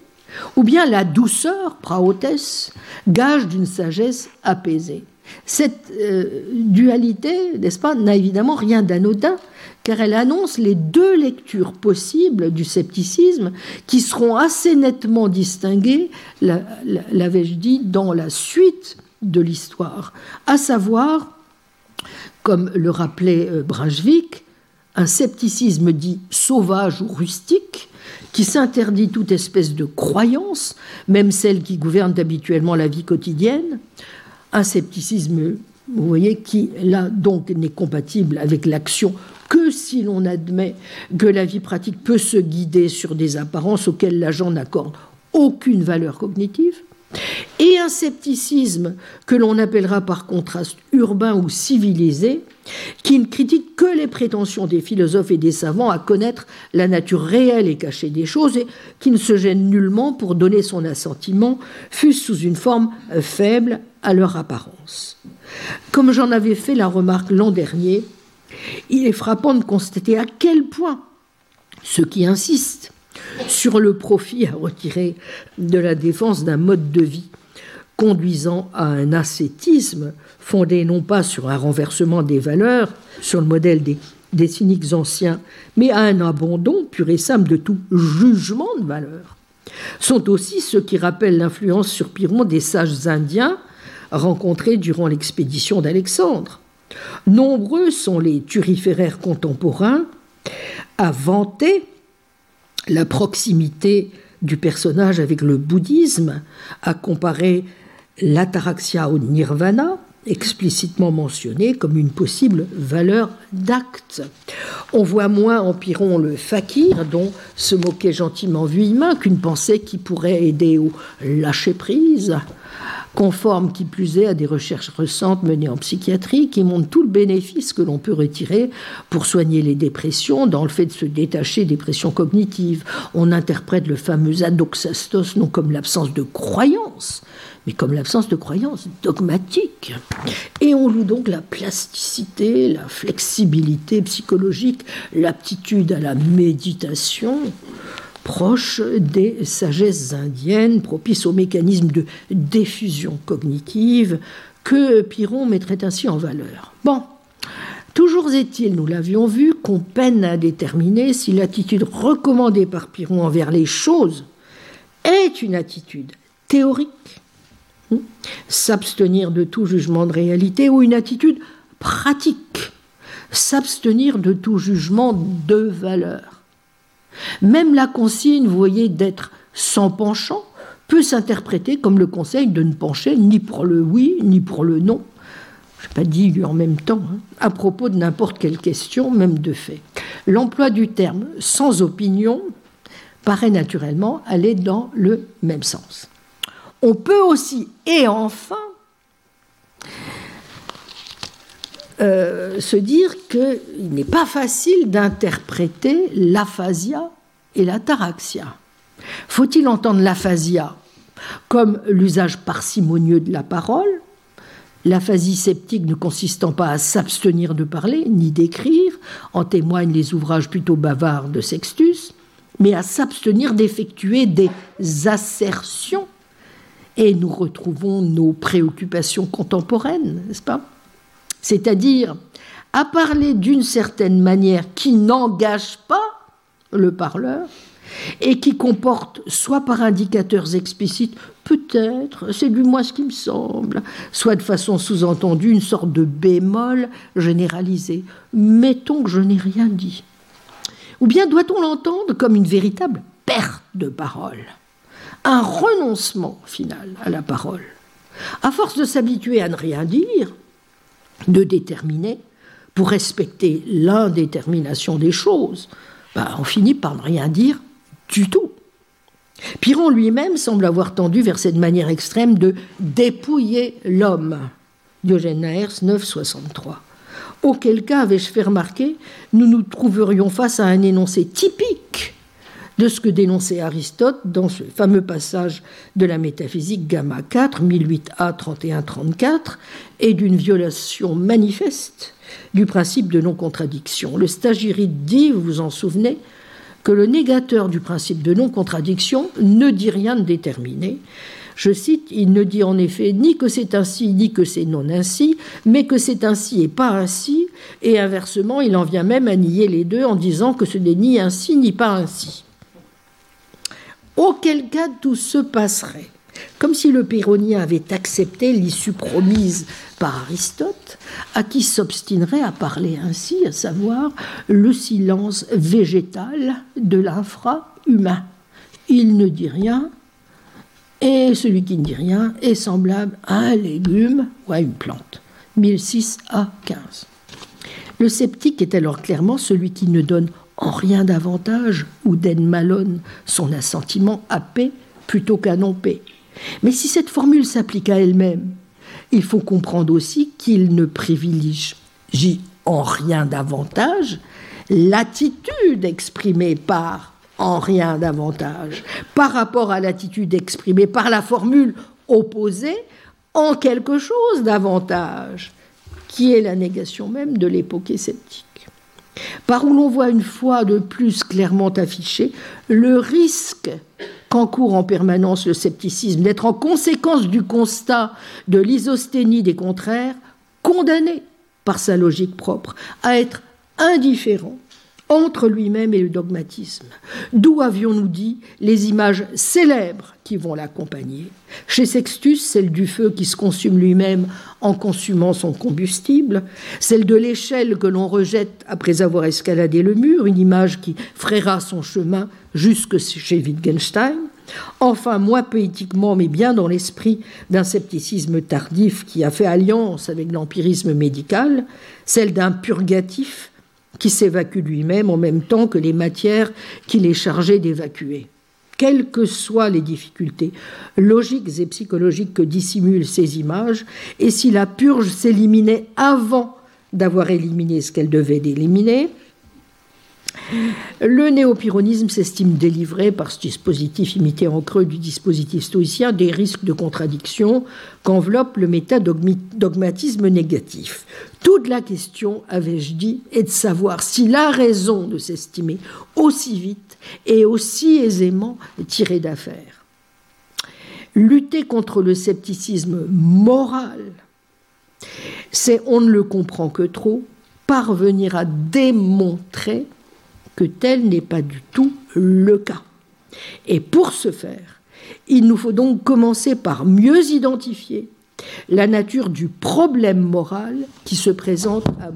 ou bien la douceur, praotès, gage d'une sagesse apaisée. Cette euh, dualité, n'est-ce pas, n'a évidemment rien d'anodin, car elle annonce les deux lectures possibles du scepticisme qui seront assez nettement distinguées, l'avais-je dit, dans la suite de l'histoire, à savoir, comme le rappelait euh, Brunswick, un scepticisme dit sauvage ou rustique, qui s'interdit toute espèce de croyance, même celle qui gouverne habituellement la vie quotidienne, un scepticisme, vous voyez, qui là donc n'est compatible avec l'action que si l'on admet que la vie pratique peut se guider sur des apparences auxquelles l'agent n'accorde aucune valeur cognitive, et un scepticisme que l'on appellera par contraste urbain ou civilisé, qui ne critique que les prétentions des philosophes et des savants à connaître la nature réelle et cachée des choses, et qui ne se gêne nullement pour donner son assentiment, fût sous une forme faible à leur apparence. Comme j'en avais fait la remarque l'an dernier, il est frappant de constater à quel point ceux qui insistent sur le profit à retirer de la défense d'un mode de vie conduisant à un ascétisme fondé non pas sur un renversement des valeurs, sur le modèle des, cyniques anciens, mais à un abandon pur et simple de tout jugement de valeur. Sont aussi ceux qui rappellent l'influence sur Pyrrhon des sages indiens rencontrés durant l'expédition d'Alexandre. Nombreux sont les turiféraires contemporains à vanter la proximité du personnage avec le bouddhisme, à comparer l'ataraxia au nirvana, explicitement mentionné comme une possible valeur d'acte. On voit moins en Pyrrhon le fakir, dont se moquait gentiment Vuillemin, qu'une pensée qui pourrait aider au lâcher-prise, conforme qui plus est à des recherches récentes menées en psychiatrie qui montrent tout le bénéfice que l'on peut retirer pour soigner les dépressions dans le fait de se détacher des pressions cognitives. On interprète le fameux adoxastos non comme l'absence de croyance, mais comme l'absence de croyance dogmatique. Et on loue donc la plasticité, la flexibilité psychologique, l'aptitude à la méditation proche des sagesses indiennes, propice au mécanisme de diffusion cognitive que Piron mettrait ainsi en valeur. Bon, toujours est-il, nous l'avions vu, qu'on peine à déterminer si l'attitude recommandée par Piron envers les choses est une attitude théorique, s'abstenir de tout jugement de réalité, ou une attitude pratique, s'abstenir de tout jugement de valeur. Même la consigne, vous voyez, d'être sans penchant, peut s'interpréter comme le conseil de ne pencher ni pour le oui, ni pour le non. Je n'ai pas dit en même temps, hein, à propos de n'importe quelle question, même de fait. L'emploi du terme sans opinion paraît naturellement aller dans le même sens. On peut aussi, et enfin, euh, se dire qu'il n'est pas facile d'interpréter l'aphasia et l'ataraxia. Faut-il entendre l'aphasia comme l'usage parcimonieux de la parole, l'aphasie sceptique ne consistant pas à s'abstenir de parler ni d'écrire, en témoignent les ouvrages plutôt bavards de Sextus, mais à s'abstenir d'effectuer des assertions. Et nous retrouvons nos préoccupations contemporaines, n'est-ce pas? C'est-à-dire à parler d'une certaine manière qui n'engage pas le parleur et qui comporte, soit par indicateurs explicites, peut-être, c'est du moins ce qui me semble, soit de façon sous-entendue une sorte de bémol généralisé. Mettons que je n'ai rien dit. Ou bien doit-on l'entendre comme une véritable perte de parole, un renoncement final à la parole À force de s'habituer à ne rien dire, de déterminer pour respecter l'indétermination des choses, bah, on finit par ne rien dire du tout. Piron lui-même semble avoir tendu vers cette manière extrême de dépouiller l'homme. Diogène Laërce 963. Auquel cas, avais-je fait remarquer, nous nous trouverions face à un énoncé typique de ce que dénonçait Aristote dans ce fameux passage de la métaphysique Gamma 4, 1008a 31-34, et d'une violation manifeste du principe de non-contradiction. Le stagirite dit, vous vous en souvenez, que le négateur du principe de non-contradiction ne dit rien de déterminé. Je cite, il ne dit en effet ni que c'est ainsi, ni que c'est non ainsi, mais que c'est ainsi et pas ainsi, et inversement, il en vient même à nier les deux en disant que ce n'est ni ainsi, ni pas ainsi auquel cas tout se passerait. Comme si le Pyrrhonien avait accepté l'issue promise par Aristote, à qui s'obstinerait à parler ainsi, à savoir le silence végétal de l'infra-humain. Il ne dit rien, et celui qui ne dit rien est semblable à un légume ou à une plante. 1006 à 15. Le sceptique est alors clairement celui qui ne donne en rien davantage ou malone son assentiment à paix plutôt qu'à non paix. Mais si cette formule s'applique à elle-même, il faut comprendre aussi qu'il ne privilégie en rien davantage l'attitude exprimée par en rien davantage par rapport à l'attitude exprimée par la formule opposée en quelque chose davantage, qui est la négation même de l'époque sceptique par où l'on voit une fois de plus clairement affiché le risque qu'encourt en permanence le scepticisme, d'être en conséquence du constat de l'isosthénie des contraires, condamné par sa logique propre à être indifférent entre lui-même et le dogmatisme. D'où avions-nous dit les images célèbres qui vont l'accompagner? Chez Sextus, celle du feu qui se consume lui-même en consumant son combustible, celle de l'échelle que l'on rejette après avoir escaladé le mur, une image qui frayera son chemin jusque chez Wittgenstein, Enfin, moins poétiquement, mais bien dans l'esprit d'un scepticisme tardif qui a fait alliance avec l'empirisme médical, celle d'un purgatif qui s'évacue lui-même en même temps que les matières qu'il est chargé d'évacuer. Quelles que soient les difficultés logiques et psychologiques que dissimulent ces images, et si la purge s'éliminait avant d'avoir éliminé ce qu'elle devait éliminer, le néopyronisme s'estime délivré par ce dispositif imité en creux du dispositif stoïcien des risques de contradiction qu'enveloppe le métadogmatisme négatif. Toute la question, avais-je dit, est de savoir s'il a raison de s'estimer aussi vite et aussi aisément tiré d'affaire. Lutter contre le scepticisme moral, c'est, on ne le comprend que trop, parvenir à démontrer que tel n'est pas du tout le cas. Et pour ce faire, il nous faut donc commencer par mieux identifier la nature du problème moral qui se présente à,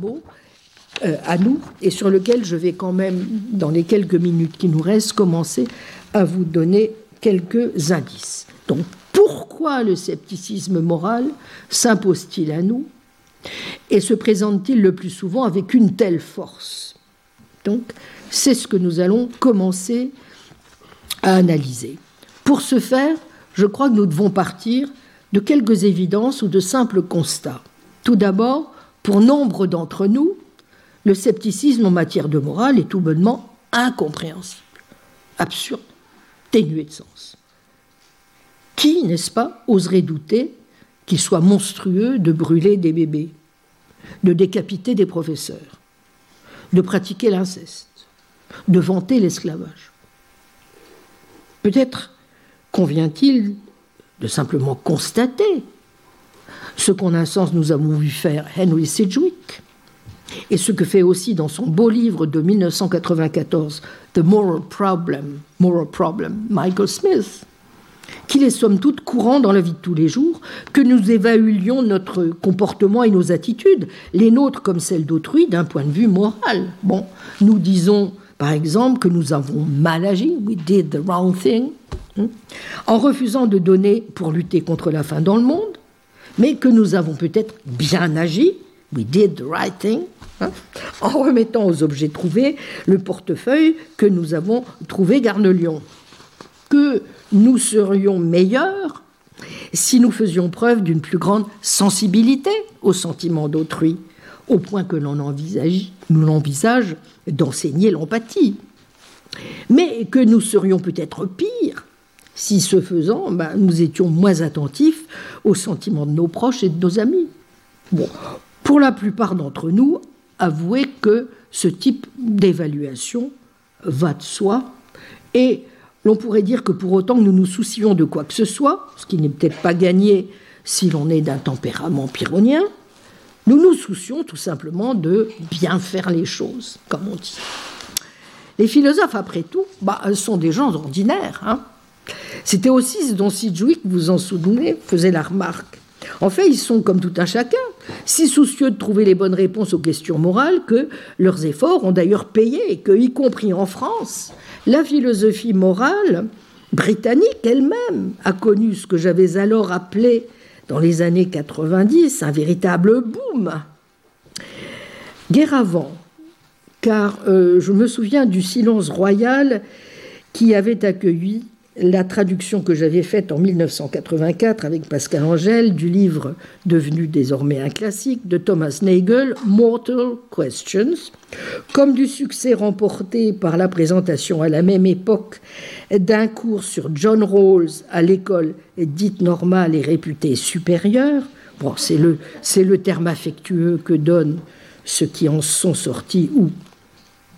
euh, à nous et sur lequel je vais quand même, dans les quelques minutes qui nous restent, commencer à vous donner quelques indices. Donc, pourquoi le scepticisme moral s'impose-t-il à nous et se présente-t-il le plus souvent avec une telle force? Donc, c'est ce que nous allons commencer à analyser. Pour ce faire, je crois que nous devons partir de quelques évidences ou de simples constats. Tout d'abord, pour nombre d'entre nous, le scepticisme en matière de morale est tout bonnement incompréhensible, absurde, ténué de sens. Qui, n'est-ce pas, oserait douter qu'il soit monstrueux de brûler des bébés, de décapiter des professeurs, de pratiquer l'inceste de vanter l'esclavage? Peut-être convient-il de simplement constater ce qu'en un sens nous avons vu faire Henry Sidgwick, et ce que fait aussi dans son beau livre de 1994, The Moral Problem, Moral Problem, Michael Smith, qu'il est somme toute courant dans la vie de tous les jours que nous évaluions notre comportement et nos attitudes, les nôtres comme celles d'autrui, d'un point de vue moral. Bon, nous disons par exemple, que nous avons mal agi, we did the wrong thing, en refusant de donner pour lutter contre la faim dans le monde, mais que nous avons peut-être bien agi, we did the right thing, hein, en remettant aux objets trouvés le portefeuille que nous avons trouvé Garnelion. Que nous serions meilleurs si nous faisions preuve d'une plus grande sensibilité aux sentiments d'autrui, au point que l'on envisage, l'envisage d'enseigner l'empathie. Mais que nous serions peut-être pire si, ce faisant, ben, nous étions moins attentifs aux sentiments de nos proches et de nos amis. Pour la plupart d'entre nous, avouez que ce type d'évaluation va de soi et l'on pourrait dire que pour autant que nous nous soucions de quoi que ce soit, ce qui n'est peut-être pas gagné si l'on est d'un tempérament pyrrhonien, nous nous soucions tout simplement de bien faire les choses, comme on dit. Les philosophes, après tout, bah, sont des gens ordinaires. Hein. C'était aussi ce dont Sidgwick, vous en souvenez, faisait la remarque. En fait, ils sont comme tout un chacun, si soucieux de trouver les bonnes réponses aux questions morales que leurs efforts ont d'ailleurs payé et que, y compris en France, la philosophie morale britannique elle-même a connu ce que j'avais alors appelé dans les années 90, un véritable boom. Guerre avant, car euh, je me souviens du silence royal qui avait accueilli la traduction que j'avais faite en 1984 avec Pascal Angèle du livre devenu désormais un classique de Thomas Nagel, Mortal Questions, comme du succès remporté par la présentation à la même époque d'un cours sur John Rawls à l'école dite normale et réputée supérieure. Bon, c'est le, c'est le terme affectueux que donnent ceux qui en sont sortis ou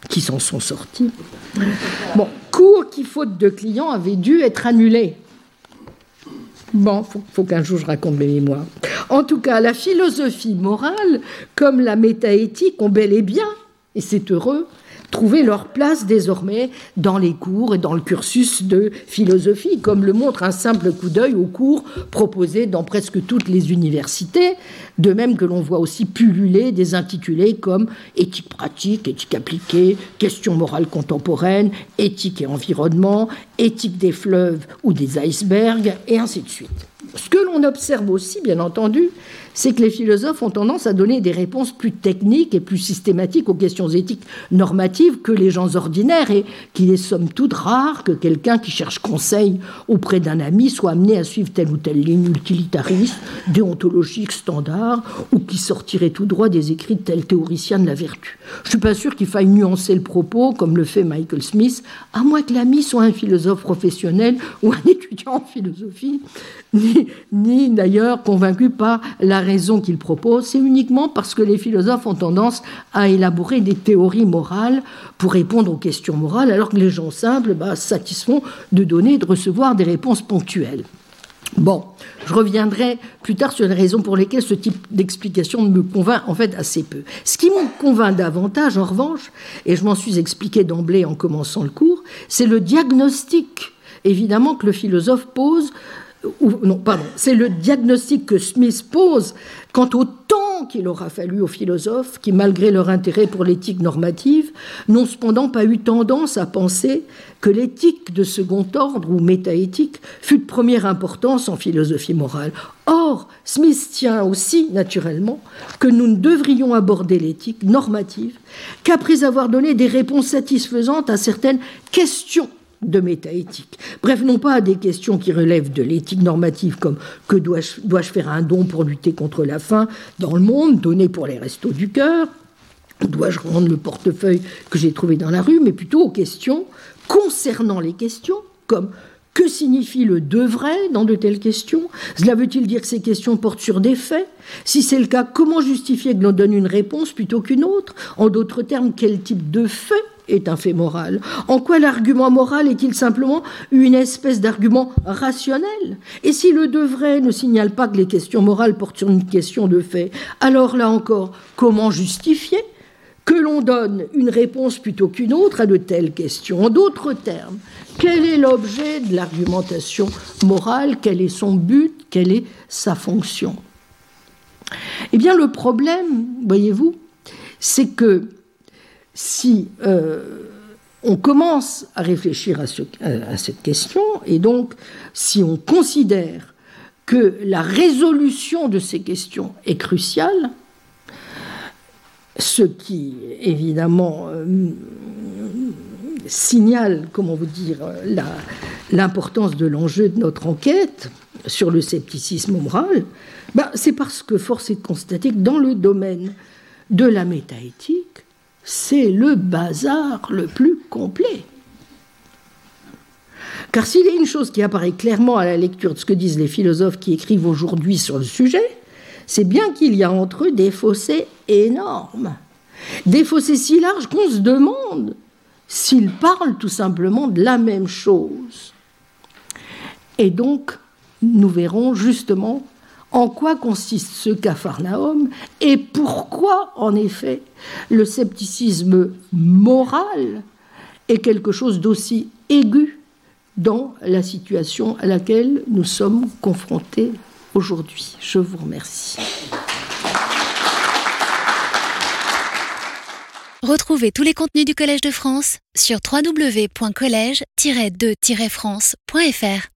qui s'en sont sortis. Bon, cours qui, faute de clients, avait dû être annulé. Bon, faut, faut qu'un jour je raconte mes mémoires. En tout cas, la philosophie morale, comme la métaéthique, ont bel et bien, et c'est heureux, trouvé leur place désormais dans les cours et dans le cursus de philosophie, comme le montre un simple coup d'œil aux cours proposés dans presque toutes les universités, de même que l'on voit aussi pulluler des intitulés comme éthique pratique, éthique appliquée, questions morales contemporaines, éthique et environnement, éthique des fleuves ou des icebergs, et ainsi de suite. Ce que l'on observe aussi, bien entendu, c'est que les philosophes ont tendance à donner des réponses plus techniques et plus systématiques aux questions éthiques normatives que les gens ordinaires et qu'il est somme toute rare que quelqu'un qui cherche conseil auprès d'un ami soit amené à suivre telle ou telle ligne utilitariste, déontologique, standard, ou qui sortirait tout droit des écrits de tel théoricien de la vertu. Je ne suis pas sûr qu'il faille nuancer le propos, comme le fait Michael Smith, à moins que l'ami soit un philosophe professionnel ou un (laughs) étudiant en philosophie, ni, ni d'ailleurs convaincu par la raison qu'il propose, c'est uniquement parce que les philosophes ont tendance à élaborer des théories morales pour répondre aux questions morales, alors que les gens simples bah, satisfont de donner et de recevoir des réponses ponctuelles. Bon, je reviendrai plus tard sur les raisons pour lesquelles ce type d'explication me convainc en fait assez peu. Ce qui me convainc davantage, en revanche, et je m'en suis expliqué d'emblée en commençant le cours, c'est le diagnostic, évidemment, que le philosophe pose non, pardon, c'est le diagnostic que Smith pose quant au temps qu'il aura fallu aux philosophes qui, malgré leur intérêt pour l'éthique normative, n'ont cependant pas eu tendance à penser que l'éthique de second ordre ou métaéthique fut de première importance en philosophie morale. Or, Smith tient aussi, naturellement, que nous ne devrions aborder l'éthique normative qu'après avoir donné des réponses satisfaisantes à certaines questions de métaéthique. Bref, non pas à des questions qui relèvent de l'éthique normative comme que dois-je dois faire un don pour lutter contre la faim dans le monde, donné pour les restos du cœur, dois-je rendre le portefeuille que j'ai trouvé dans la rue, mais plutôt aux questions concernant les questions, comme que signifie le de vrai dans de telles questions? Cela veut-il dire que ces questions portent sur des faits? Si c'est le cas, comment justifier que l'on donne une réponse plutôt qu'une autre? En d'autres termes, quel type de fait est un fait moral. En quoi l'argument moral est-il simplement une espèce d'argument rationnel? Et si le de vrai ne signale pas que les questions morales portent sur une question de fait, alors là encore, comment justifier que l'on donne une réponse plutôt qu'une autre à de telles questions? En d'autres termes, quel est l'objet de l'argumentation morale? Quel est son but? Quelle est sa fonction? Eh bien, le problème, voyez-vous, c'est que si euh, on commence à réfléchir à, cette question, et donc si on considère que la résolution de ces questions est cruciale, ce qui évidemment euh, signale, comment vous dire, l'importance de l'enjeu de notre enquête sur le scepticisme moral, ben, c'est parce que force est de constater que dans le domaine de la métaéthique, c'est le bazar le plus complet. Car s'il y a une chose qui apparaît clairement à la lecture de ce que disent les philosophes qui écrivent aujourd'hui sur le sujet, c'est bien qu'il y a entre eux des fossés énormes. Des fossés si larges qu'on se demande s'ils parlent tout simplement de la même chose. Et donc, nous verrons justement en quoi consiste ce capharnaüm et pourquoi, en effet, le scepticisme moral est quelque chose d'aussi aigu dans la situation à laquelle nous sommes confrontés aujourd'hui? Je vous remercie. Retrouvez tous les contenus du Collège de France sur www.colège-2-france.fr.